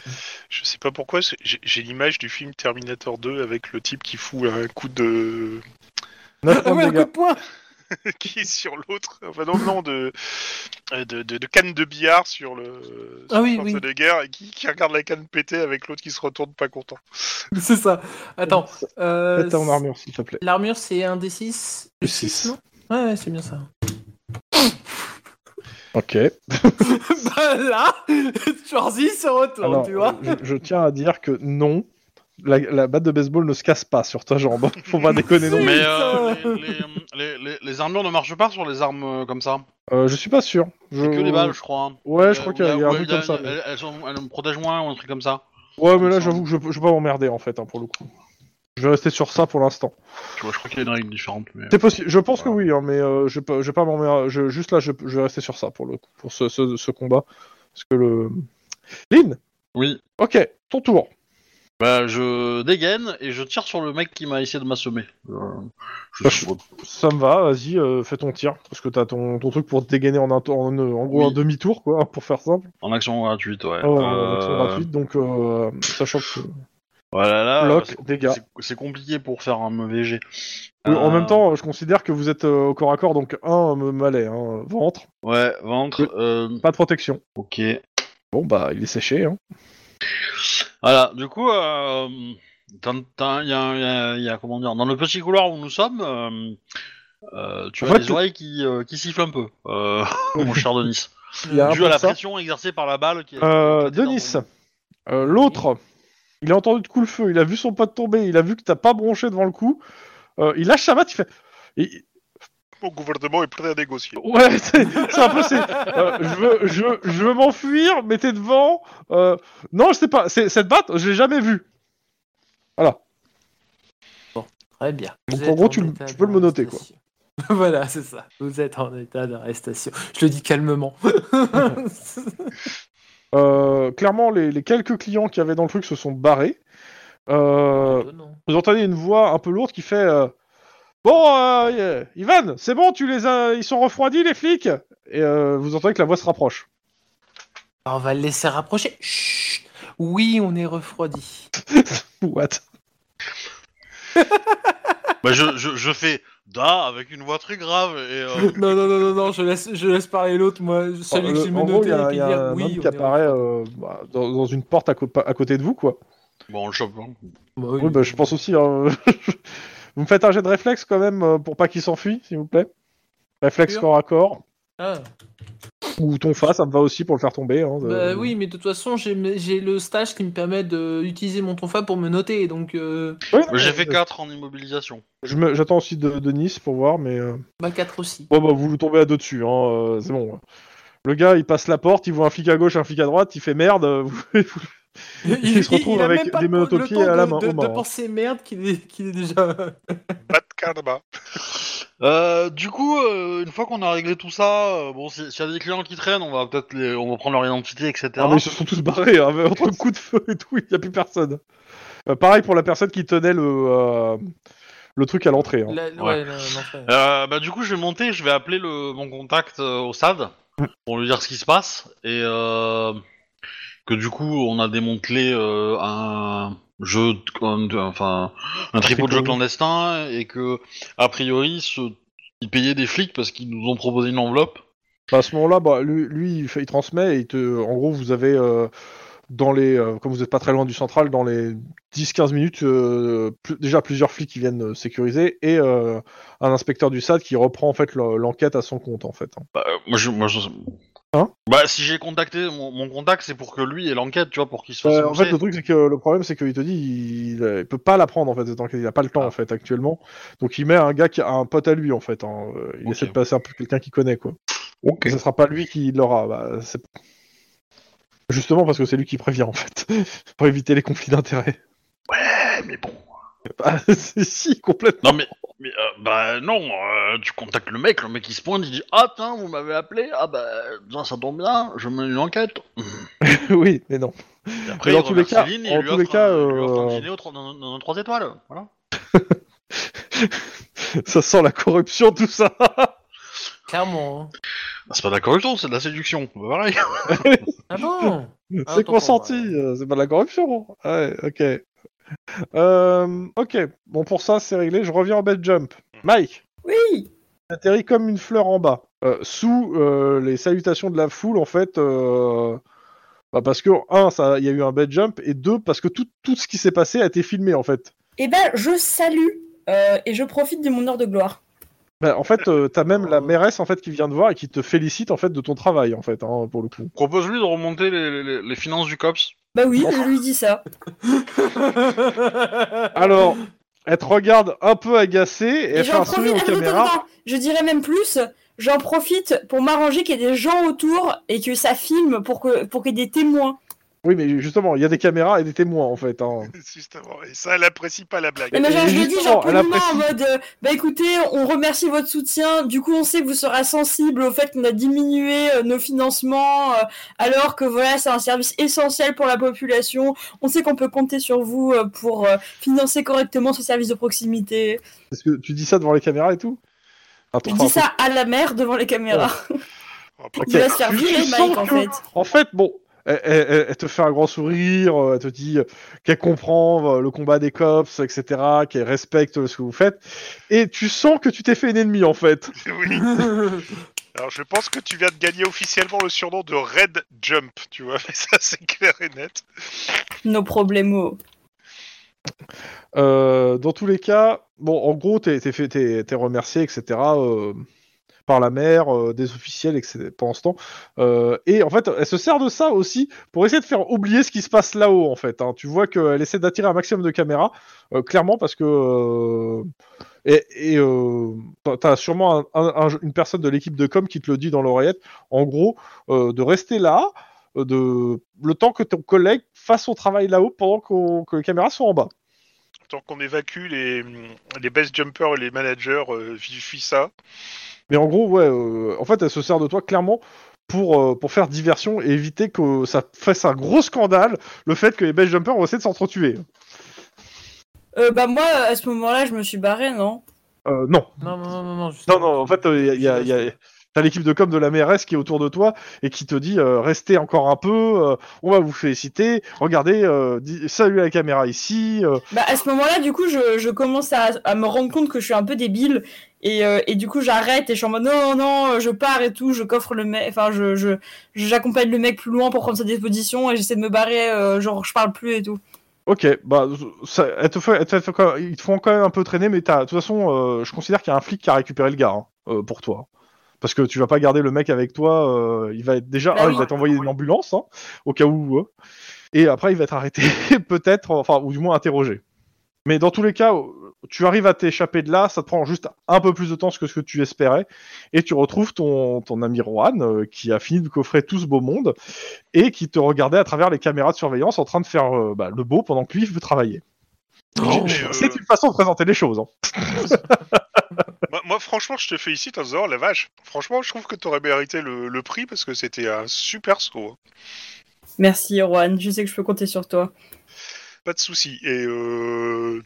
Je sais pas pourquoi, j'ai l'image du film Terminator 2 avec le type qui fout un coup de. 9 Ah points ouais, de un coup dégâts. qui est sur l'autre. Enfin, non, non, de, de, de, de canne de billard sur le. Ah oui, le oui. de guerre et qui, qui regarde la canne péter avec l'autre qui se retourne pas content. C'est ça. Attends. Euh, Fais en armure, s'il te plaît. L'armure, c'est un D6 Plus plus 6, six. non? Ouais, ouais, c'est bien ça. Ok. bah là, Chorzy se retourne, Alors, tu vois. je, je tiens à dire que non, la, la batte de baseball ne se casse pas sur ta jambe. Faut pas déconner non. Mais euh, les, les, les- les- les armures ne marchent pas sur les armes euh, comme ça. Euh, je suis pas sûr. Je... C'est que les balles, je crois. hein. Ouais, je crois Euh, qu'il y a, il y a un truc comme ça. mais- Elles, elles sont- elles me protègent moins ou un truc comme ça. Ouais, mais là, j'avoue que je, vais pas m'emmerder en fait, hein, pour le coup. Je vais rester sur ça pour l'instant. Tu vois, je crois qu'il y a une règle différente. Mais... C'est possible. Je pense Voilà. que oui, hein, mais euh, je, vais pas m'emmerder. Je, juste là, je, je vais rester sur ça pour le coup, pour ce, ce, ce combat. Parce que le. Lynn Oui. Ok, ton tour. Bah, je dégaine et je tire sur le mec qui m'a essayé de m'assommer. Euh, je Bah, Ça me va, vas-y, euh, fais ton tir. Parce que t'as ton, ton truc pour te dégainer en, un tour- en, en gros Oui. un demi-tour, quoi, pour faire simple. En action gratuite, ouais. Euh, action gratuite, donc euh, sachant que. Voilà, là, c'est- dégâts. c'est- C'est compliqué pour faire un mauvais jet. Oui, En Euh, même temps, je considère que vous êtes euh, au corps à corps, donc un me malais, hein, ventre, Ouais, ventre. Euh, pas de protection. ok. Bon, bah, il est séché, hein. Voilà, du coup, euh, il y, a, il y a- comment dire, dans le petit couloir où nous sommes, euh, euh, tu En as fait, des tu- oreilles qui, euh, qui sifflent un peu, euh, mon cher Denis. Il y a un Dû peu à la ça. pression exercée par la balle qui Euh, Denis, euh, l'autre, il a entendu de coup le feu, il a vu son pote tomber, il a vu que t'as pas bronché devant le coup. Euh, il lâche sa batte, il fait. il- Mon gouvernement est prêt à négocier. Ouais, c'est c'est un peu. c'est, euh, je veux, je veux, je veux m'enfuir, t'es devant. Euh, non, je sais pas. c'est- Cette batte, je l'ai jamais vue. Voilà. Très bien. Donc, Vous en êtes gros, tu le- état tu peux le monoter, d'arrestation. voilà, c'est ça. Vous êtes en état d'arrestation. Je le dis calmement. Euh, clairement, les, les quelques clients qui avaient dans le truc se sont barrés. Euh, non. vous entendez une voix un peu lourde qui fait euh, Bon, euh, Ivan, c'est bon, tu les as, ils sont refroidis les flics? Et euh, vous entendez que la voix se rapproche. On va le laisser rapprocher. Chut. Oui, on est refroidi. What? Bah, je, je, je fais da avec une voix très grave et euh, non, non, non, non, non, je laisse, je laisse parler l'autre, moi. Celui que Euh, j'ai gros, il menotté y a, et il puis y a dire un oui. homme qui apparaît euh, bah, dans, dans une porte à côté de vous, quoi. bon, on le chope. hein. Bah oui. Oui, bah, je pense aussi. hein. Vous me faites un jet de réflexe quand même euh, pour pas qu'il s'enfuit, s'il vous plaît. Réflexe corps à corps. Ah. Ou ton fa, ça me va aussi pour le faire tomber. hein, de- Bah oui, mais de toute façon, j'ai le stage qui me permet d'utiliser mon tonfa pour me noter, donc euh, J'ai fait 4 en immobilisation. J'attends aussi de, de Nice pour voir, mais. euh, bah 4 aussi. Bon, bah, vous vous tombez à deux dessus, hein, euh, c'est bon. Le gars, il passe la porte, il voit un flic à gauche, un flic à droite, il fait merde. vous- vous- Il se retrouve avec même pas des menottes aux pieds à la de- main- De, de hein. penser merde qu'il est, qu'il est déjà. Bat karma. Euh, du coup, euh, une fois qu'on a réglé tout ça, euh, bon, si- s'il y a des clients qui traînent, on va peut-être les... on va prendre leur identité, etc. Ah, mais ils se sont tous barrés, hein, entre le coup de feu et tout, il n'y a plus personne. Euh, pareil pour la personne qui tenait le, euh, le truc à l'entrée. hein. Ouais. Euh, bah, du coup, je vais monter, je vais appeler le, mon contact euh, au SAD pour lui dire ce qui se passe et euh, que du coup, on a démantelé euh, un jeu, de- enfin, un tripot de jeu clandestin et que, a priori, ce- ils payaient des flics parce qu'ils nous ont proposé une enveloppe. À ce moment-là, bah, lui, lui, il, transmet et il te, en gros, vous avez euh, dans les, euh, comme vous n'êtes pas très loin du central, dans les 10-15 minutes, plus- déjà plusieurs flics qui viennent sécuriser et un inspecteur du SAD qui reprend en fait le- l'enquête à son compte en fait. Bah, moi, je, moi, je- Hein bah, si j'ai contacté mon, mon contact, c'est pour que lui ait l'enquête, tu vois, pour qu'il se fasse. Euh, en fait, le truc c'est que le problème c'est qu'il te dit il, il peut pas la prendre en fait cette enquête, il a pas le temps Ah. en fait actuellement. Donc il met un gars qui a un pote à lui en fait. hein. Euh, Il essaie de passer un peu quelqu'un qui connaît quoi. Ok. Et ce sera pas lui qui l'aura. Bah, c'est- Justement parce que c'est lui qui prévient en fait pour éviter les conflits d'intérêts. Ouais, mais bon. Bah, si, complètement. Non mais, mais euh, bah non, euh, tu contactes le mec, le mec il se pointe, il dit ah tiens vous m'avez appelé, ah bah tiens, ça tombe bien, je mène une enquête. oui, mais non. Et après Mais dans tous les cas- en lui tous offre les cas, un, lui offre un euh, dîner au dans, dans un 3 étoiles, voilà. Ça sent la corruption tout ça. Clairement. hein. Bah, c'est pas de la corruption, c'est de la séduction, bah, pareil. Ah bon? Ah, c'est consenti, bah, euh, c'est pas de la corruption. Ouais, ok. Euh, ok, bon pour ça c'est réglé, je reviens en bed jump. Mike, Oui. atterrit comme une fleur en bas, euh, sous euh, les salutations de la foule en fait. euh, bah, parce que, un, ça- il y a eu un bed jump, et deux, parce que tout, tout ce qui s'est passé a été filmé en fait. Eh ben, je salue euh, et je profite de mon heure de gloire. Bah, en fait, euh, t'as même la mairesse en fait qui vient te voir et qui te félicite en fait de ton travail en fait, hein, pour le coup. Propose-lui de remonter les, les- les finances du COPS. Bah oui, je lui dis ça. Alors, elle te regarde un peu agacée et, elle fait un sourire aux caméras. attends, attends. je dirais même plus, j'en profite pour m'arranger qu'il y ait des gens autour et que ça filme pour que pour qu'il y ait des témoins. Oui, mais justement, il y a des caméras et des témoins en fait. hein. Justement. Et ça, elle apprécie pas la blague. Mais genre, je le dis genre elle poliment en mode euh, bah écoutez, on remercie votre soutien. Du coup, on sait que vous serez sensible au fait qu'on a diminué euh, nos financements, euh, alors que voilà, c'est un service essentiel pour la population. On sait qu'on peut compter sur vous euh, pour euh, financer correctement ce service de proximité. Est-ce que tu dis ça devant les caméras et tout? Attends, Je dis ça à la mère devant les caméras. Après, Il va se faire virer, Mike, en que- fait. En fait, bon, elle, elle- elle- elle te fait un grand sourire, euh, elle te dit euh, qu'elle comprend euh, le combat des cops, etc., qu'elle respecte ce que vous faites, et tu sens que tu t'es fait une ennemie en fait. oui. Alors, je pense que tu viens de gagner officiellement le surnom de Red Jump, tu vois, mais ça, c'est clair et net. Nos problèmes. Euh, dans tous les cas, bon, en gros, t'es t'es fait- t'es- t'es remercié, etc., euh, par la mère, euh, des officiels, etc., pendant ce temps. Euh, et en fait, elle se sert de ça aussi pour essayer de faire oublier ce qui se passe là-haut, en fait. hein. Tu vois qu'elle essaie d'attirer un maximum de caméras, euh, clairement, parce que... et et euh, t'as- sûrement un- un- un- une personne de l'équipe de com qui te le dit dans l'oreillette, en gros, de rester là, de le temps que ton collègue fasse son travail là-haut pendant que les caméras sont en bas. Tant qu'on évacue les, les best jumpers et les managers, euh, vifie ça. Mais en gros, ouais, euh, en fait, elle se sert de toi clairement pour, euh, pour faire diversion et éviter que ça fasse un gros scandale, le fait que les best jumpers vont essayer de s'entretuer. Euh, bah moi, à ce moment-là, je me suis barré, non? Euh, non. Non, non, non, non, non, Non, en fait, il y a, y a- y a- t'as l'équipe de com de la mairesse qui est autour de toi et qui te dit euh, restez encore un peu, euh, on va vous féliciter, regardez, euh, salut à la caméra ici. euh. Bah à ce moment-là, du coup, je, je commence à, à me rendre compte que je suis un peu débile et, euh, et du coup, j'arrête et je suis en mode non, non, je pars et tout, je coffre le mec, enfin, je, j'accompagne le mec plus loin pour prendre sa disposition et j'essaie de me barrer, genre, je parle plus et tout. Ok, bah, ça, te fait, te ils te font quand même un peu traîner, mais t'as- de toute façon, euh, je considère qu'il y a un flic qui a récupéré le gars hein, euh, pour toi. Parce que tu vas pas garder le mec avec toi, euh, il va être déjà, Bah oui. il va t'envoyer une ambulance, hein, au cas où, euh, et après il va être arrêté, peut-être, enfin, ou du moins interrogé. Mais dans tous les cas, tu arrives à t'échapper de là, ça te prend juste un peu plus de temps que ce que tu espérais, et tu retrouves ton, ton ami Rohan, euh, qui a fini de coffrer tout ce beau monde, et qui te regardait à travers les caméras de surveillance en train de faire euh, bah, le beau pendant que lui veut travailler. Oh, euh, C'est une façon de présenter les choses. hein. moi, moi, franchement, je te félicite en disant, oh, la vache. Franchement, je trouve que tu aurais mérité le, le prix parce que c'était un super saut. Merci, Erwan, je sais que je peux compter sur toi. Pas de souci. Et euh,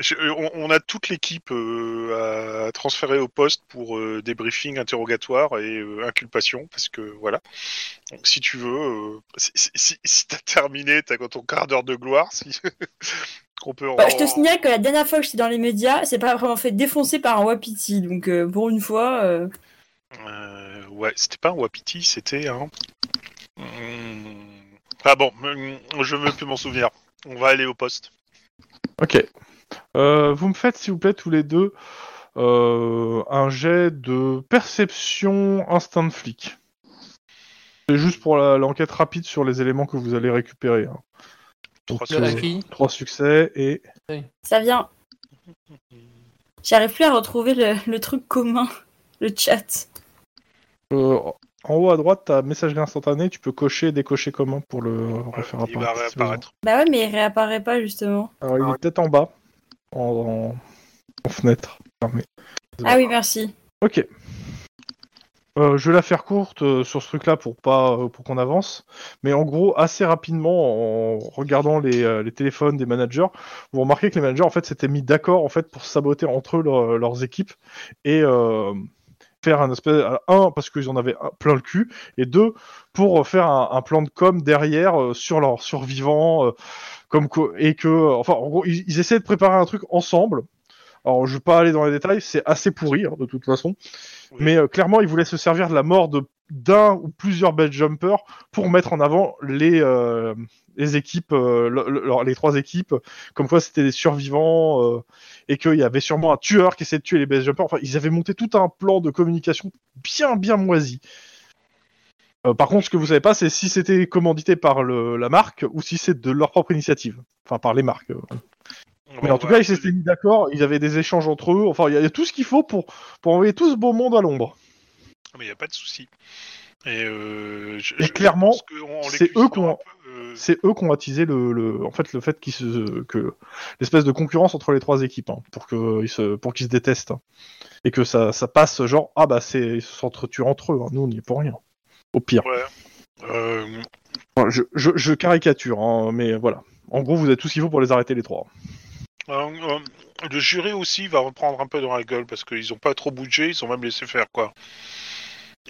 Je- euh, on, on a toute l'équipe euh, à transférer au poste pour euh, débriefing, interrogatoire et euh, inculpation, parce que voilà. Donc si tu veux, euh, si, si, si- si t'as terminé, t'as ton quart d'heure de gloire, si qu'on peut. Bah, je te signale que la dernière fois que j'étais dans les médias, c'est pas vraiment fait défoncer par un wapiti. Donc euh, pour une fois, euh, Euh, ouais, c'était pas un wapiti, c'était un. Hmm. Ah bon, hmm, je veux plus m'en souvenir. On va aller au poste. Ok. Euh, vous me faites, s'il vous plaît, tous les deux, euh, un jet de perception instinct de flic. C'est juste pour l'enquête rapide sur les éléments que vous allez récupérer. hein. Trois euh, trois succès et ça vient. J'arrive plus à retrouver le, le truc commun, le chat. euh, en haut à droite, t'as messagerie instantanée, tu peux cocher et décocher comment pour le refaire Il va apparaître. réapparaître. Bah ouais, mais il réapparaît pas justement. Alors, il est peut-être en bas, en, en- en fenêtre. fermée. Ah oui, merci. Ok. Euh, je vais la faire courte euh, sur ce truc-là pour pas euh, pour qu'on avance, mais en gros assez rapidement en regardant les, téléphones des managers, vous remarquez que les managers en fait s'étaient mis d'accord en fait pour saboter entre leurs équipes et faire un espèce un parce qu'ils en avaient plein le cul et deux pour faire un, plan de com derrière sur leurs survivants comme co- et que enfin en gros ils, ils essaient de préparer un truc ensemble. Alors je vais pas aller dans les détails, c'est assez pourri hein, de toute façon. Mais euh, clairement, il voulait se servir de la mort d'un ou plusieurs bad jumpers pour mettre en avant les euh, les équipes, euh, le- le- les trois équipes, comme quoi c'était des survivants et qu'il y avait sûrement un tueur qui essayait de tuer les bad jumpers. Enfin, ils avaient monté tout un plan de communication bien bien moisi. Par contre, ce que vous savez pas, c'est si c'était commandité par la marque ou si c'est de leur propre initiative. Enfin, par les marques. Mais en tout cas, ils s'étaient mis d'accord, ils avaient des échanges entre eux. Enfin, il y, a- il y a tout ce qu'il faut pour, pour envoyer tout ce beau monde à l'ombre. Mais il n'y a pas de souci. Et, euh, je, Et je- clairement, c'est eux qui ont- euh, C'est eux qui ont attisé le, le- en fait, le fait qu'ils se, que l'espèce de concurrence entre les trois équipes, hein, pour qu'ils se, pour qu'ils se détestent hein. et que ça, ça passe genre ah bah c'est ils s'entretuent entre eux. hein. Nous on n'y est pour rien. Au pire. Ouais. Euh, Enfin, je, je, je caricature, hein, mais voilà. En gros, vous tout ce qu'il faut pour les arrêter les trois. Euh, euh, le jury aussi va reprendre un peu dans la gueule parce qu'ils ont pas trop bougé, ils ont même laissé faire quoi.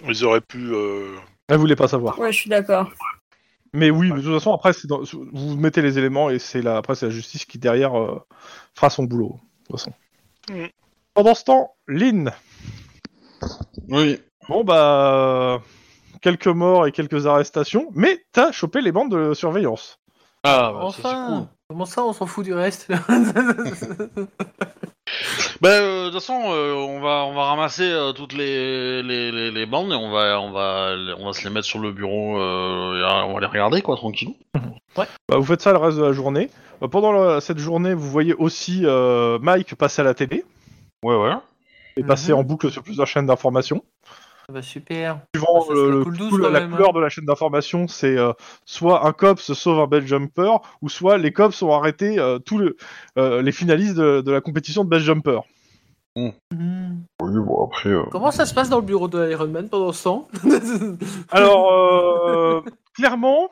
Ils auraient pu. euh, Elle voulait pas savoir. Ouais, je suis d'accord. Mais oui, de toute façon, après, dans- vous mettez les éléments et c'est la, après, c'est la justice qui derrière euh, fera son boulot. De toute façon. Mm. Pendant ce temps, Lynn. Oui. Bon bah, quelques morts et quelques arrestations, mais t'as chopé les bandes de surveillance. Ah, bah, Enfin cool. Comment ça, on s'en fout du reste Bah, euh, de toute façon, euh, on va on va ramasser euh, toutes les, les, les, les bandes et on va on va on va se les mettre sur le bureau. euh, et on va les regarder quoi, tranquillou. Bah, vous faites ça le reste de la journée. Bah, pendant la- cette journée, vous voyez aussi euh, Mike passer à la télé Ouais ouais. et passer Mhm. en boucle sur plusieurs chaînes d'information. Bah super. Suivant Ah, le- cool douce, cool- la même, couleur hein. de la chaîne d'information, c'est euh, soit un cops sauve un bel jumper, ou soit les cops ont arrêté euh, tous le- euh, les finalistes de, de la compétition de best jumper. Hmm. Oui bon après. euh, Comment ça se passe dans le bureau de Iron Man pendant ce temps? Alors, euh, clairement,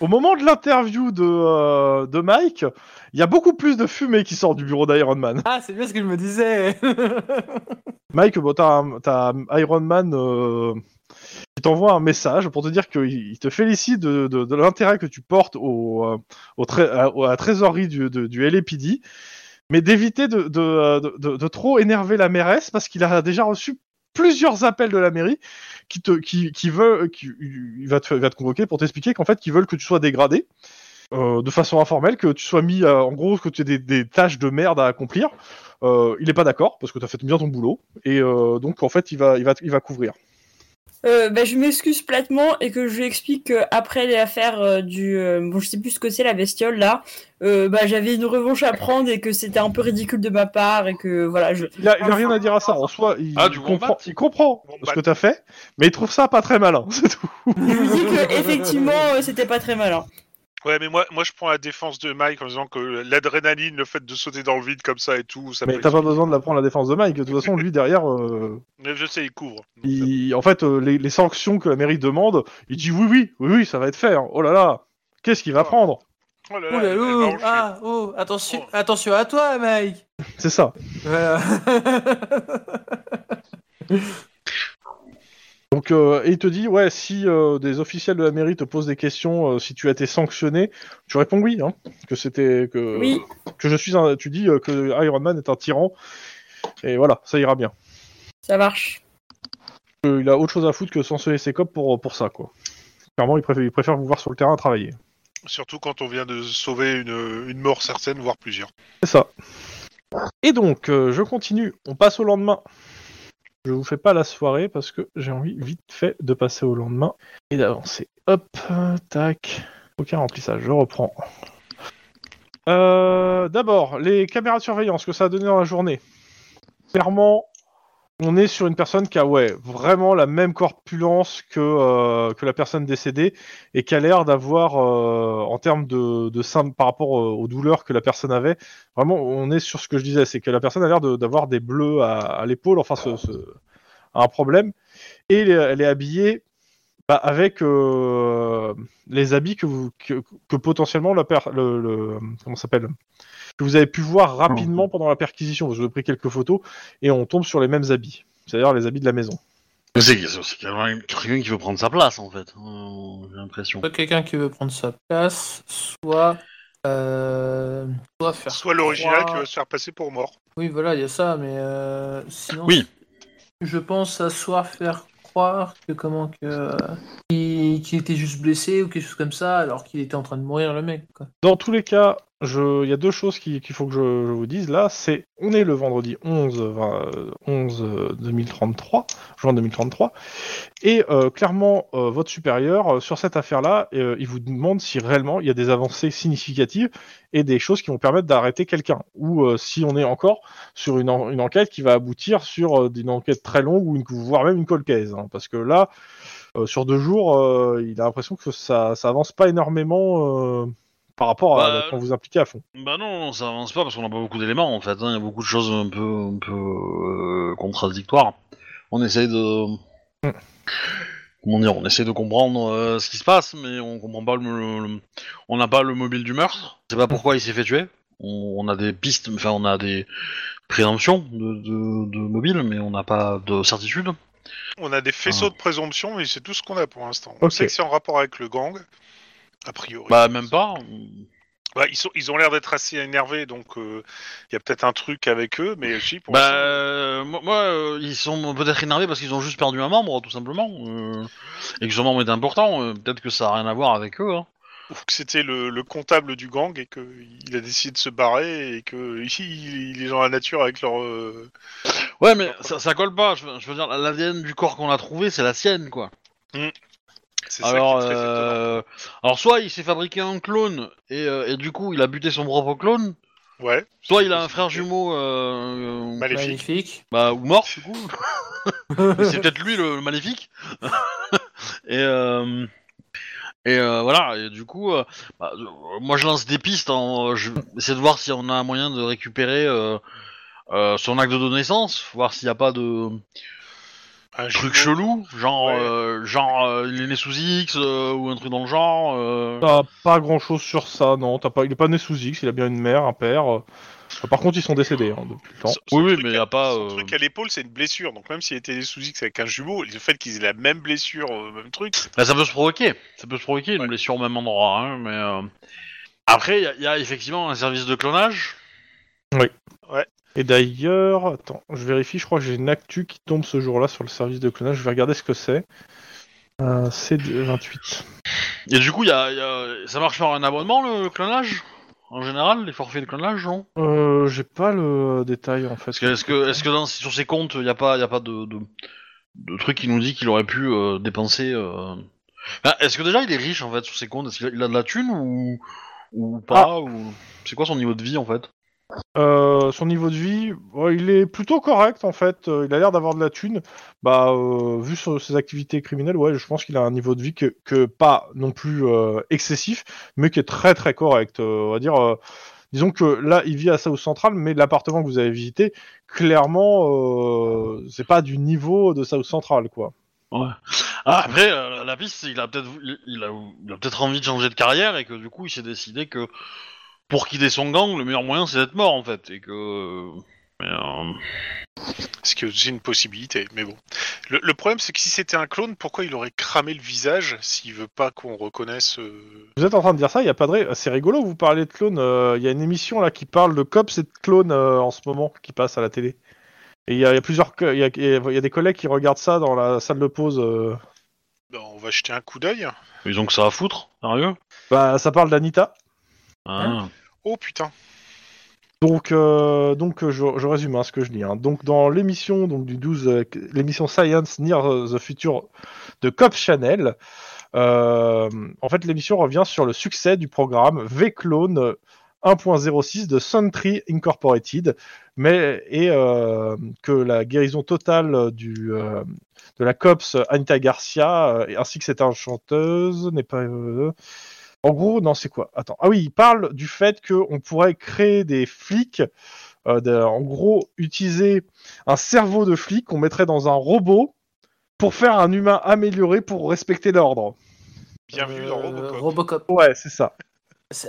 au moment de l'interview de, euh, de Mike, il y a beaucoup plus de fumée qui sort du bureau d'Iron Man. Ah, c'est bien ce que je me disais. Mike, bon, t'as Iron Man euh, qui t'envoie un message pour te dire qu'il il te félicite de, de- de l'intérêt que tu portes au, euh, au à, la trésorerie du, de- du LAPD, mais d'éviter de, de- de- de- de trop énerver la mairesse parce qu'il a déjà reçu plusieurs appels de la mairie qui te qui, qui veut qui il va te, il va te convoquer pour t'expliquer qu'en fait qu'ils veulent que tu sois dégradé euh, de façon informelle que tu sois mis en gros que tu aies des, tâches de merde à accomplir. Euh, il est pas d'accord parce que tu as fait bien ton boulot. Et euh, donc en fait il va il va il va couvrir Euh, bah, je m'excuse platement et que je lui explique qu'après l'affaire euh, du. euh, bon, je sais plus ce que c'est la bestiole là. euh, bah, j'avais une revanche à prendre et que c'était un peu ridicule de ma part et que voilà. Je... il a, il a rien à dire à ça en soi il, Ah, du il comprend il comprend ce que tu as fait mais il trouve ça pas très malin c'est tout Je lui dis que effectivement euh, c'était pas très malin. Ouais, mais moi, moi, je prends la défense de Mike en disant que l'adrénaline, le fait de sauter dans le vide comme ça et tout, ça mais t'as pas besoin de la prendre la défense de Mike de toute façon lui derrière euh, Mais je sais, il couvre. Il- en fait euh, les, les sanctions que la mairie demande il dit oui oui oui oui ça va être fait hein. oh là là qu'est-ce qu'il va prendre? Oh là Oh là, là là, en chier. ah, oh, attention, Oh. attention à toi, Mike. C'est ça. Voilà. Donc, euh, et il te dit, ouais, si euh, des officiels de la mairie te posent des questions, euh, si tu as été sanctionné, tu réponds oui, hein, que c'était que Oui. que je suis un, tu dis euh, que Iron Man est un tyran, et voilà, ça ira bien. Ça marche. Euh, il a autre chose à foutre que sanctionner ses copes pour pour ça, quoi. Clairement, il préfère, il préfère vous voir sur le terrain travailler. Surtout quand on vient de sauver une, une mort certaine, voire plusieurs. C'est ça. Et donc, euh, je continue. On passe au lendemain. Je vous fais pas la soirée parce que j'ai envie vite fait de passer au lendemain et d'avancer. Hop, tac. Aucun remplissage, je reprends. Euh, D'abord, les caméras de surveillance que ça a donné dans la journée. Clairement, on est sur une personne qui a ouais, vraiment la même corpulence que, euh, la personne décédée et qui a l'air d'avoir, euh, en termes de, de symptômes par rapport euh, aux douleurs que la personne avait, vraiment, on est sur ce que je disais, c'est que la personne a l'air d'avoir des bleus à, l'épaule, enfin, ce, un problème, et elle est habillée bah, avec euh, les habits que, vous, que, que potentiellement la per, le, le- comment ça s'appelle? Que vous avez pu voir rapidement pendant la perquisition. Vous avez pris quelques photos et on tombe sur les mêmes habits, c'est-à-dire les habits de la maison. Mais C'est quelqu'un quelqu'un qui veut prendre sa place en fait, euh, j'ai l'impression. Soit quelqu'un qui veut prendre sa place, soit. Euh, soit faire. Soit l'original croire- qui va se faire passer pour mort. Oui, voilà, il y a ça, mais euh, sinon. Oui. Je pense à soit faire croire que comment que. euh, qu'il était juste blessé ou quelque chose comme ça, alors qu'il était en train de mourir, le mec, quoi. Dans tous les cas, il y a deux choses qui- qu'il faut que je, je vous dise là. C'est on est le vendredi 11, vingt- euh, 11 euh, 2033, juin 2033, et euh, clairement euh, votre supérieur euh, sur cette affaire-là, euh, il vous demande si réellement il y a des avancées significatives et des choses qui vont permettre d'arrêter quelqu'un, ou euh, si on est encore sur une, une enquête qui va aboutir sur une enquête très longue ou une, voire même une cold case, hein, parce que là. sur deux jours, il a l'impression que ça, ça avance pas énormément par rapport à Bah, quand vous impliquez à fond. Bah non, ça avance pas parce qu'on a pas beaucoup d'éléments en fait. hein. Il y a beaucoup de choses un peu, un peu euh, contradictoires. On essaye de, Mm. comment dire, on essaye de comprendre euh, ce qui se passe, mais on comprend pas le, le- on n'a pas le mobile du meurtre. C'est pas pourquoi il s'est fait tuer. On, on a des pistes, enfin on a des présomptions de, de, de mobile, mais on n'a pas de certitude. On a des faisceaux Ah. de présomption, mais c'est tout ce qu'on a pour l'instant. On sait que c'est en rapport avec le gang, a priori. Bah même pas. Bah, ils, sont, ils ont l'air d'être assez énervés, donc euh, il y a peut-être un truc avec eux, mais si, pour Bah euh, moi, moi, euh, ils sont peut-être énervés parce qu'ils ont juste perdu un membre tout simplement, et que ce membre est important. peut-être que ça a rien à voir avec eux. Hein. ou que c'était le, le comptable du gang et qu'il a décidé de se barrer et que il, est dans la nature avec leur. Ouais, mais ça, ça colle pas. Je veux, je veux dire, l'ADN du corps qu'on a trouvé, c'est la sienne, quoi. C'est ça Alors, qui est très étonnant. euh, alors soit il s'est fabriqué un clone et, euh, et du coup il a buté son propre clone, Ouais. soit il a un frère jumeau euh, Maléfique. Magnifique. bah, ou mort du coup. Mais c'est peut-être lui le, le maléfique. et euh, et euh, voilà. Et du coup, euh, bah, euh, moi je lance des pistes. En, je de voir si on a un moyen de récupérer euh, euh, son acte de naissance, voir s'il n'y a pas de Un truc chelou, genre Ouais. euh, genre euh, il est né sous X euh, ou un truc dans le genre. euh. T'as pas grand chose sur ça, non. T'as pas, il est pas né sous X, il a bien une mère, un père. Par contre, ils sont décédés hein, depuis le temps. Son- Oui, oui, truc mais à- y a pas, Son euh, truc à l'épaule, c'est une blessure. Donc même s'il était sous X avec un jumeau, le fait qu'ils aient la même blessure, euh, même truc. Bah, ça peut se provoquer, ça peut se provoquer une Ouais. blessure au même endroit, hein, mais euh, après il y, a- y a effectivement un service de clonage. Et d'ailleurs, attends, je vérifie, je crois que j'ai une actu qui tombe ce jour-là sur le service de clonage. Je vais regarder ce que c'est. Euh, c'est 28. Et du coup, y a, y a- ça marche par un abonnement le clonage? En général, les forfaits de clonage, non? Euh, j'ai pas le détail en fait. Que est-ce que est-ce que dans, sur ses comptes il y a pas y a pas de, de, de truc qui nous dit qu'il aurait pu euh, dépenser. euh, Ah, est-ce que déjà il est riche en fait sur ses comptes? Est-ce qu'il a, il a de la thune ou ou pas ou c'est quoi son niveau de vie en fait? Euh, son niveau de vie, il est plutôt correct en fait. Euh, il a l'air d'avoir de la thune. Bah, euh, vu ses activités criminelles, ouais, je pense qu'il a un niveau de vie que, que pas non plus excessif, mais qui est très très correct. On va dire, disons que là, il vit à South Central, mais l'appartement que vous avez visité, clairement, c'est pas du niveau de South Central, quoi. Ah, après, la piste, qu'il a peut-être il, il il a peut-être envie de changer de carrière et que du coup, il s'est décidé que pour quitter son gang, le meilleur moyen, c'est d'être mort en fait. Et que. mais, euh, Ce qui est aussi une possibilité, mais bon. Le, le problème, c'est que si c'était un clone, pourquoi il aurait cramé le visage s'il veut pas qu'on reconnaisse euh, Vous êtes en train de dire ça, il y a pas de... ré- C'est rigolo, vous parlez de clones. euh, Il y a une émission là qui parle de cops et de clones euh, en ce moment qui passe à la télé. Et il y, a il y a plusieurs, co- il y a, il y a des collègues qui regardent ça dans la salle de pause. euh. ben, On va jeter un coup d'œil. Ils ont que ça à foutre, sérieux? Bah, ça parle d'Anita. Ah. Oh putain. Donc, euh, euh, je, résume hein, ce que je dis. hein. Donc, dans l'émission du 12, euh, l'émission Science Near the Future de Cop Channel, en fait, l'émission revient sur le succès du programme V-Clone 1.06 de Suntree Incorporated, mais et que la guérison totale de la COPS Anita Garcia ainsi que cette enchanteuse n'est pas en gros, non, c'est quoi? Attends. Ah oui, il parle du fait qu'on pourrait créer des flics, euh, de- en gros, utiliser un cerveau de flic qu'on mettrait dans un robot pour faire un humain amélioré pour respecter l'ordre. Bien vu dans Euh, Robocop. Robocop. Ouais, c'est ça.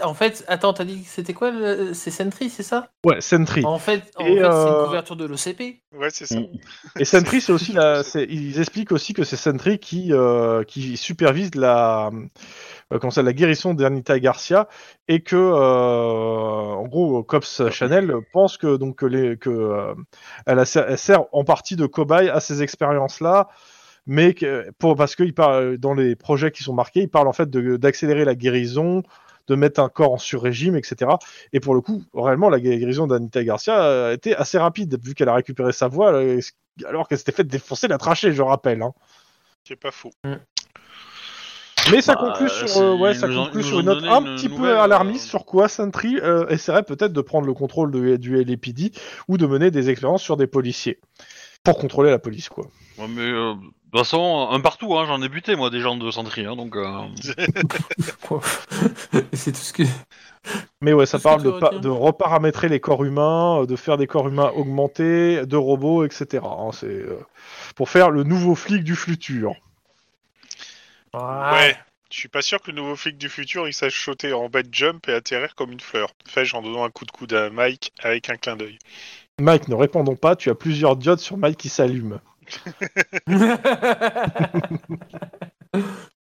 En fait, attends, t'as dit que c'était quoi le- C'est Sentry, c'est ça? Ouais, Sentry. En fait, en c'est euh, une couverture de l'OCP. Ouais, c'est ça. Mm. Et Sentry, c'est aussi la. Ils expliquent aussi que c'est Sentry qui euh, qui supervise la euh, comment ça, la guérison d'Anita Garcia et que euh, en gros Cops Chanel pense que donc que les que euh, elle, a- elle sert en partie de cobaye à ces expériences là. Mais que, pour, parce que il parle, dans les projets qui sont marqués, il parle en fait d'accélérer la guérison, de mettre un corps en sur-régime, etc. Et pour le coup, réellement, la guérison d'Anita Garcia a été assez rapide, vu qu'elle a récupéré sa voix, euh, alors qu'elle s'était fait défoncer la trachée, je rappelle. hein. C'est pas faux. Mais ça Bah, conclut sur, euh, ouais, ça conclut sur une note un une petit peu alarmiste euh, sur quoi Sentry euh, essaierait peut-être de prendre le contrôle de- du LAPD ou de mener des expériences sur des policiers pour contrôler la police, quoi. Ouais, mais euh, toute façon, un partout, hein, j'en ai buté moi des gens de Sentry, hein, donc. euh, c'est tout ce que. Mais ouais, ça parle de, pa- de reparamétrer les corps humains, euh, de faire des corps humains augmentés, de robots, etc. hein, c'est euh, pour faire le nouveau flic du futur. Ouais. Je suis pas sûr que le nouveau flic du futur il sache sauter en bas de jump et atterrir comme une fleur. Fais-je en donnant un coup de coude à Mike avec un clin d'œil. Mike, ne répondons pas, tu as plusieurs diodes sur Mike qui s'allument.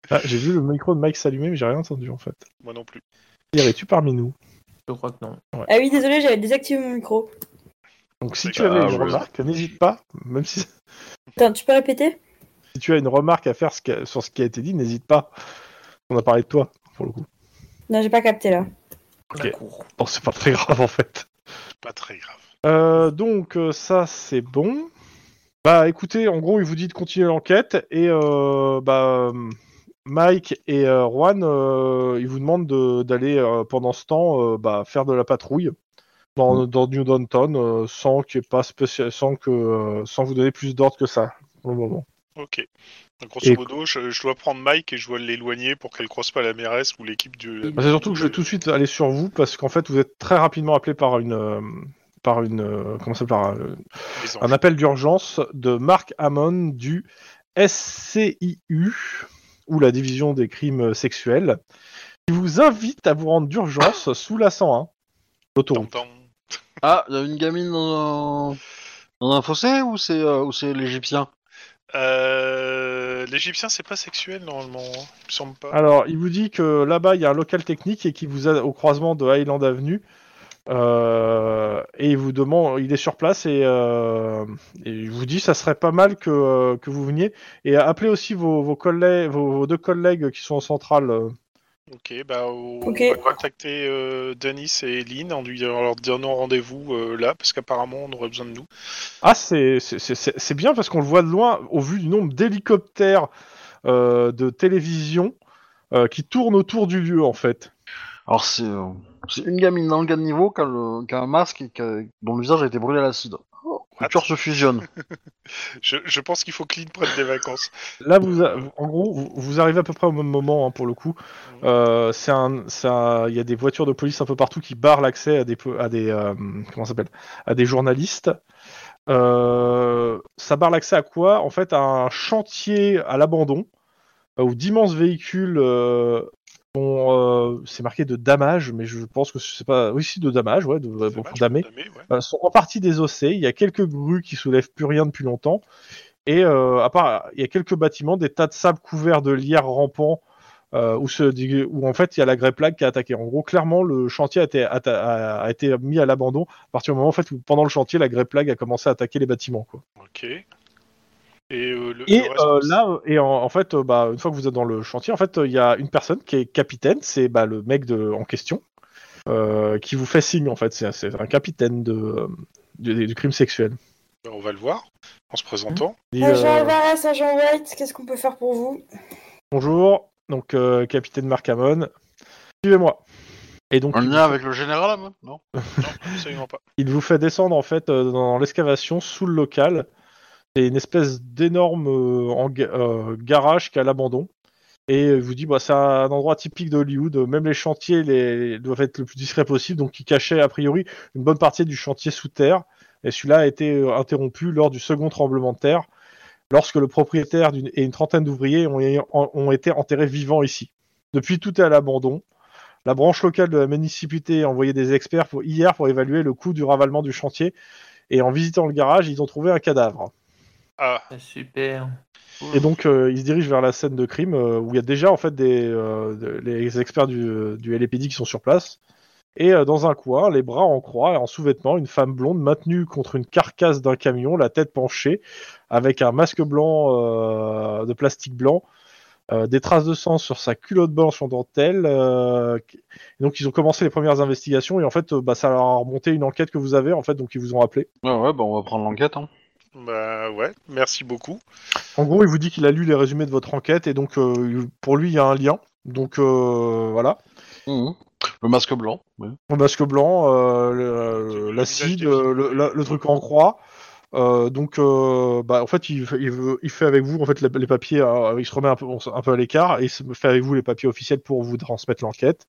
Ah, j'ai vu le micro de Mike s'allumer, mais j'ai rien entendu en fait. Moi non plus. Pierre, es-tu parmi nous? Je crois que non. Ah oui, désolé, j'avais désactivé mon micro. Donc si tu avais une ouais. remarque, n'hésite pas, même si, Attends, tu peux répéter? Si tu as une remarque à faire sur ce qui a été dit, n'hésite pas. On a parlé de toi, pour le coup. Non, j'ai pas capté là. Ok. La cour. Bon, c'est pas très grave en fait. Pas très grave. Euh, donc euh, ça c'est bon. Bah écoutez, en gros il vous dit de continuer l'enquête et euh, bah Mike et euh, Juan euh, ils vous demandent de- d'aller euh, pendant ce temps euh, bah, faire de la patrouille dans, dans New Downton euh, sans qu'il y ait pas spécial, sans que euh, sans vous donner plus d'ordre que ça pour le moment. Ok. Donc, grosso Et- modo, je, je dois prendre Mike et je dois l'éloigner pour qu'elle croise pas la mairesse ou l'équipe du. Bah, c'est surtout que je vais tout de suite aller sur vous parce qu'en fait vous êtes très rapidement appelé par une euh, par une euh, comment ça s'appelle par un- appel d'urgence de Mark Hammond du SCIU, ou la division des crimes sexuels, qui vous invite à vous rendre d'urgence sous la 101, l'autoroute. Tam-tam. Ah, il y a une gamine dans un, dans un fossé ou c'est euh, ou c'est l'Égyptien? Euh, L'Égyptien, c'est pas sexuel normalement. hein. Il me semble pas. Alors, il vous dit que là-bas, il y a un local technique et qui vous aide au croisement de Highland Avenue. Euh, et il vous demande, il est sur place et, euh, et il vous dit, ça serait pas mal que, euh, que vous veniez et appelez aussi vos, vos collègues, vos, vos deux collègues qui sont en centrale. Ok, bah on Ok. va contacter euh, Denis et Lynn en, lui, en leur donnant rendez-vous euh, là, parce qu'apparemment on aurait besoin de nous. Ah, c'est bien parce qu'on le voit de loin au vu du nombre d'hélicoptères euh, de télévision euh, qui tournent autour du lieu en fait. Alors c'est euh, c'est une gamine dans le qui a, le- qui a un masque et qui a- dont le visage a été brûlé à l'acide. Le cœur se fusionne. Je, je pense qu'il faut que Lynn prenne des vacances. Là, vous, a- en gros, vous, vous arrivez à peu près au même moment hein, pour le coup. Euh, c'est un, c'est un- il y a des voitures de police un peu partout qui barrent l'accès à des, po- à des, euh, comment ça s'appelle, à des journalistes. Euh, ça barre l'accès à quoi? En fait, à un chantier à l'abandon euh, où d'immenses véhicules euh. Euh, c'est marqué de damage, mais je pense que c'est pas. Oui, si, de damage, ouais, de, C'est bon, ouais. euh, sont en partie désossés. Il y a quelques grues qui soulèvent plus rien depuis longtemps. Et euh, à part, il y a quelques bâtiments, des tas de sable couverts de lierre rampant, où, se, où en fait il y a la grey plague qui a attaqué. En gros, clairement, le chantier a été, atta- a, a été mis à l'abandon à partir du moment en fait, où pendant le chantier, la grey plague a commencé à attaquer les bâtiments. Quoi. Ok. Et, euh, le, Et le reste- euh, là, et en, en fait, euh, bah, une fois que vous êtes dans le chantier, en fait, euh, il y a une personne qui est capitaine, c'est bah, le mec de, en question, euh, qui vous fait signe. En fait, c'est c'est un capitaine de, du, du crime sexuel. on va le voir en se présentant. Dit, Agent Alvarez, agent White, qu'est-ce qu'on peut faire pour vous? Bonjour, donc euh, capitaine Marcamon, suivez-moi. Et donc, En il, lien avec le général, même Non? Non, absolument pas. il vous fait descendre en fait dans l'excavation sous le local. C'est une espèce d'énorme euh, euh, garage qui est à l'abandon. Et il vous dit, bah, c'est un endroit typique de Hollywood. Même les chantiers doivent être le plus discret possible. Donc, il cachait a priori une bonne partie du chantier sous terre. Et celui-là a été euh, interrompu lors du second tremblement de terre, lorsque le propriétaire et une trentaine d'ouvriers ont, été enterrés vivants ici. Depuis, tout est à l'abandon. La branche locale de la municipalité a envoyé des experts hier pour évaluer le coût du ravalement du chantier. Et en visitant le garage, ils ont trouvé un cadavre. Ah, Ah, Super. Et donc, euh, ils se dirigent vers la scène de crime euh, où il y a déjà en fait des, euh, les experts du, du LAPD qui sont sur place. Et euh, dans un coin, les bras en croix et en sous-vêtements, une femme blonde maintenue contre une carcasse d'un camion, la tête penchée, avec un masque blanc euh, de plastique blanc, euh, des traces de sang sur sa culotte blanche en dentelle. euh, donc, ils ont commencé les premières investigations et en fait, euh, bah, ça leur a remonté une enquête que vous avez en fait, donc ils vous ont appelé. Ouais, ouais, bah on va prendre l'enquête. Hein. Bah ouais, merci beaucoup. En gros, il vous dit qu'il a lu les résumés de votre enquête et donc euh, pour lui, il y a un lien. Donc euh, voilà. Mhm. Le masque blanc. oui. Le masque blanc, euh, le- Le l'acide, le, truc en croix. Euh, donc, euh, bah, en fait, il, fait- il, veut- il fait avec vous en fait les, les papiers. euh, il se remet un peu, un peu à l'écart et il se fait avec vous les papiers officiels pour vous transmettre l'enquête.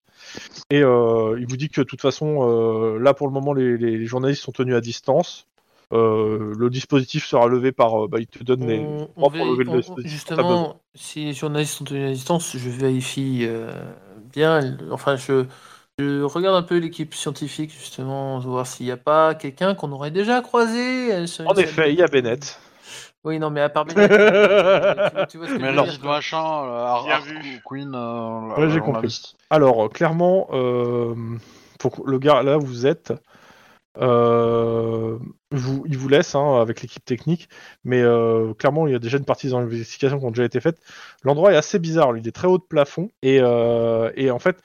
Et euh, il vous dit que de toute façon, euh, là pour le moment, les, les- les journalistes sont tenus à distance. Euh, le dispositif sera levé par. euh, bah, il te donne les. On- pour lever le justement, si les journalistes sont tenus à distance, je vérifie euh, bien. Enfin, je, je regarde un peu l'équipe scientifique, justement, voir s'il n'y a pas quelqu'un qu'on aurait déjà croisé. En effet, il y a Bennett. Oui, non, mais à part Bennett, tu vois- tu vois ce que je Mais veux leur machin. Queen. euh, Ouais, j'ai compris. Alors, clairement, euh, pour le gars, là, vous êtes. Euh, il vous laisse hein, avec l'équipe technique, mais euh, clairement, il y a déjà une partie des investigations qui ont déjà été faites. L'endroit est assez bizarre, il est très haut de plafond, et, euh, et en fait,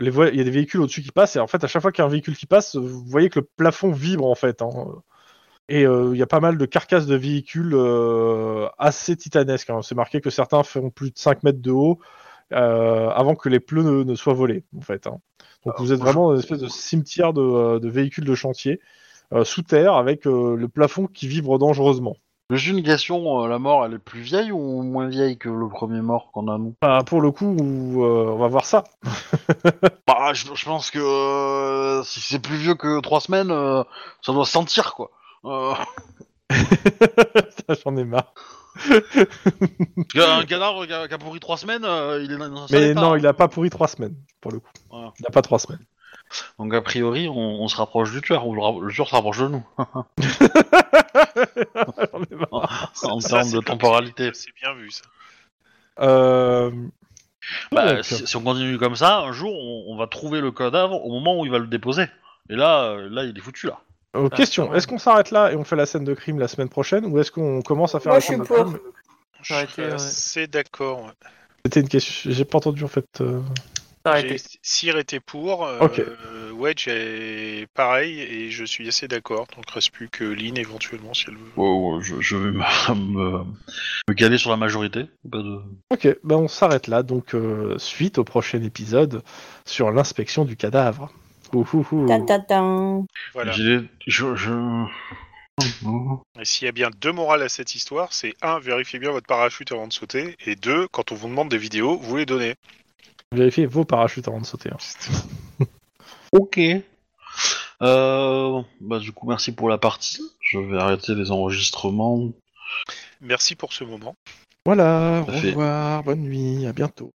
il y a des véhicules au-dessus qui passent, et en fait, à chaque fois qu'il y a un véhicule qui passe, vous voyez que le plafond vibre, en fait. hein. Et il y a pas mal de carcasses de véhicules assez titanesques. hein. C'est marqué que certains font plus de 5 mètres de haut avant que les pneus ne, ne soient volés, en fait. Donc vous êtes vraiment dans une espèce de cimetière de, euh, de véhicules de chantier euh, sous terre avec euh, le plafond qui vibre dangereusement. Question, euh, la mort, elle est plus vieille ou moins vieille que le premier mort qu'on a nous? Bah, pour le coup, euh, on va voir ça. Bah, je, je pense que euh, si c'est plus vieux que trois semaines, euh, ça doit se sentir, quoi. J'en ai marre. Qu'un cadavre qui a, qui a pourri trois semaines, euh, il est dans un sale Mais état, non, hein. il a pas pourri trois semaines, pour le coup. Voilà. Il a pas trois semaines. Donc a priori, on, on se rapproche du tueur, ou le, ra- le tueur se rapproche de nous, J'en ai marre. en Ça, termes c'est de temporalité. C'est bien vu ça. Euh, Bah, donc, si, si on continue comme ça, un jour, on, on va trouver le cadavre au moment où il va le déposer. Et là, euh, là, il est foutu, là. Euh, question, ouais. est-ce qu'on s'arrête là et on fait la scène de crime la semaine prochaine ou est-ce qu'on commence à faire Moi, la scène de crime Je suis assez d'accord. ouais. C'était une question, j'ai pas entendu en fait. euh. Sire était pour. euh, Ok. Wedge est pareil et je suis assez d'accord. Donc reste plus que Lynn éventuellement si elle veut. Je, je vais me, me, caler sur la majorité. Pas de... Ok, ben on s'arrête là, donc euh, suite au prochain épisode sur l'inspection du cadavre. Voilà. J'ai- Je, je... Et s'il y a bien deux morales à cette histoire, c'est un, vérifiez bien votre parachute avant de sauter, et deux, quand on vous demande des vidéos, vous les donnez. Vérifiez vos parachutes avant de sauter. hein. Ok. Euh, bah, du coup, merci pour la partie. je vais arrêter les enregistrements. Merci pour ce moment. Voilà, au revoir, bonne nuit, à bientôt.